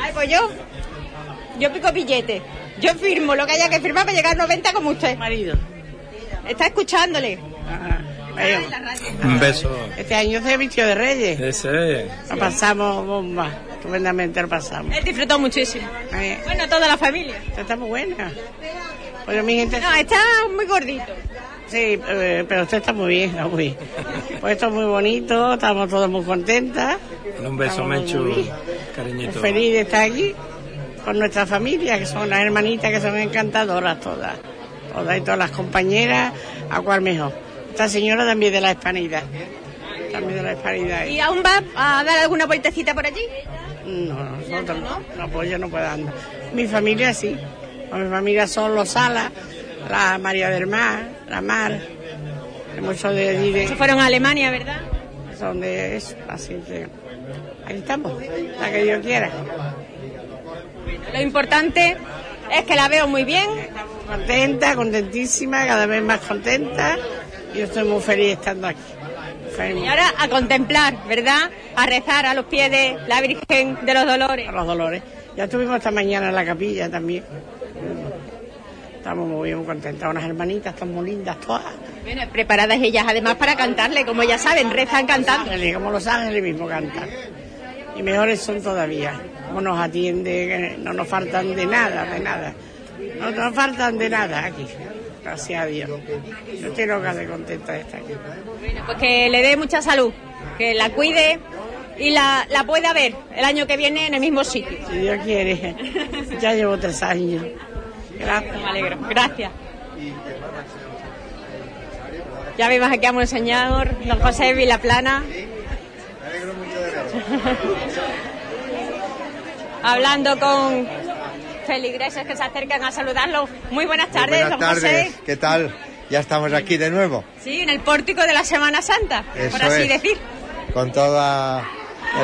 Ay, pues yo, yo pico billete. Yo firmo lo que haya que firmar para llegar a 90 como usted. Marido. Está escuchándole. Vaya, Un beso. Este año se vistió de Reyes. Ese. Lo pasamos bomba. Tremendamente lo pasamos. Él disfrutó muchísimo. Eh, Bueno, toda la familia. está muy buena. Pues mi gente... No, está muy gordito. Sí, eh, pero usted está muy bien, está muy bien. Pues esto es muy bonito, estamos todos muy contentas. Un beso, bien. Cariñito. Feliz de estar aquí con nuestra familia, que son las hermanitas que son encantadoras todas. Todas y todas las compañeras, a cuál mejor. Esta señora también de la hispanidad. También de la hispanidad. ¿Y aún va a dar alguna vueltecita por allí? No, nosotros no. No, pues yo no puedo andar. Mi familia sí. Pues mi familia son los Salas, la María del Mar, la Mar. Muchos de allí de... Fueron a Alemania, ¿verdad? Son de eso, así que... Ahí estamos, la que Dios quiera. Lo importante es que la veo muy bien. Contenta, contentísima, cada vez más contenta. Y yo estoy muy feliz estando aquí. Feliz. Y ahora a contemplar, ¿verdad? A rezar a los pies de la Virgen de los Dolores. A los dolores. Ya estuvimos esta mañana en la capilla también. Estamos muy bien, muy contentas. Unas hermanitas tan muy lindas todas. Bueno, preparadas ellas además para cantarle, como ya saben, rezan cantando. Como los ángeles mismos cantan. Y mejores son todavía. Como nos atiende, no nos faltan de nada, de nada. No nos faltan de nada aquí. Gracias a Dios. Yo estoy loca de contenta de estar aquí. Pues que le dé mucha salud, que la cuide y la, la pueda ver el año que viene en el mismo sitio. Si Dios quiere. Ya llevo tres años. Gracias. Me alegro. Gracias. Ya vimos aquí a Monseñor, don José Vilaplana. Hablando con feligreses que se acercan a saludarlo. Muy buenas tardes, Buenas don José. ¿qué tal? Ya estamos aquí de nuevo, Sí, en el pórtico de la Semana Santa, por así es. decir. con toda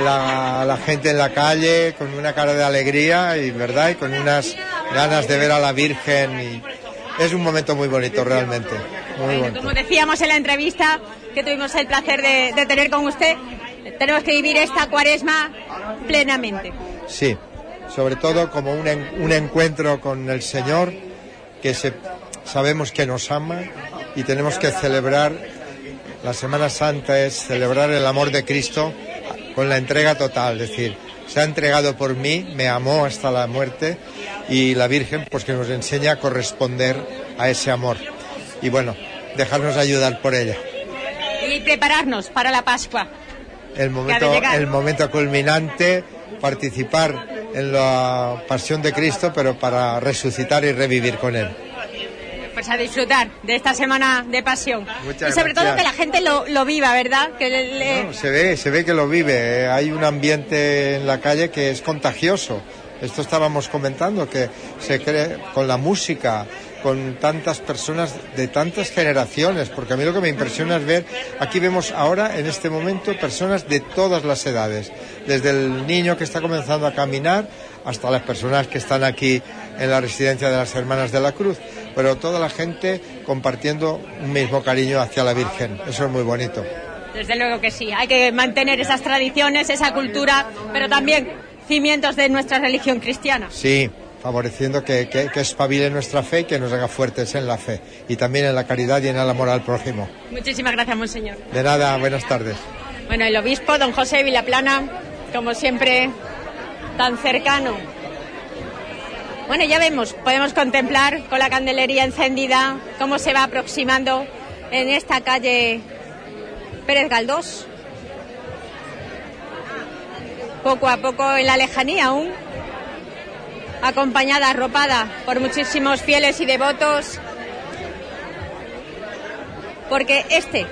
la, la gente en la calle, con una cara de alegría y verdad, y con unas ganas de ver a la Virgen y es un momento muy bonito realmente, muy bonito. Como decíamos en la entrevista que tuvimos el placer de, de tener con usted, tenemos que vivir esta cuaresma plenamente. Sí, sobre todo como un, un encuentro con el Señor que se, sabemos que nos ama y tenemos que celebrar, la Semana Santa es celebrar el amor de Cristo con la entrega total, es decir, se ha entregado por mí, me amó hasta la muerte y la Virgen pues que nos enseña a corresponder a ese amor y bueno, dejarnos ayudar por ella. Y prepararnos para la Pascua. el momento, el momento culminante, participar en la pasión de Cristo, pero para resucitar y revivir con Él. Pues a disfrutar de esta semana de pasión. Muchas y sobre todo gracias. que la gente lo, lo viva, ¿verdad? Que le- No, se ve, se ve que lo vive. Hay un ambiente en la calle que es contagioso. Esto estábamos comentando, que se cree con la música, con tantas personas de tantas generaciones, porque a mí lo que me impresiona es ver, aquí vemos ahora, en este momento, personas de todas las edades, desde el niño que está comenzando a caminar hasta las personas que están aquí en la residencia de las Hermanas de la Cruz, pero toda la gente compartiendo un mismo cariño hacia la Virgen. Eso es muy bonito. Desde luego que sí, hay que mantener esas tradiciones, esa cultura, pero también cimientos de nuestra religión cristiana. Sí, favoreciendo que, que, que espabile nuestra fe y que nos haga fuertes en la fe y también en la caridad y en el amor al prójimo. Muchísimas gracias, monseñor. De nada, buenas tardes. Bueno, el obispo, don José Vilaplana, como siempre, tan cercano. Bueno, ya vemos, podemos contemplar con la candelería encendida cómo se va aproximando en esta calle Pérez Galdós. Poco a poco en la lejanía aún, acompañada, arropada por muchísimos fieles y devotos, porque este,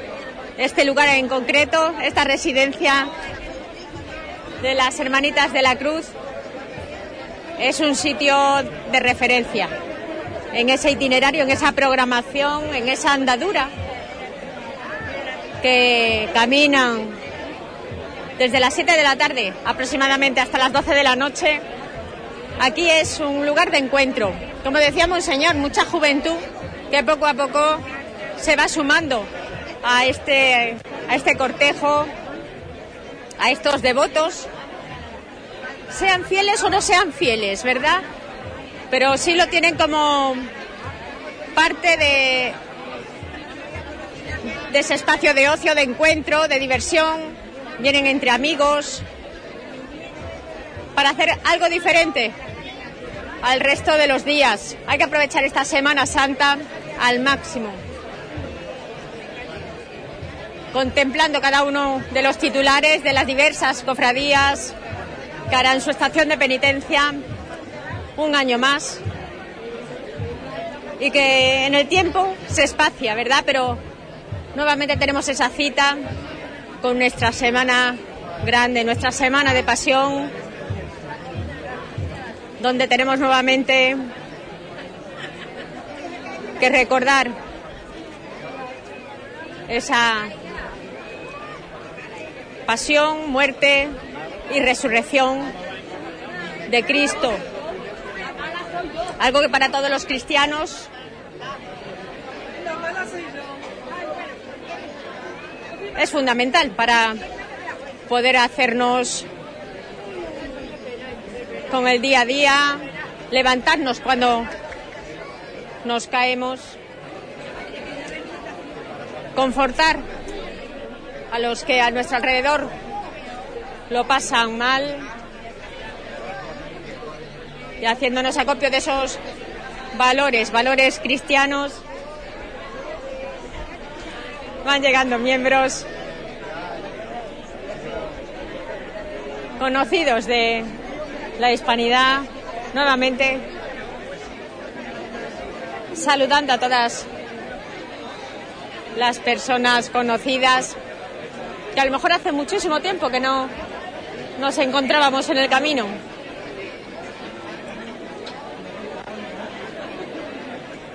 este lugar en concreto, esta residencia de las Hermanitas de la Cruz, es un sitio de referencia en ese itinerario, en esa programación, en esa andadura que caminan desde las 7 de la tarde aproximadamente hasta las 12 de la noche. Aquí es un lugar de encuentro. Como decía Monseñor, mucha juventud que poco a poco se va sumando a este, a este cortejo, a estos devotos, sean fieles o no sean fieles, ¿verdad? Pero sí lo tienen como parte de, ese espacio de ocio, de encuentro, de diversión, vienen entre amigos para hacer algo diferente al resto de los días. Hay que aprovechar esta Semana Santa al máximo, contemplando cada uno de los titulares de las diversas cofradías que harán su estación de penitencia un año más y que en el tiempo se espacia, ¿verdad? Pero nuevamente tenemos esa cita con nuestra semana grande, nuestra semana de pasión, donde tenemos nuevamente que recordar esa pasión, muerte y resurrección de Cristo. Algo que para todos los cristianos es fundamental para poder hacernos con el día a día, levantarnos cuando nos caemos, confortar a los que a nuestro alrededor lo pasan mal. Y haciéndonos acopio de esos valores, valores cristianos. Van llegando miembros conocidos de la hispanidad, nuevamente saludando a todas las personas conocidas que a lo mejor hace muchísimo tiempo que no nos encontrábamos en el camino.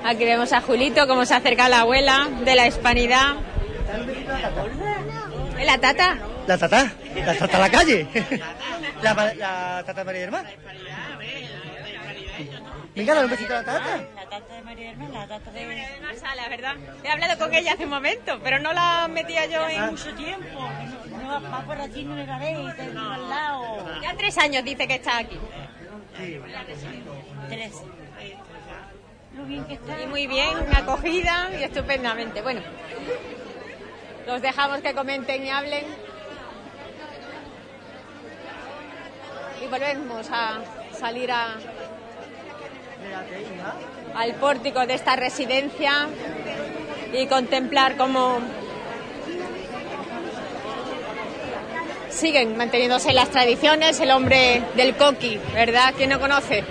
Aquí vemos a Julito cómo se acerca la abuela de la hispanidad. ¿Es la tata? La tata, la tata a la calle. La, la tata María Hermana. Venga, dale un besito a la tata. La tata de María Hermana, la tata de Marsala, ¿verdad? He hablado con ella hace un momento, pero no la metía yo en... mucho tiempo. No, va por aquí no le gané, tengo al lado. Ya tres años dice que está aquí. Tres. Lo bien que está. Y muy bien, acogida y estupendamente. Bueno, los dejamos que comenten y hablen. Y volvemos a salir a, al pórtico de esta residencia y contemplar cómo siguen manteniéndose las tradiciones. El hombre del coqui, ¿verdad? ¿Quién no conoce?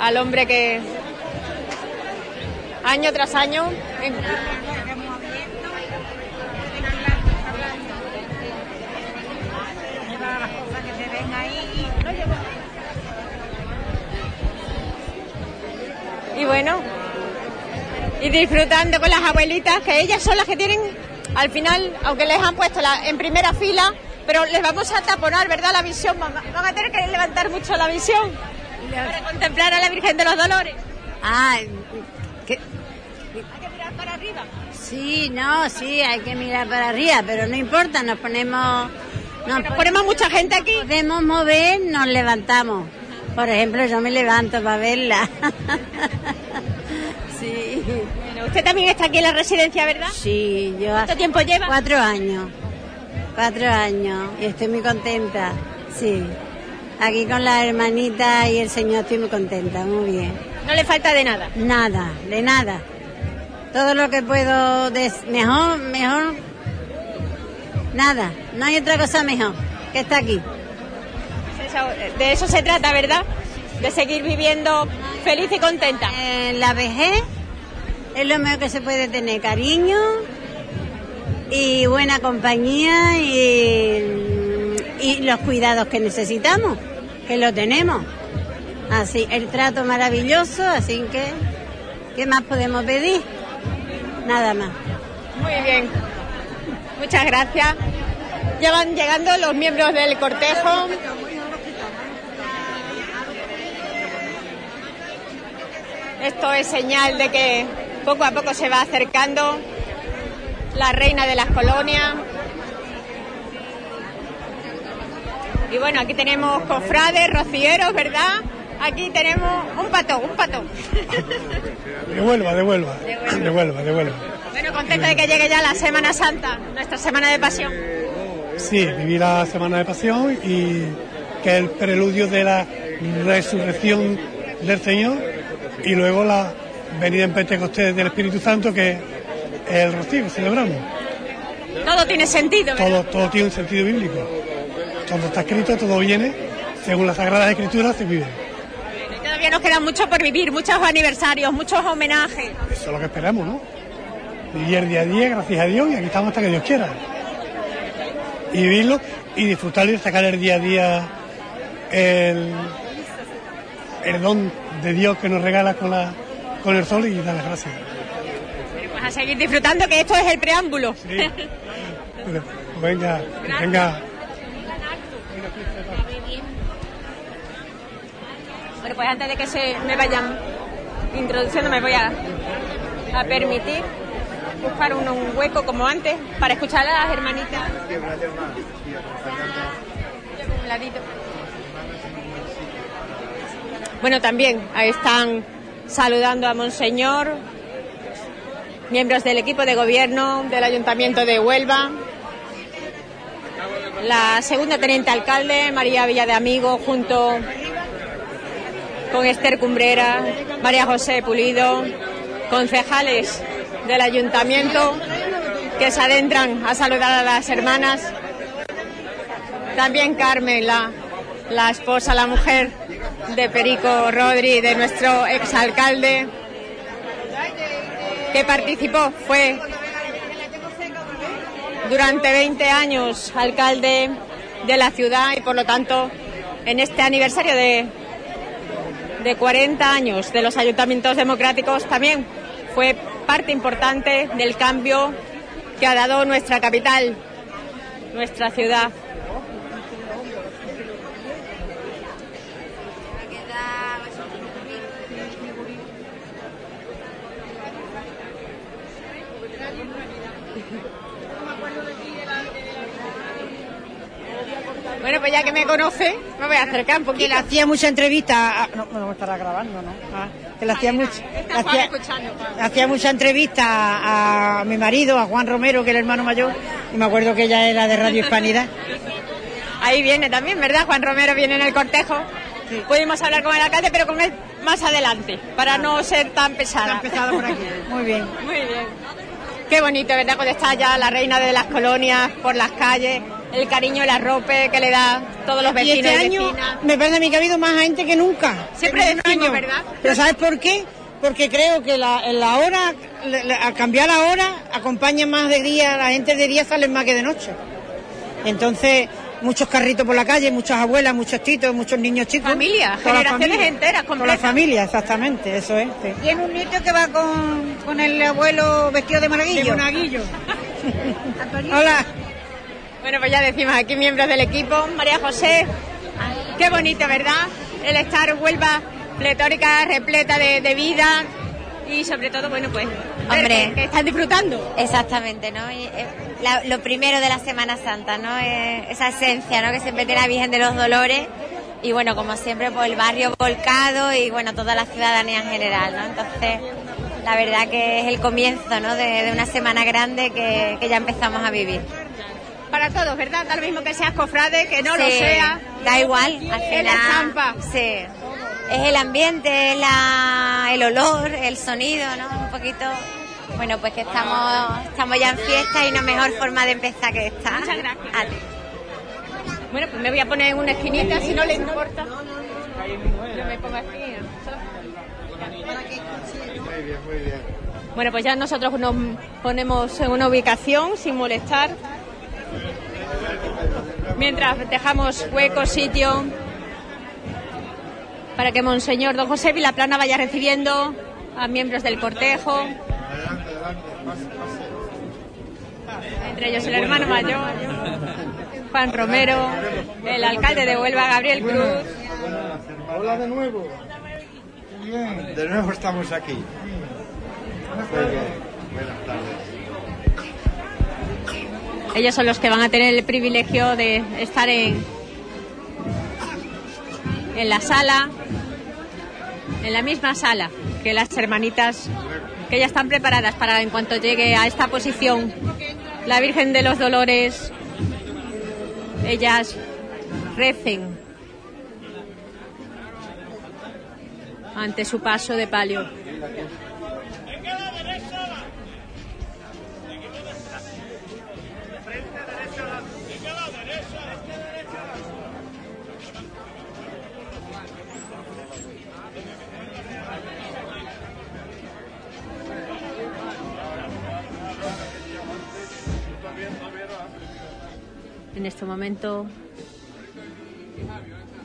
Al hombre que año tras año en- y bueno. Y disfrutando con las abuelitas, que ellas son las que tienen, al final, aunque les han puesto la- en primera fila, pero les vamos a taponar, ¿verdad? La visión. Van van a tener que levantar mucho la visión para contemplar a la Virgen de los Dolores. Ah, ¿qué? Hay que mirar para arriba. Sí, no, sí, hay que mirar para arriba, pero no importa, nos ponemos... Nos ponemos mucha gente aquí. Podemos mover, nos levantamos. Por ejemplo, yo me levanto para verla. sí. Bueno, usted también está aquí en la residencia, ¿verdad? Sí, yo... ¿Cuánto tiempo lleva? Cuatro años. Cuatro años. Y estoy muy contenta, sí. Aquí con la hermanita y el señor estoy muy contenta, muy bien. No le falta de nada. Nada, de nada. Todo lo que puedo, des- mejor, mejor, nada. No hay otra cosa mejor que está aquí. De eso se trata, ¿verdad? De seguir viviendo feliz y contenta. En la vejez es lo mejor que se puede tener, cariño y buena compañía y, y los cuidados que necesitamos, que lo tenemos. Así, el trato maravilloso, así que, ¿qué más podemos pedir? Nada más. Muy bien. Muchas gracias. Ya van llegando los miembros del cortejo. Esto es señal de que poco a poco se va acercando la reina de las colonias. Y bueno, aquí tenemos cofrades, rocieros, ¿verdad? Aquí tenemos un pato, un pato. Devuelva, devuelva. Devuelva, devuelva. Bueno, contenta de que llegue ya la Semana Santa, nuestra semana de pasión. Sí, viví la Semana de Pasión y que es el preludio de la resurrección del Señor y luego la venida en Pentecostés del Espíritu Santo que es el rocío que celebramos. Todo tiene sentido, ¿verdad? Todo, todo tiene un sentido bíblico. Todo está escrito, todo viene, según las Sagradas Escrituras se vive. Y Todavía nos queda mucho por vivir, muchos aniversarios, muchos homenajes. Eso es lo que esperamos, ¿no? Vivir día a día, gracias a Dios, y aquí estamos hasta que Dios quiera. Y vivirlo y disfrutarlo y sacar el día a día el, el don de Dios que nos regala con, la, con el sol y darle gracias. Pues a seguir disfrutando, que esto es el preámbulo. Bueno, Venga, venga. Bueno, pues antes de que se me vayan introduciendo, me voy a, a permitir buscar un, un hueco como antes para escuchar a las hermanitas. Un ladito. Bueno, también están saludando a Monseñor, miembros del equipo de gobierno del Ayuntamiento de Huelva, la segunda teniente alcalde, María Villa de Amigo, junto con Esther Cumbrera, María José Pulido, concejales del ayuntamiento que se adentran a saludar a las hermanas. También Carmen, la esposa, la mujer de Perico Rodri, de nuestro exalcalde, que participó, fue durante 20 años alcalde de la ciudad y por lo tanto en este aniversario de, de 40 años de los ayuntamientos democráticos también fue parte importante del cambio que ha dado nuestra capital, nuestra ciudad. Bueno, pues ya que me conoce, me voy a acercar un poquito. Que le hacía mucha entrevista. a- no, no me estará grabando, ¿no? Ah, que le hacía mucha. Hacía-. Hacía mucha entrevista a, a mi marido, a Juan Romero, que es el hermano mayor, y me acuerdo que ella era de Radio Hispanidad. Ahí viene también, ¿verdad? Juan Romero viene en el cortejo. Pudimos hablar con el alcalde, pero con él más adelante, para no ser tan pesada. Tan pesada por aquí. Muy bien. Muy bien. Qué bonito, ¿verdad? Cuando está ya la reina de las colonias por las calles, el cariño y la ropa que le da todos los Y vecinos este y año vecinas. me parece a mí que ha habido más gente que nunca. Siempre un decimos, año. ¿verdad? Pero ¿sabes por qué? Porque creo que la, en la hora, la- la- al cambiar la hora, acompaña más de día, la gente de día sale más que de noche. Entonces, muchos carritos por la calle, muchas abuelas, muchos titos, muchos niños chicos. Familia, generaciones familia. enteras, Con la completas. familia, exactamente, eso es. sí. Tiene un nieto que va con, con el abuelo vestido de monaguillo. De monaguillo. Hola. Bueno, pues ya decimos aquí miembros del equipo. María José, qué bonito, ¿verdad? El estar Huelva pletórica, repleta de, de vida y sobre todo, bueno, pues Hombre. que, que están disfrutando. Exactamente, ¿no? Y, eh, la- lo primero de la Semana Santa, ¿no? Eh, esa esencia, ¿no? Que siempre tiene la Virgen de los Dolores. Y bueno, como siempre, pues el barrio volcado y bueno, toda la ciudadanía en general, ¿no? Entonces, la verdad que es el comienzo, ¿no? De, de una semana grande que, que ya empezamos a vivir. Para todos, ¿verdad? Da lo mismo que seas cofrade, que no lo sea. Da igual, al Es la estampa. Sí. Es el ambiente, es la, el olor, el sonido, ¿no? Un poquito. Bueno, pues que estamos, estamos ya en fiesta y no mejor forma de empezar que esta. Muchas gracias. Bueno, pues me voy a poner en una esquinita, si no le importa. Yo me pongo aquí. Muy bien, muy bien. Bueno, pues ya nosotros nos ponemos en una ubicación sin molestar. Mientras dejamos hueco, sitio, para que Monseñor Don José Vilaplana vaya recibiendo a miembros del cortejo, entre ellos el hermano mayor, Juan Romero, el alcalde de Huelva, Gabriel Cruz. Hola de nuevo. De nuevo estamos aquí. Buenas tardes. Ellos son los que van a tener el privilegio de estar en, en la sala, en la misma sala que las hermanitas, que ya están preparadas para en cuanto llegue a esta posición la Virgen de los Dolores, ellas recen ante su paso de palio. En este momento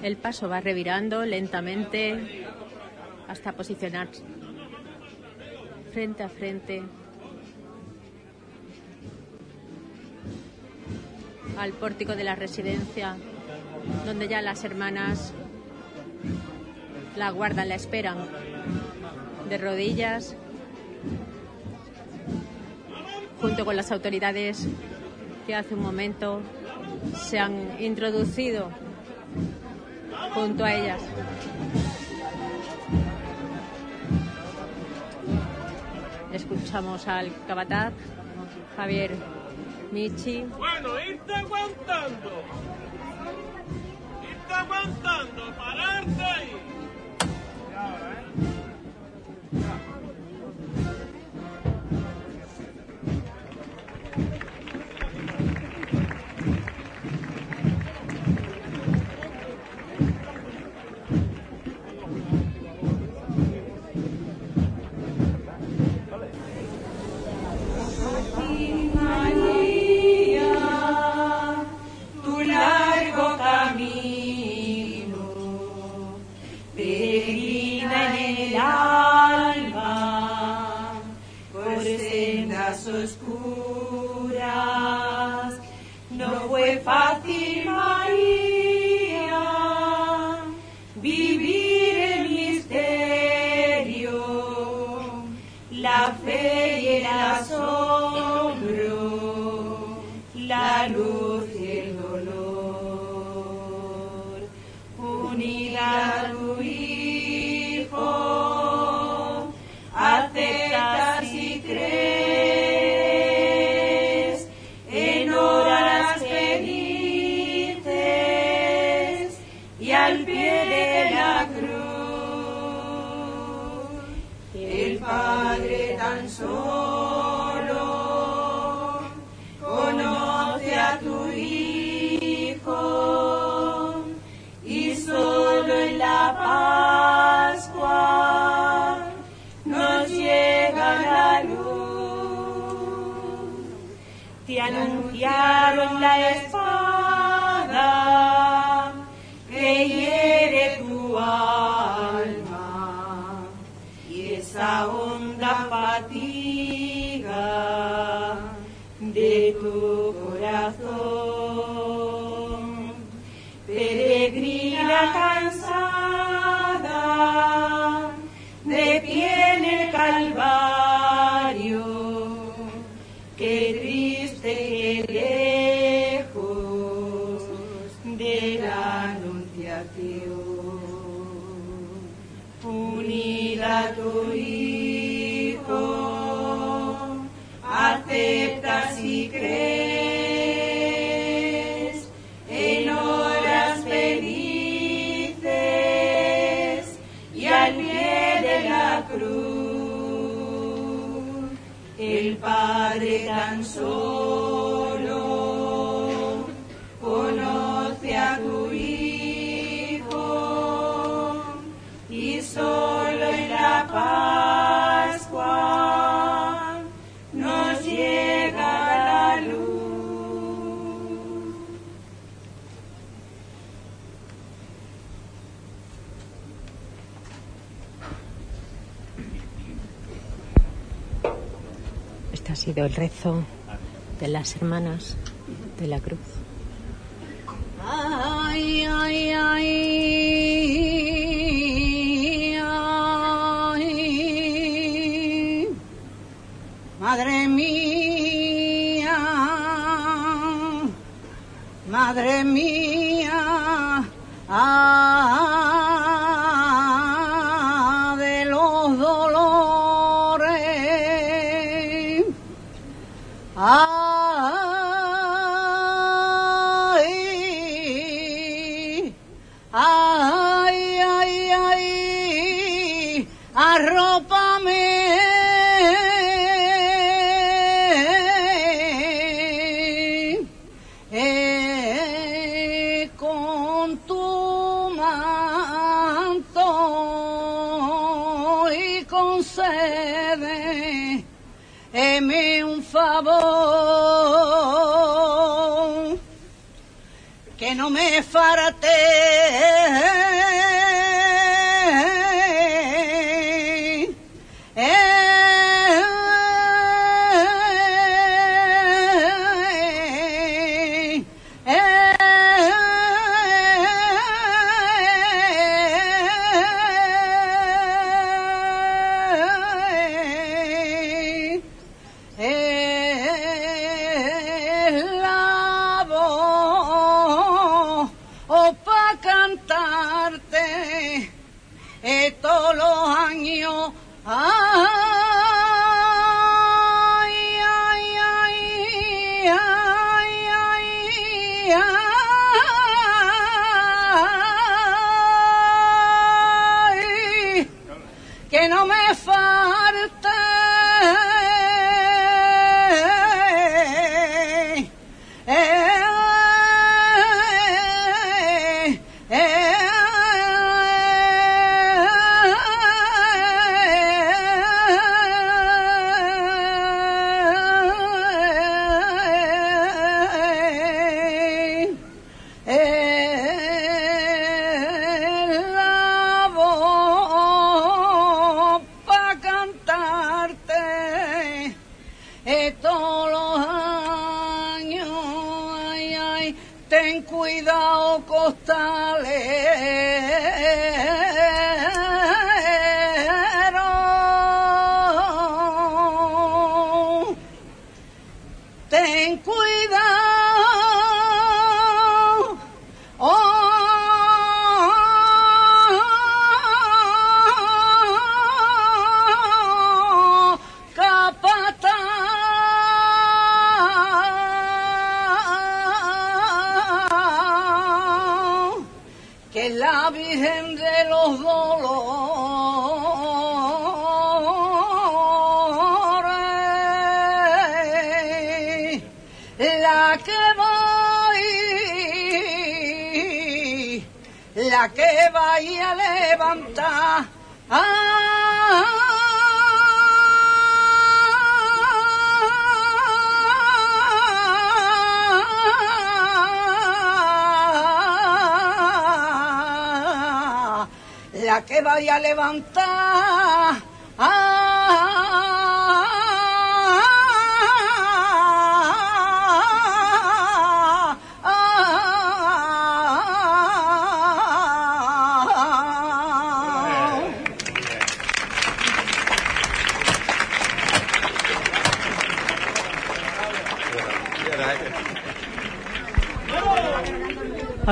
el paso va revirando lentamente hasta posicionarse frente a frente al pórtico de la residencia, donde ya las hermanas la guardan, la esperan, de rodillas, junto con las autoridades que hace un momento se han introducido junto a ellas. Escuchamos al capataz, Javier Michi. Bueno, irte aguantando. Irte aguantando, pararte ahí. El rezo de las hermanas de la cruz.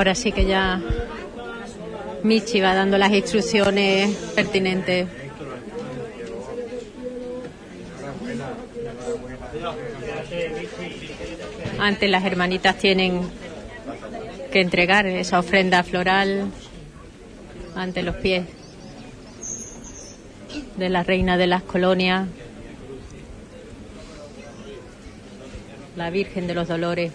Ahora sí que ya Michi va dando las instrucciones pertinentes. Antes las hermanitas tienen que entregar esa ofrenda floral ante los pies de la reina de las colonias, la Virgen de los Dolores.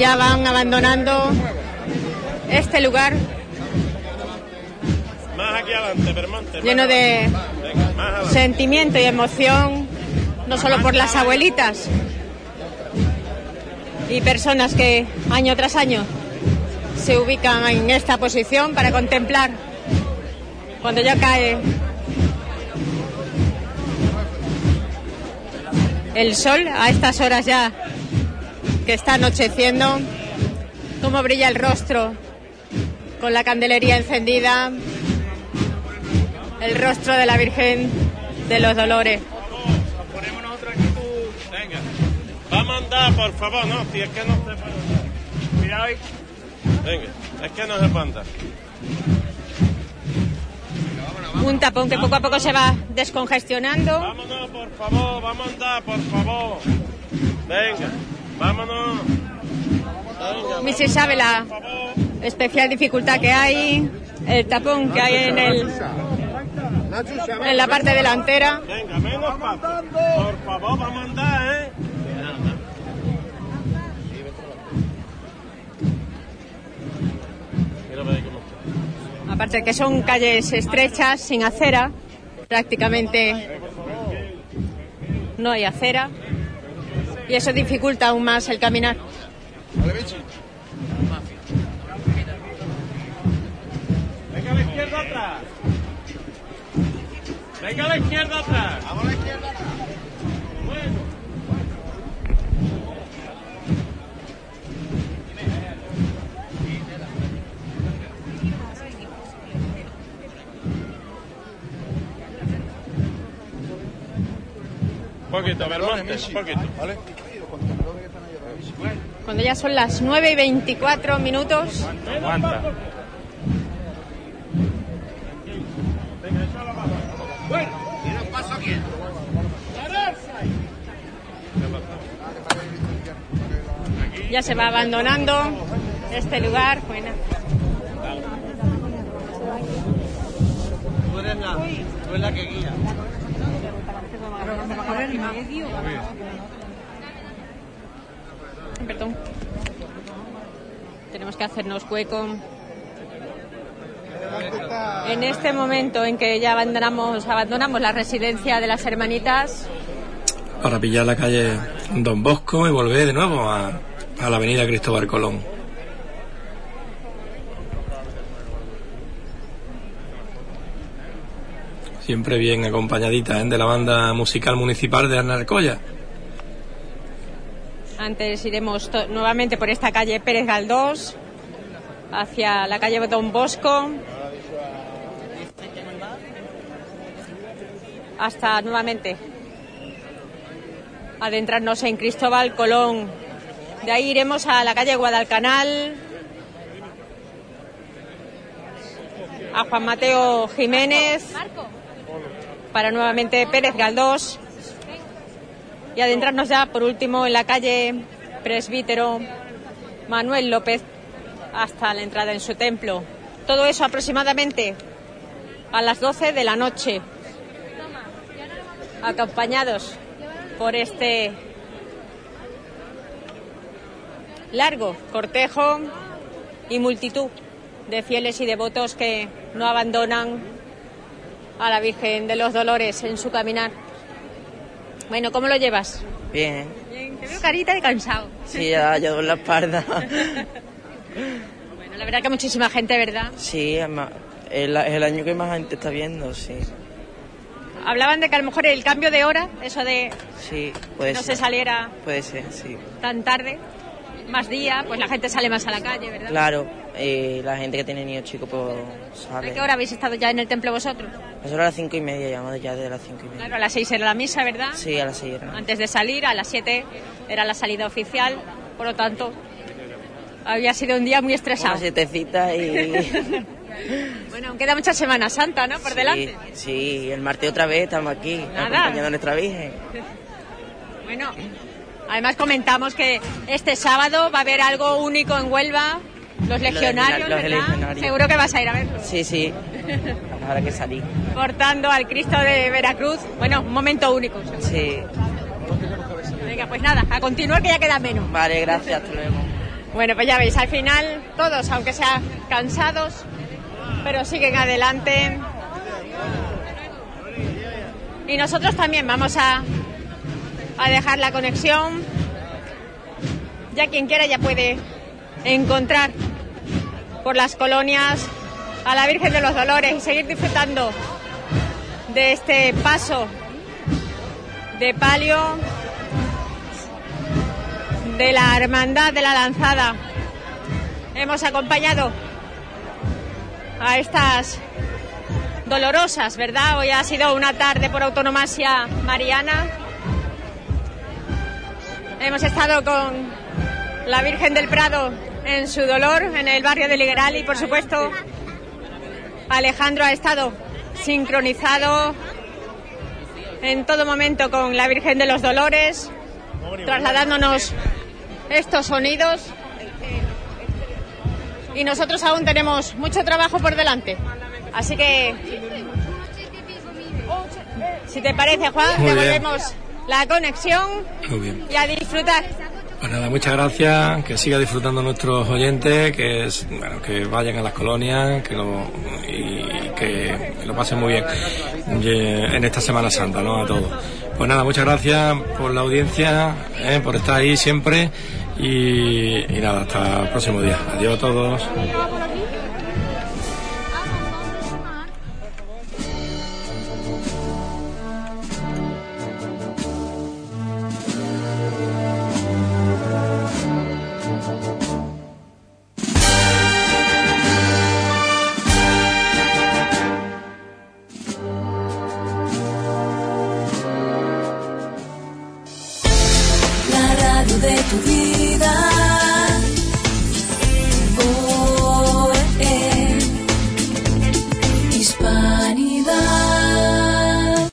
Ya van abandonando este lugar. Más aquí adelante, lleno de Venga, sentimiento y emoción, no solo por las abuelitas y personas que año tras año se ubican en esta posición para contemplar cuando ya cae el sol a estas horas ya que está anocheciendo, cómo brilla el rostro con la candelería encendida, el rostro de la Virgen de los Dolores. Venga. Vamos a andar, por favor, no, si es que no se ahí. Venga, es que no se puede andar. Un tapón que poco a poco se va descongestionando. Vámonos, por favor, vamos a andar, por favor. Venga, vámonos. Ni se sabe la especial dificultad que hay, el tapón que hay en, el, en la parte delantera. Venga, menos paso. Por favor, vamos a andar, ¿eh? Aparte de que son calles estrechas, sin acera, prácticamente no hay acera. Y eso dificulta aún más el caminar. Venga a la izquierda atrás. Venga a la izquierda atrás. Vamos a la izquierda poquito, Belmonte, un poquito. ¿Vale? Cuando ya son las 9 y 24 minutos, Aguanta. Bueno, y nos paso aquí. ya se va abandonando este lugar. Bueno, Tú eres la, tú eres la que guía. Perdón. Tenemos que hacernos hueco. En este momento en que ya abandonamos, abandonamos la residencia de las hermanitas, para pillar la calle Don Bosco y volver de nuevo a, a la avenida Cristóbal Colón. Siempre bien acompañadita ¿eh? de la banda musical municipal de Arnalcoya. antes iremos nuevamente por esta calle Pérez Galdós, hacia la calle Don Bosco, hasta nuevamente adentrarnos en Cristóbal Colón. De ahí iremos a la calle Guadalcanal, a Juan Mateo Jiménez, para nuevamente Pérez Galdós y adentrarnos ya por último en la calle Presbítero Manuel López hasta la entrada en su templo. Todo eso aproximadamente a las 12 de la noche. acompañados por este largo cortejo y multitud de fieles y devotos que no abandonan a la Virgen de los Dolores en su caminar. Bueno, ¿cómo lo llevas? Bien. Bien, te veo carita de cansado. Sí, ya yo en la espalda. Bueno, la verdad que muchísima gente, ¿verdad? Sí, es el año que más gente está viendo, sí. Hablaban de que a lo mejor el cambio de hora, eso de Sí, puede no ser. se saliera Puede ser, sí. tan tarde, más día, pues la gente sale más a la calle, ¿verdad? Claro, eh, la gente que tiene niños chicos, pues ¿A sale. qué hora habéis estado ya en el templo vosotros? Eso era a las cinco y media, llamamos ya de las cinco y media. Claro, a las seis era la misa, ¿verdad? Sí, a las seis era. Antes de salir, a las siete era la salida oficial, por lo tanto, había sido un día muy estresado. Una sietecita y... Bueno, aún queda mucha Semana Santa, ¿no? Por delante. Sí, sí, el martes otra vez estamos aquí, Nada. acompañando a nuestra Virgen. Bueno, además comentamos que este sábado va a haber algo único en Huelva, los legionarios, los ¿verdad? legionarios. Seguro que vas a ir a verlo. Sí, sí, habrá que salir. Portando al Cristo de Veracruz. Bueno, un momento único. Sí. Venga, pues nada, a continuar que ya queda menos. Vale, gracias, hasta luego. Bueno, pues ya veis, al final todos, aunque sean cansados, pero siguen adelante. Y nosotros también vamos a, a dejar la conexión. Ya quien quiera ya puede encontrar por las colonias a la Virgen de los Dolores y seguir disfrutando de este paso de palio de la Hermandad de la Lanzada. Hemos acompañado a estas dolorosas, ¿verdad? Hoy ha sido una tarde por autonomasia mariana. Hemos estado con la Virgen del Prado en su dolor en el barrio de Ligueral y por supuesto Alejandro ha estado sincronizado en todo momento con la Virgen de los Dolores, trasladándonos estos sonidos. Y nosotros aún tenemos mucho trabajo por delante. Así que, si te parece, Juan, Muy bien. La conexión Muy bien. y a disfrutar. Pues nada, muchas gracias, que siga disfrutando nuestros oyentes, que es- bueno, que vayan a las colonias, que lo, y que lo pasen muy bien y- en esta Semana Santa, ¿no? A todos. Pues nada, muchas gracias por la audiencia, ¿eh? por estar ahí siempre y, y nada, hasta el próximo día. Adiós a todos.